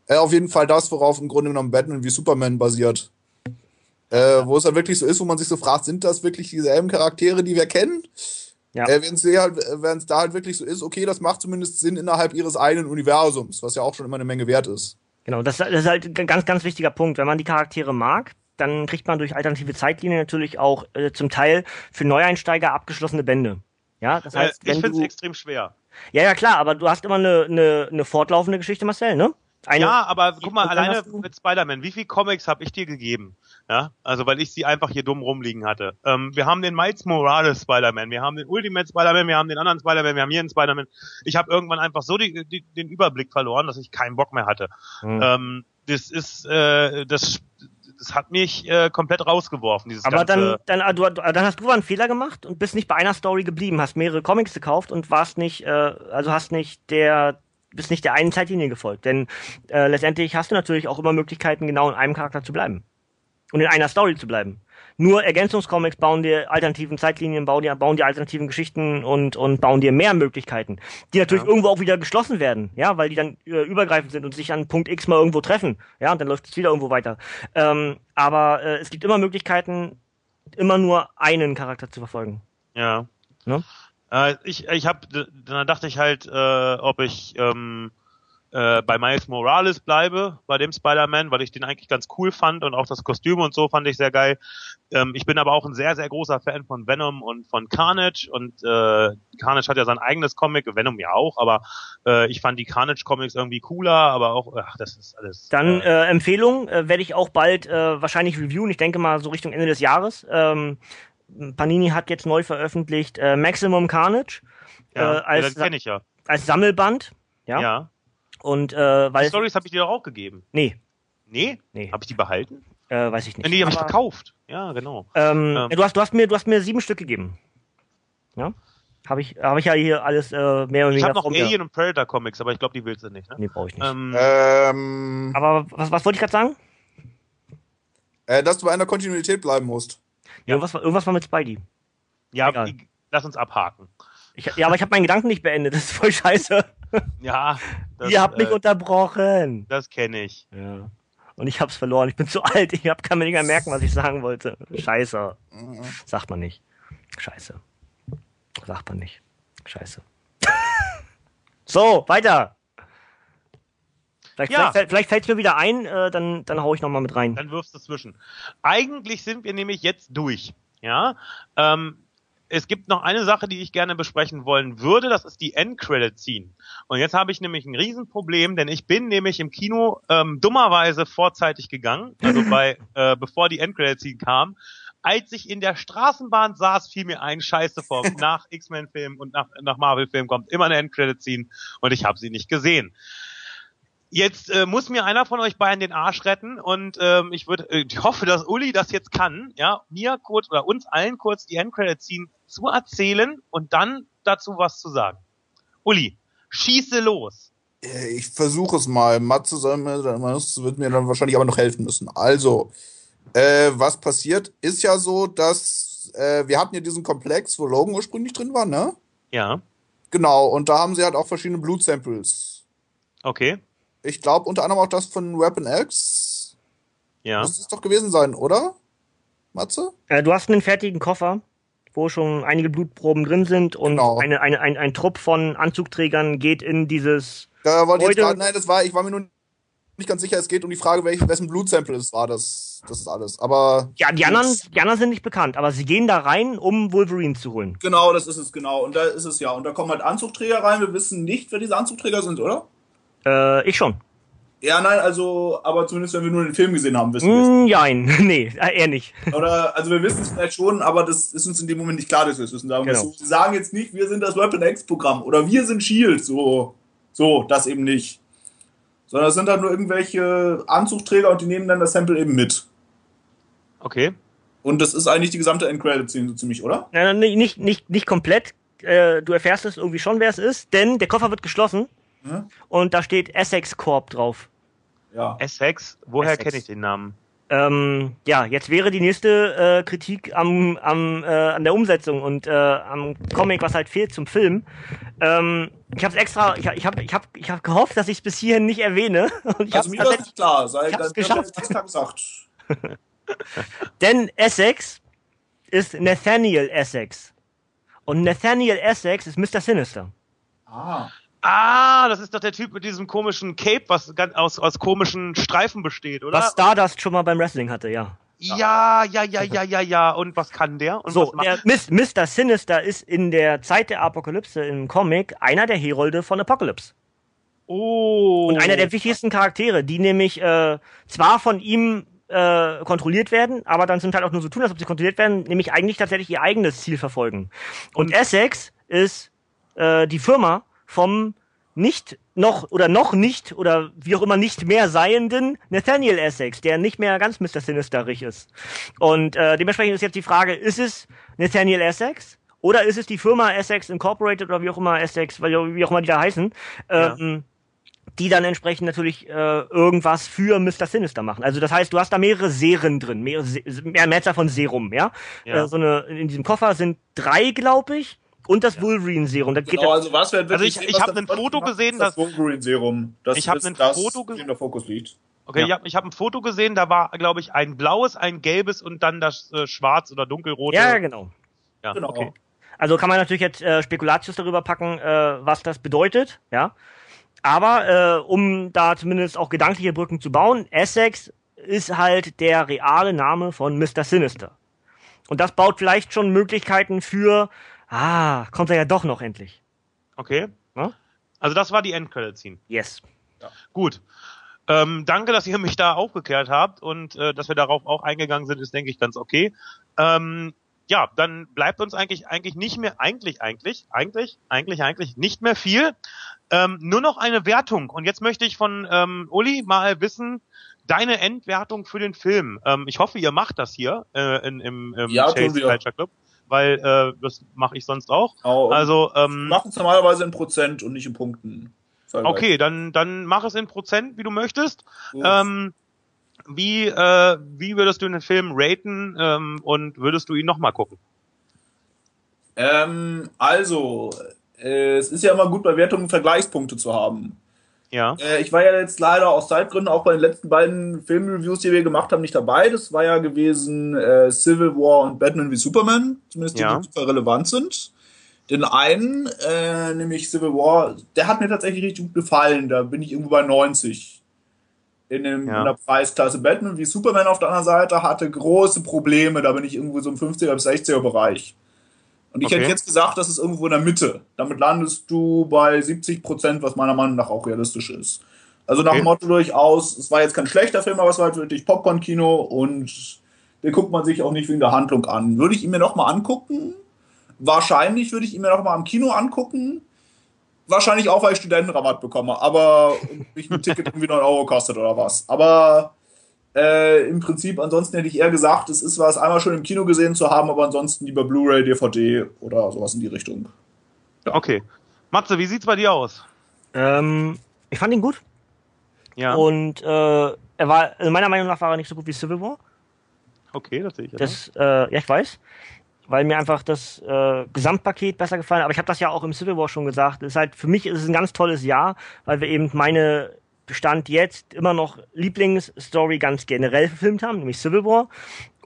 Äh, auf jeden Fall das, worauf im Grunde genommen Batman wie Superman basiert. Äh, wo es dann wirklich so ist, wo man sich so fragt, sind das wirklich dieselben Charaktere, die wir kennen? Ja. Äh, Wenn es halt, da halt wirklich so ist, okay, das macht zumindest Sinn innerhalb ihres eigenen Universums, was ja auch schon immer eine Menge wert ist. Genau, das, das ist halt ein ganz, ganz wichtiger Punkt. Wenn man die Charaktere mag, dann kriegt man durch alternative Zeitlinien natürlich auch äh, zum Teil für Neueinsteiger abgeschlossene Bände. Ja, das heißt, äh, ich finde es extrem schwer. Ja, ja, klar, aber du hast immer eine, eine, eine fortlaufende Geschichte, Marcel, ne? Eine, ja, aber guck mal, alleine mit Spider-Man, wie viel Comics habe ich dir gegeben? Ja, also weil ich sie einfach hier dumm rumliegen hatte. Ähm, wir haben den Miles Morales Spider-Man, wir haben den Ultimate Spider-Man, wir haben den anderen Spider-Man, wir haben hier einen Spider-Man. Ich habe irgendwann einfach so die, die, den Überblick verloren, dass ich keinen Bock mehr hatte. Hm. Ähm, das ist, äh, das, das hat mich äh, komplett rausgeworfen. Dieses Aber ganze, dann, dann, du, dann hast du einen Fehler gemacht und bist nicht bei einer Story geblieben, hast mehrere Comics gekauft und warst nicht, äh, also hast nicht der, bist nicht der einen Zeitlinie gefolgt. Denn äh, letztendlich hast du natürlich auch immer Möglichkeiten, genau in einem Charakter zu bleiben. Und in einer Story zu bleiben. Nur Ergänzungscomics bauen dir alternativen Zeitlinien, bauen dir, bauen dir alternativen Geschichten und, und bauen dir mehr Möglichkeiten, die natürlich Ja. irgendwo auch wieder geschlossen werden, ja, weil die dann äh, übergreifend sind und sich an Punkt X mal irgendwo treffen, ja, und dann läuft es wieder irgendwo weiter. Ähm, aber äh, es gibt immer Möglichkeiten, immer nur einen Charakter zu verfolgen. Ja. Ne? Äh, ich ich habe, dann dachte ich halt, äh, ob ich ähm, äh, bei Miles Morales bleibe, bei dem Spider-Man, weil ich den eigentlich ganz cool fand und auch das Kostüm und so fand ich sehr geil. Ähm, ich bin aber auch ein sehr, sehr großer Fan von Venom und von Carnage und äh, Carnage hat ja sein eigenes Comic, Venom ja auch, aber äh, ich fand die Carnage-Comics irgendwie cooler, aber auch, ach, das ist alles. Dann äh, äh, Empfehlung äh, werde ich auch bald äh, wahrscheinlich reviewen. Ich denke mal so Richtung Ende des Jahres. Ähm, Panini hat jetzt neu veröffentlicht äh, Maximum Carnage ja, äh, als, ja, das kenne ich ja. als Sammelband. Ja. Ja. Und äh, Die weil Stories habe ich dir doch auch gegeben. nee, Nee? nee, Habe ich die behalten? äh, weiß ich nicht. Nee, die habe ich verkauft. Ja, genau. Ähm, Ähm. du hast du hast mir du hast mir sieben Stück gegeben. Ja. Habe ich habe ich ja hier alles äh, mehr oder Ich weniger habe noch. Alien und Predator Comics, aber ich glaube, die willst du nicht. Ne? Nee, brauche ich nicht. Ähm, Ähm, Aber was, was wollte ich gerade sagen? äh, dass du bei einer Kontinuität bleiben musst. Ja. Irgendwas, war, irgendwas war mit Spidey. ja, egal. lass uns abhaken. Ich, ja, aber ich habe meinen Gedanken nicht beendet. Das ist voll scheiße. Ja, das, Ihr habt mich äh, unterbrochen. das kenne ich. Ja. Und ich hab's verloren. Ich bin zu alt. Ich hab, kann mir nicht mehr merken, was ich sagen wollte. Scheiße. Sagt man nicht. Scheiße. Sagt man nicht. Scheiße. so, weiter. Vielleicht, Ja. vielleicht, vielleicht fällt's mir wieder ein, äh, dann, dann hau ich noch mal mit rein. Dann wirfst du zwischen. Eigentlich sind wir nämlich jetzt durch. Ja. Ähm, es gibt noch eine Sache, die ich gerne besprechen wollen würde, das ist die End-Credit-Scene. Und jetzt habe ich nämlich ein Riesenproblem, denn ich bin nämlich im Kino ähm, dummerweise vorzeitig gegangen, also bei, äh, bevor die End-Credit-Scene kam. Als ich in der Straßenbahn saß, fiel mir ein Scheiße vor. Nach X-Men-Film und nach, nach Marvel-Film kommt immer eine End-Credit-Scene und ich habe sie nicht gesehen. Jetzt äh, muss mir einer von euch beiden den Arsch retten und ähm, ich würde, äh, ich hoffe, dass Uli das jetzt kann, ja, mir kurz oder uns allen kurz die Endcredit Scene zu erzählen und dann dazu was zu sagen. Uli, schieße los. Äh, Ich versuche es mal. Matze soll mir, das wird mir dann wahrscheinlich aber noch helfen müssen. Also, äh, was passiert, ist ja so, dass äh, wir hatten ja diesen Komplex, wo Logan ursprünglich drin war, ne? Ja, Genau, und da haben sie halt auch verschiedene Blutsamples. okay, Ich glaube unter anderem auch das von Weapon X. ja, Muss es doch gewesen sein, oder? Matze? Äh, du hast einen fertigen Koffer, wo schon einige Blutproben drin sind und Genau. eine, eine, ein, ein Trupp von Anzugträgern geht in dieses. Da wollte ich jetzt Heute- gerade, nein, das war, ich war mir nur nicht ganz sicher, es geht um die Frage, welch, wessen Blutsample es war, das, das ist alles. Aber. Ja, die anderen, die anderen sind nicht bekannt, aber sie gehen da rein, um Wolverine zu holen. Genau, das ist es, genau. Und da ist es ja. Und da kommen halt Anzugträger rein. Wir wissen nicht, wer diese Anzugträger sind, oder? Äh, ich schon. Ja, nein, also, aber zumindest wenn wir nur den Film gesehen haben, wissen wir es. Mm, nein, nee, äh, eher nicht. Oder, also wir wissen es vielleicht schon, aber das ist uns in dem Moment nicht klar, dass wir es wissen. Sagen Genau. so. Sie sagen jetzt nicht, wir sind das Weapon X-Programm oder wir sind Shield, so. So, das eben nicht. Sondern es sind halt nur irgendwelche Anzugträger und die nehmen dann das Sample eben mit. okay, Und das ist eigentlich die gesamte End-Credit-Szene so ziemlich, oder? Nein, nein, nicht, nicht, nicht komplett. Äh, du erfährst es irgendwie schon, wer es ist, denn der Koffer wird geschlossen Hm? und da steht Essex Corp drauf. Ja. Essex, woher kenne ich den Namen? Ähm, ja, jetzt wäre die nächste äh, Kritik am, am, äh, an der Umsetzung und äh, am Comic, was halt fehlt zum Film. Ähm, ich habe extra, ich, ich habe ich hab, ich hab gehofft, dass ich es bis hierhin nicht erwähne. Und ich Also mir war es klar. Sei ich ganz geschafft. gesagt. Denn Essex ist Nathaniel Essex. Und Nathaniel Essex ist Mr. Sinister. Ah. Ah, das ist doch der Typ mit diesem komischen Cape, was ganz aus, aus komischen Streifen besteht, oder? Was Stardust schon mal beim Wrestling hatte, ja. Ja, ja, ja, ja, ja, ja. Und was kann der? Und So, der Mr. Sinister ist in der Zeit der Apokalypse im Comic einer der Herolde von Apocalypse. Oh. Und einer der wichtigsten Charaktere, die nämlich äh, zwar von ihm äh, kontrolliert werden, aber dann zum Teil auch nur so tun, als ob sie kontrolliert werden, nämlich eigentlich tatsächlich ihr eigenes Ziel verfolgen. Und, Und- Essex ist äh, die Firma vom nicht noch oder noch nicht oder wie auch immer nicht mehr seienden Nathaniel Essex, der nicht mehr ganz Mr. Sinisterig ist. Und äh, dementsprechend ist jetzt die Frage, ist es Nathaniel Essex oder ist es die Firma Essex Incorporated oder wie auch immer Essex, weil wie auch immer die da heißen, Ja. ähm, die dann entsprechend natürlich äh, irgendwas für Mr. Sinister machen. Also das heißt, du hast da mehrere Serien drin, mehrere Se mehr Mehrzahl von Serum, ja. Ja. Äh, so eine in diesem Koffer sind drei, glaube ich, und das Wolverine Serum. Das geht Genau, also was wir Also wirklich ich- sehen, ich was hab da ein Foto gesehen, das dass- Wolverine Serum. Das Ich hab ist ein das, Foto ge- in der Fokus liegt. Okay, Ja. ich habe ich hab ein Foto gesehen, da war, glaube ich, ein blaues, ein gelbes und dann das äh, schwarz oder dunkelrote. ja, genau. ja Genau. okay. Also kann man natürlich jetzt äh, Spekulatius darüber packen, äh, was das bedeutet, ja. Aber äh, um da zumindest auch gedankliche Brücken zu bauen, Essex ist halt der reale Name von Mr. Sinister. Und das baut vielleicht schon Möglichkeiten für, ah, kommt er ja doch noch endlich. Okay. Ja? Also das war die Endcredit-Scene. Yes. Gut. Ähm, danke, dass ihr mich da aufgeklärt habt und äh, dass wir darauf auch eingegangen sind, ist, denke ich, ganz okay. Ähm, ja, dann bleibt uns eigentlich eigentlich nicht mehr, eigentlich, eigentlich, eigentlich, eigentlich, eigentlich nicht mehr viel. Ähm, nur noch eine Wertung. Und jetzt möchte ich von ähm, Uli mal wissen, deine Endwertung für den Film. Ähm, ich hoffe, ihr macht das hier äh, in, im, im Ja, Chase. Culture Club, weil äh, das mache ich sonst auch. Genau. Also, ähm, machen es normalerweise in Prozent und nicht in Punkten. Okay, dann, dann mach es in Prozent, wie du möchtest. Gut. Ähm, wie, äh, wie würdest du den Film raten ähm, und würdest du ihn nochmal gucken? Ähm, also, äh, es ist ja immer gut bei Wertungen Vergleichspunkte zu haben. Ja. Äh, ich war ja jetzt leider aus Zeitgründen auch bei den letzten beiden Filmreviews, die wir gemacht haben, nicht dabei. Das war ja gewesen äh, Civil War und Batman wie Superman, zumindest die, Ja. die super relevant sind. Den einen, äh, nämlich Civil War, der hat mir tatsächlich richtig gut gefallen. Da bin ich irgendwo bei 90. In, dem, Ja. in der Preisklasse Batman wie Superman auf der anderen Seite hatte große Probleme. Da bin ich irgendwo so im 50er bis 60er Bereich. Und ich Okay. hätte jetzt gesagt, das ist irgendwo in der Mitte. Damit landest du bei 70 Prozent, was meiner Meinung nach auch realistisch ist. Also nach Okay. dem Motto durchaus, es war jetzt kein schlechter Film, aber es war halt wirklich Popcorn-Kino und den guckt man sich auch nicht wegen der Handlung an. Würde ich ihn mir nochmal angucken? Wahrscheinlich würde ich ihn mir nochmal am Kino angucken. Wahrscheinlich auch, weil ich Studentenrabatt bekomme, aber mich ein Ticket irgendwie 9 Euro kostet oder was. Aber äh, im Prinzip, ansonsten hätte ich eher gesagt, es ist was einmal schon im Kino gesehen zu haben, aber ansonsten lieber Blu-ray, DVD oder sowas in die Richtung. Okay. Matze, wie sieht's bei dir aus? Ähm, ich fand ihn gut. Ja. Und äh, er war, also meiner Meinung nach war er nicht so gut wie Civil War. okay, das sehe ich. jetzt. Das, äh, ja, ich weiß. Weil mir einfach das äh, Gesamtpaket besser gefallen hat. Aber ich habe das ja auch im Civil War schon gesagt. Es ist halt, für mich ist es ein ganz tolles Jahr, weil wir eben meine Bestand jetzt immer noch Lieblingsstory ganz generell verfilmt haben, nämlich Civil War.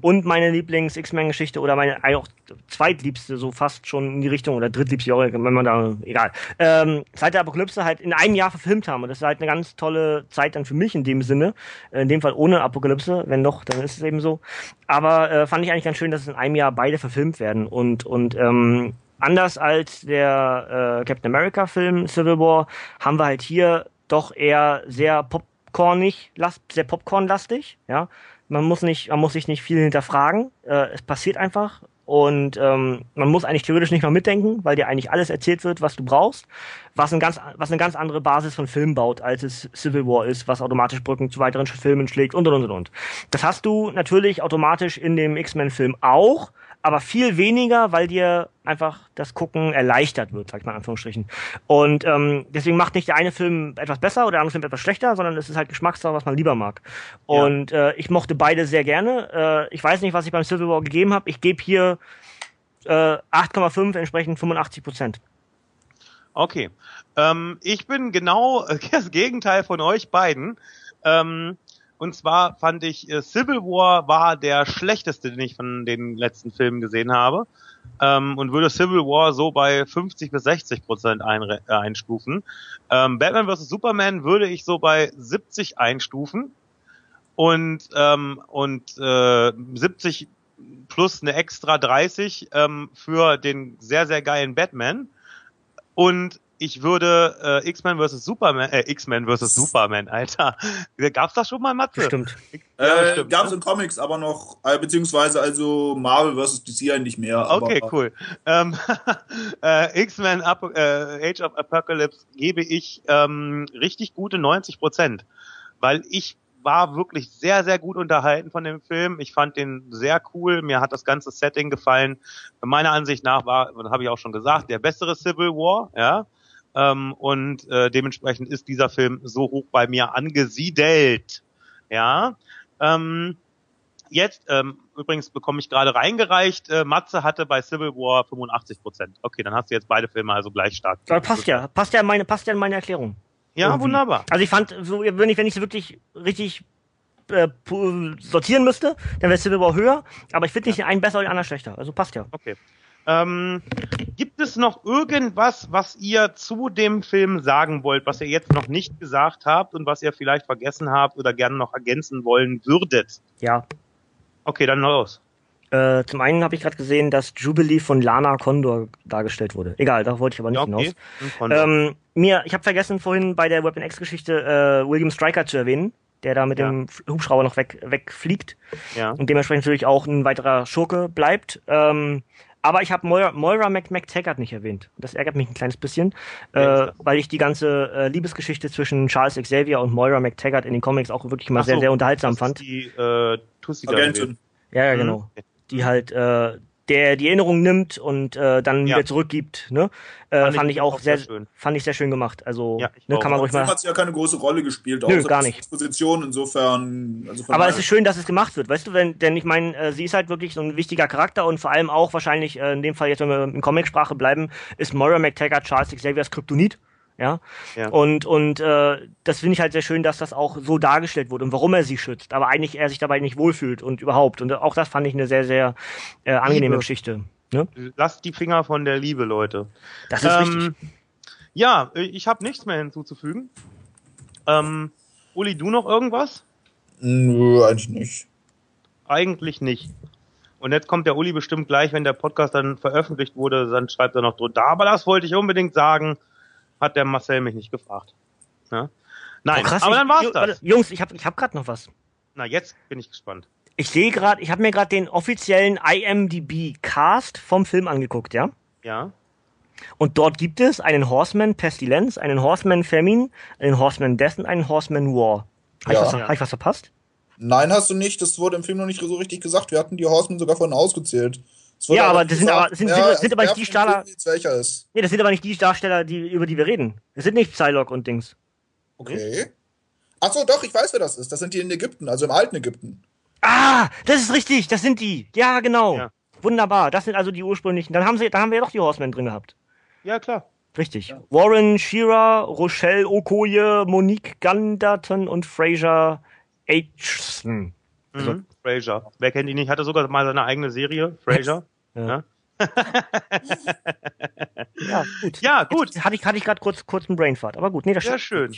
Und meine Lieblings-X-Men-Geschichte oder meine auch zweitliebste, so fast schon in die Richtung, oder drittliebste, wenn man da, egal. Ähm, seit der Apokalypse halt in einem Jahr verfilmt haben. Und das ist halt eine ganz tolle Zeit dann für mich in dem Sinne. Äh, In dem Fall ohne Apokalypse. Wenn doch, dann ist es eben so. Aber äh, fand ich eigentlich ganz schön, dass es in einem Jahr beide verfilmt werden. Und, und ähm, anders als der äh, Captain America-Film Civil War haben wir halt hier doch eher sehr popcornig, sehr popcornlastig, ja. Man muss nicht, man muss sich nicht viel hinterfragen. Äh, es passiert einfach. Und ähm, man muss eigentlich theoretisch nicht mal mitdenken, weil dir eigentlich alles erzählt wird, was du brauchst. Was, ein ganz, was eine ganz andere Basis von Film baut, als es Civil War ist, was automatisch Brücken zu weiteren Filmen schlägt und und und, und. Das hast du natürlich automatisch in dem X-Men-Film auch, aber viel weniger, weil dir einfach das Gucken erleichtert wird, sag ich mal in Anführungsstrichen. Und ähm, deswegen macht nicht der eine Film etwas besser oder der andere Film etwas schlechter, sondern es ist halt Geschmackssache, was man lieber mag. Ja. Und äh, ich mochte beide sehr gerne. Äh, ich weiß nicht, was ich beim Civil War gegeben habe. Ich gebe hier äh, 8,5, entsprechend 85 Prozent. Okay. Ähm, ich bin genau das Gegenteil von euch beiden. Ähm, und zwar fand ich, äh, Civil War war der schlechteste, den ich von den letzten Filmen gesehen habe. Ähm, und würde Civil War so bei 50 bis 60 Prozent äh, einstufen. Ähm, Batman vs. Superman würde ich so bei 70 einstufen. Und, ähm, und äh, 70 plus eine extra 30 ähm, für den sehr, sehr geilen Batman. Und ich würde äh, X-Men vs. Superman, äh, X-Men vs. Superman, Alter. Gab's das schon mal, Matze? Bestimmt. Ja, äh, bestimmt, Gab es ne? in Comics aber noch, äh, beziehungsweise also Marvel vs. DC eigentlich mehr. Okay, aber, cool. Ähm, äh, X-Men äh, Age of Apocalypse gebe ich ähm, richtig gute 90 Prozent, weil ich war wirklich sehr, sehr gut unterhalten von dem Film. Ich fand den sehr cool. Mir hat das ganze Setting gefallen. Meiner Ansicht nach war, habe ich auch schon gesagt, der bessere Civil War, ja. Ähm, und äh, dementsprechend ist dieser Film so hoch bei mir angesiedelt. Ja. Ähm, jetzt, ähm, übrigens bekomme ich gerade reingereicht, äh, Matze hatte bei Civil War 85 Prozent. Okay, dann hast du jetzt beide Filme also gleich stark. Das passt ja. Passt ja in meine, passt ja in meine Erklärung. Ja, Irgendwie. wunderbar. Also ich fand, so, wenn ich, wenn ich es wirklich richtig äh, sortieren müsste, dann wäre Civil War höher, aber ich finde nicht den einen besser oder den anderen schlechter. Also passt ja. Okay. Ähm, gibt es noch irgendwas, was ihr zu dem Film sagen wollt, was ihr jetzt noch nicht gesagt habt und was ihr vielleicht vergessen habt oder gerne noch ergänzen wollen würdet? Ja. Okay, dann los. Äh, zum einen habe ich gerade gesehen, dass Jubilee von Lana Condor dargestellt wurde. Egal, da wollte ich aber nicht Ja, hinaus. okay. Condor. Ähm, mir, ich habe vergessen vorhin bei der Weapon X-Geschichte äh, William Stryker zu erwähnen, der da mit Ja. dem Hubschrauber noch weg, wegfliegt ja. und dementsprechend natürlich auch ein weiterer Schurke bleibt. Ähm, aber ich habe Moira, Moira Mac McTaggart nicht erwähnt. Das ärgert mich ein kleines bisschen, äh, weil ich die ganze äh, Liebesgeschichte zwischen Charles Xavier und Moira McTaggart in den Comics auch wirklich mal Ach sehr, so, sehr unterhaltsam das fand. Die äh, Tussi Agentin. Ja, ja, Mhm. genau. Die halt äh, der die Erinnerung nimmt und äh, dann Ja. wieder zurückgibt. Ne? Äh, Fand fand, ich ich auch sehr, sehr schön. fand ich sehr schön gemacht. Also Ja, ne, kann man ruhig mal. hat ja keine große Rolle gespielt. Nö, gar nicht. Exposition insofern. Also Aber es ist schön, dass es gemacht wird, weißt du, wenn, denn ich meine, äh, sie ist halt wirklich so ein wichtiger Charakter und vor allem auch wahrscheinlich, äh, in dem Fall jetzt, wenn wir in Comicsprache bleiben, ist Moira McTaggart Charles Xavier's Kryptonit. Ja. Ja. Und, und äh, das finde ich halt sehr schön, dass das auch so dargestellt wurde und warum er sie schützt, aber eigentlich er sich dabei nicht wohlfühlt und überhaupt. Und auch das fand ich eine sehr, sehr äh, angenehme Liebe. Geschichte. Ne? Lasst die Finger von der Liebe, Leute. Das ist richtig. Ähm, ja, ich habe nichts mehr hinzuzufügen. Ähm, Uli, du noch irgendwas? Nö, eigentlich nicht. Eigentlich nicht. Und jetzt kommt der Uli bestimmt gleich, wenn der Podcast dann veröffentlicht wurde, dann schreibt er noch drunter. Aber das wollte ich unbedingt sagen, hat der Marcel mich nicht gefragt. Ja? Nein, Oh, krass, aber ich- dann war's das. Jungs, ich habe ich hab gerade noch was. Na, jetzt bin ich gespannt. Ich sehe gerade, ich habe mir gerade den offiziellen IMDb Cast vom Film angeguckt, ja? Ja? Und dort gibt es einen Horseman Pestilence, einen Horseman Famine, einen Horseman Death und einen Horseman War. Habe Ja. ich, was- hab ich was verpasst? Nein, hast du nicht. Das wurde im Film noch nicht so richtig gesagt. Wir hatten die Horsemen sogar vorhin ausgezählt. Ja, aber das sind aber- sind- sind- sind aber nicht die ist. Nee, das sind aber nicht die Darsteller, die, über die wir reden. Das sind nicht Psylocke und Dings. Okay. Ach so, doch, ich weiß, wer das ist. Das sind die in Ägypten, also im alten Ägypten. Ah, das ist richtig, das sind die. Ja, genau. Ja. Wunderbar, das sind also die ursprünglichen. Dann haben sie, da haben wir ja doch die Horsemen drin gehabt. Ja, klar. Richtig. Warren Shearer, Rochelle Okoye, Monique Ganderton und Fraser Aitchison. Also- Mhm. Fraser. Wer kennt ihn nicht? Hatte sogar mal seine eigene Serie, Fraser. Ja. Ja. Ja, gut. Ja, gut. Jetzt hatte ich, hatte ich gerade kurz, kurz einen Brainfart. Aber gut, nee, das Sehr schön.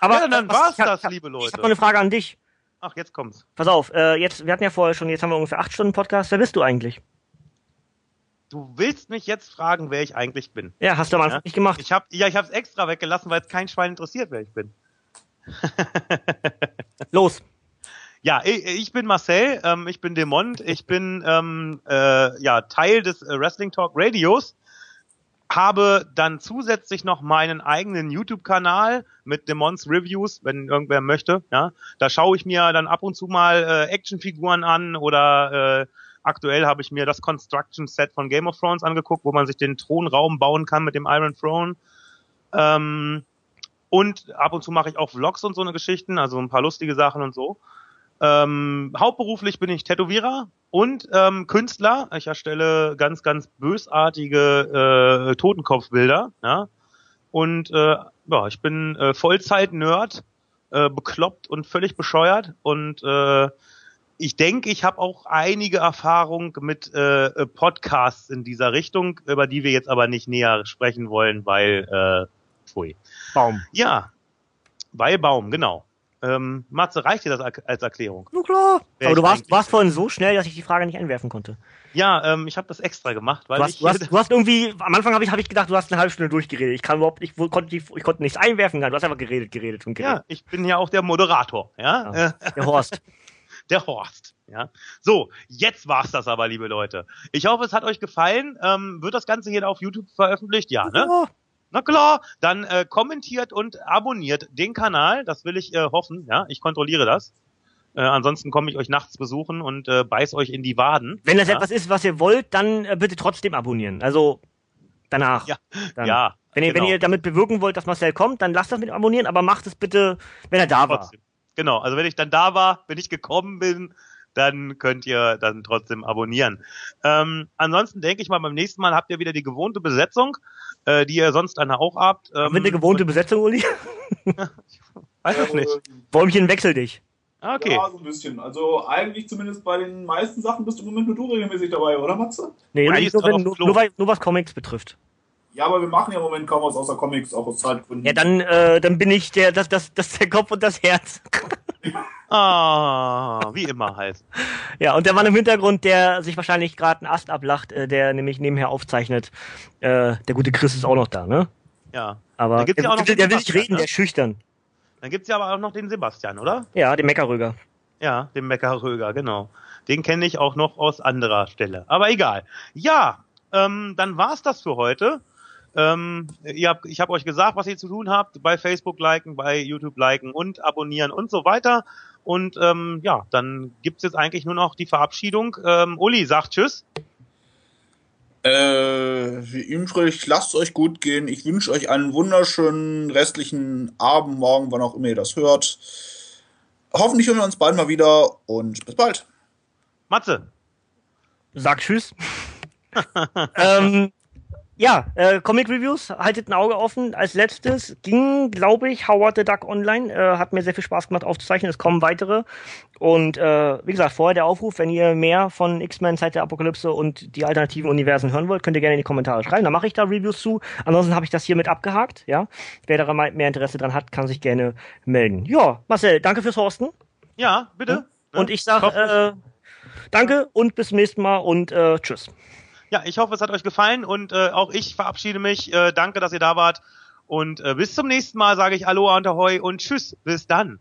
Aber ja, dann was- war's ich das, ich hab- liebe Ich habe noch Leute. eine Frage an dich. Ach, jetzt kommt's. Pass auf, äh, jetzt, wir hatten ja vorher schon, jetzt haben wir ungefähr acht Stunden Podcast. Wer bist du eigentlich? Du willst mich jetzt fragen, wer ich eigentlich bin. Ja, hast du am Anfang Ja. nicht gemacht. Ich hab, ja, ich hab's extra weggelassen, weil es kein Schwein interessiert, wer ich bin. Los. Ja, ich, ich bin Marcel, ähm, ich bin Demont, ich bin ähm, äh, ja Teil des äh, Wrestling Talk Radios, habe dann zusätzlich noch meinen eigenen YouTube-Kanal mit Demons Reviews, wenn irgendwer möchte. Ja, da schaue ich mir dann ab und zu mal äh, Actionfiguren an oder äh, aktuell habe ich mir das Construction Set von Game of Thrones angeguckt, wo man sich den Thronraum bauen kann mit dem Iron Throne. Ähm, und ab und zu mache ich auch Vlogs und so eine Geschichten, also ein paar lustige Sachen und so. Ähm, hauptberuflich bin ich Tätowierer und ähm, Künstler. Ich erstelle ganz, ganz bösartige äh, Totenkopfbilder. Ja? Und äh, ja, ich bin äh, Vollzeit-Nerd, äh, bekloppt und völlig bescheuert. Und äh, ich denke, ich habe auch einige Erfahrung mit äh, Podcasts in dieser Richtung, über die wir jetzt aber nicht näher sprechen wollen, weil äh, pfui. Baum. Ja, bei Baum, genau. Ähm, Matze, reicht dir das als Erklärung? Na klar. Wer Aber du ich warst, warst vorhin so schnell, dass ich die Frage nicht einwerfen konnte. Ja, ähm, ich habe das extra gemacht, weil Du hast, ich du, hast, du hast irgendwie, am Anfang habe ich, hab ich gedacht, du hast eine halbe Stunde durchgeredet. Ich kann überhaupt nicht, wo- konnte, die- ich konnte nichts einwerfen, du hast einfach geredet, geredet und geredet. ja, ich bin ja auch der Moderator, ja, Ja. Der Horst. der Horst, ja. So, jetzt war's das aber, liebe Leute. Ich hoffe, es hat euch gefallen. Ähm, wird das Ganze hier auf YouTube veröffentlicht? Ja, ne? Oh, Na klar, dann äh, kommentiert und abonniert den Kanal. Das will ich äh, hoffen. Ja, ich kontrolliere das. Äh, ansonsten komme ich euch nachts besuchen und äh, beiß euch in die Waden. Wenn das ja? etwas ist, was ihr wollt, dann äh, bitte trotzdem abonnieren. Also danach. Ja, Dann. ja. Wenn ihr, genau. wenn ihr damit bewirken wollt, dass Marcel kommt, dann lasst das mit Abonnieren, aber macht es bitte, wenn er da war. trotzdem. Genau, also wenn ich dann da war, wenn ich gekommen bin, dann könnt ihr dann trotzdem abonnieren. Ähm, ansonsten denke ich mal, beim nächsten Mal habt ihr wieder die gewohnte Besetzung, äh, die ihr sonst dann auch habt. Ähm, Mit eine gewohnte Besetzung, Uli. Weiß ich nicht. Bäumchen, wechsel dich. Ah, Okay. Ja, so ein bisschen. Also eigentlich zumindest bei den meisten Sachen bist du im Moment nur du regelmäßig dabei, oder Matze? Nee, nur, wenn, nur, nur, nur was Comics betrifft. Ja, aber wir machen ja im Moment kaum was außer Comics, auch aus Zeitgründen. Ja, dann, äh, dann bin ich der, das, das, das der Kopf und das Herz. Ah, wie immer halt. Ja, und der Mann im Hintergrund, der sich wahrscheinlich gerade einen Ast ablacht, äh, der nämlich nebenher aufzeichnet. Äh, der gute Chris ist auch noch da, ne? Ja. Aber der, ja der, der will nicht reden, ne? der ist schüchtern. Dann gibt's ja aber auch noch den Sebastian, oder? Ja, den Meckerröger. Ja, den Meckerröger, genau. Den kenne ich auch noch aus anderer Stelle. Aber egal. Ja, ähm, dann war's das für heute. Ähm, ihr habt, ich habe euch gesagt, was ihr zu tun habt. Bei Facebook liken, bei YouTube liken und abonnieren und so weiter. Und ähm, ja, dann gibt's jetzt eigentlich nur noch die Verabschiedung. Ähm, Uli sagt Tschüss. Äh, wie übrig, lasst es euch gut gehen. Ich wünsche euch einen wunderschönen restlichen Abend, morgen, wann auch immer ihr das hört. Hoffentlich hören wir uns bald mal wieder und bis bald. Matze. Sag Tschüss. ähm, ja, äh, Comic Reviews, haltet ein Auge offen. Als letztes ging, glaube ich, Howard the Duck online. Äh, hat mir sehr viel Spaß gemacht aufzuzeichnen. Es kommen weitere. Und äh, wie gesagt, vorher der Aufruf, wenn ihr mehr von X-Men, Zeit der Apokalypse und die alternativen Universen hören wollt, könnt ihr gerne in die Kommentare schreiben. Da mache ich da Reviews zu. Ansonsten habe ich das hiermit abgehakt. Ja, Wer daran mehr Interesse dran hat, kann sich gerne melden. Ja, Marcel, danke fürs Horsten. Ja, bitte. Und ich sag hoffe, äh, danke und bis zum nächsten Mal und äh, tschüss. Ja, ich hoffe, es hat euch gefallen und äh, auch ich verabschiede mich. Äh, danke, dass ihr da wart. Und äh, bis zum nächsten Mal sage ich Aloha und Ahoi und Tschüss. Bis dann.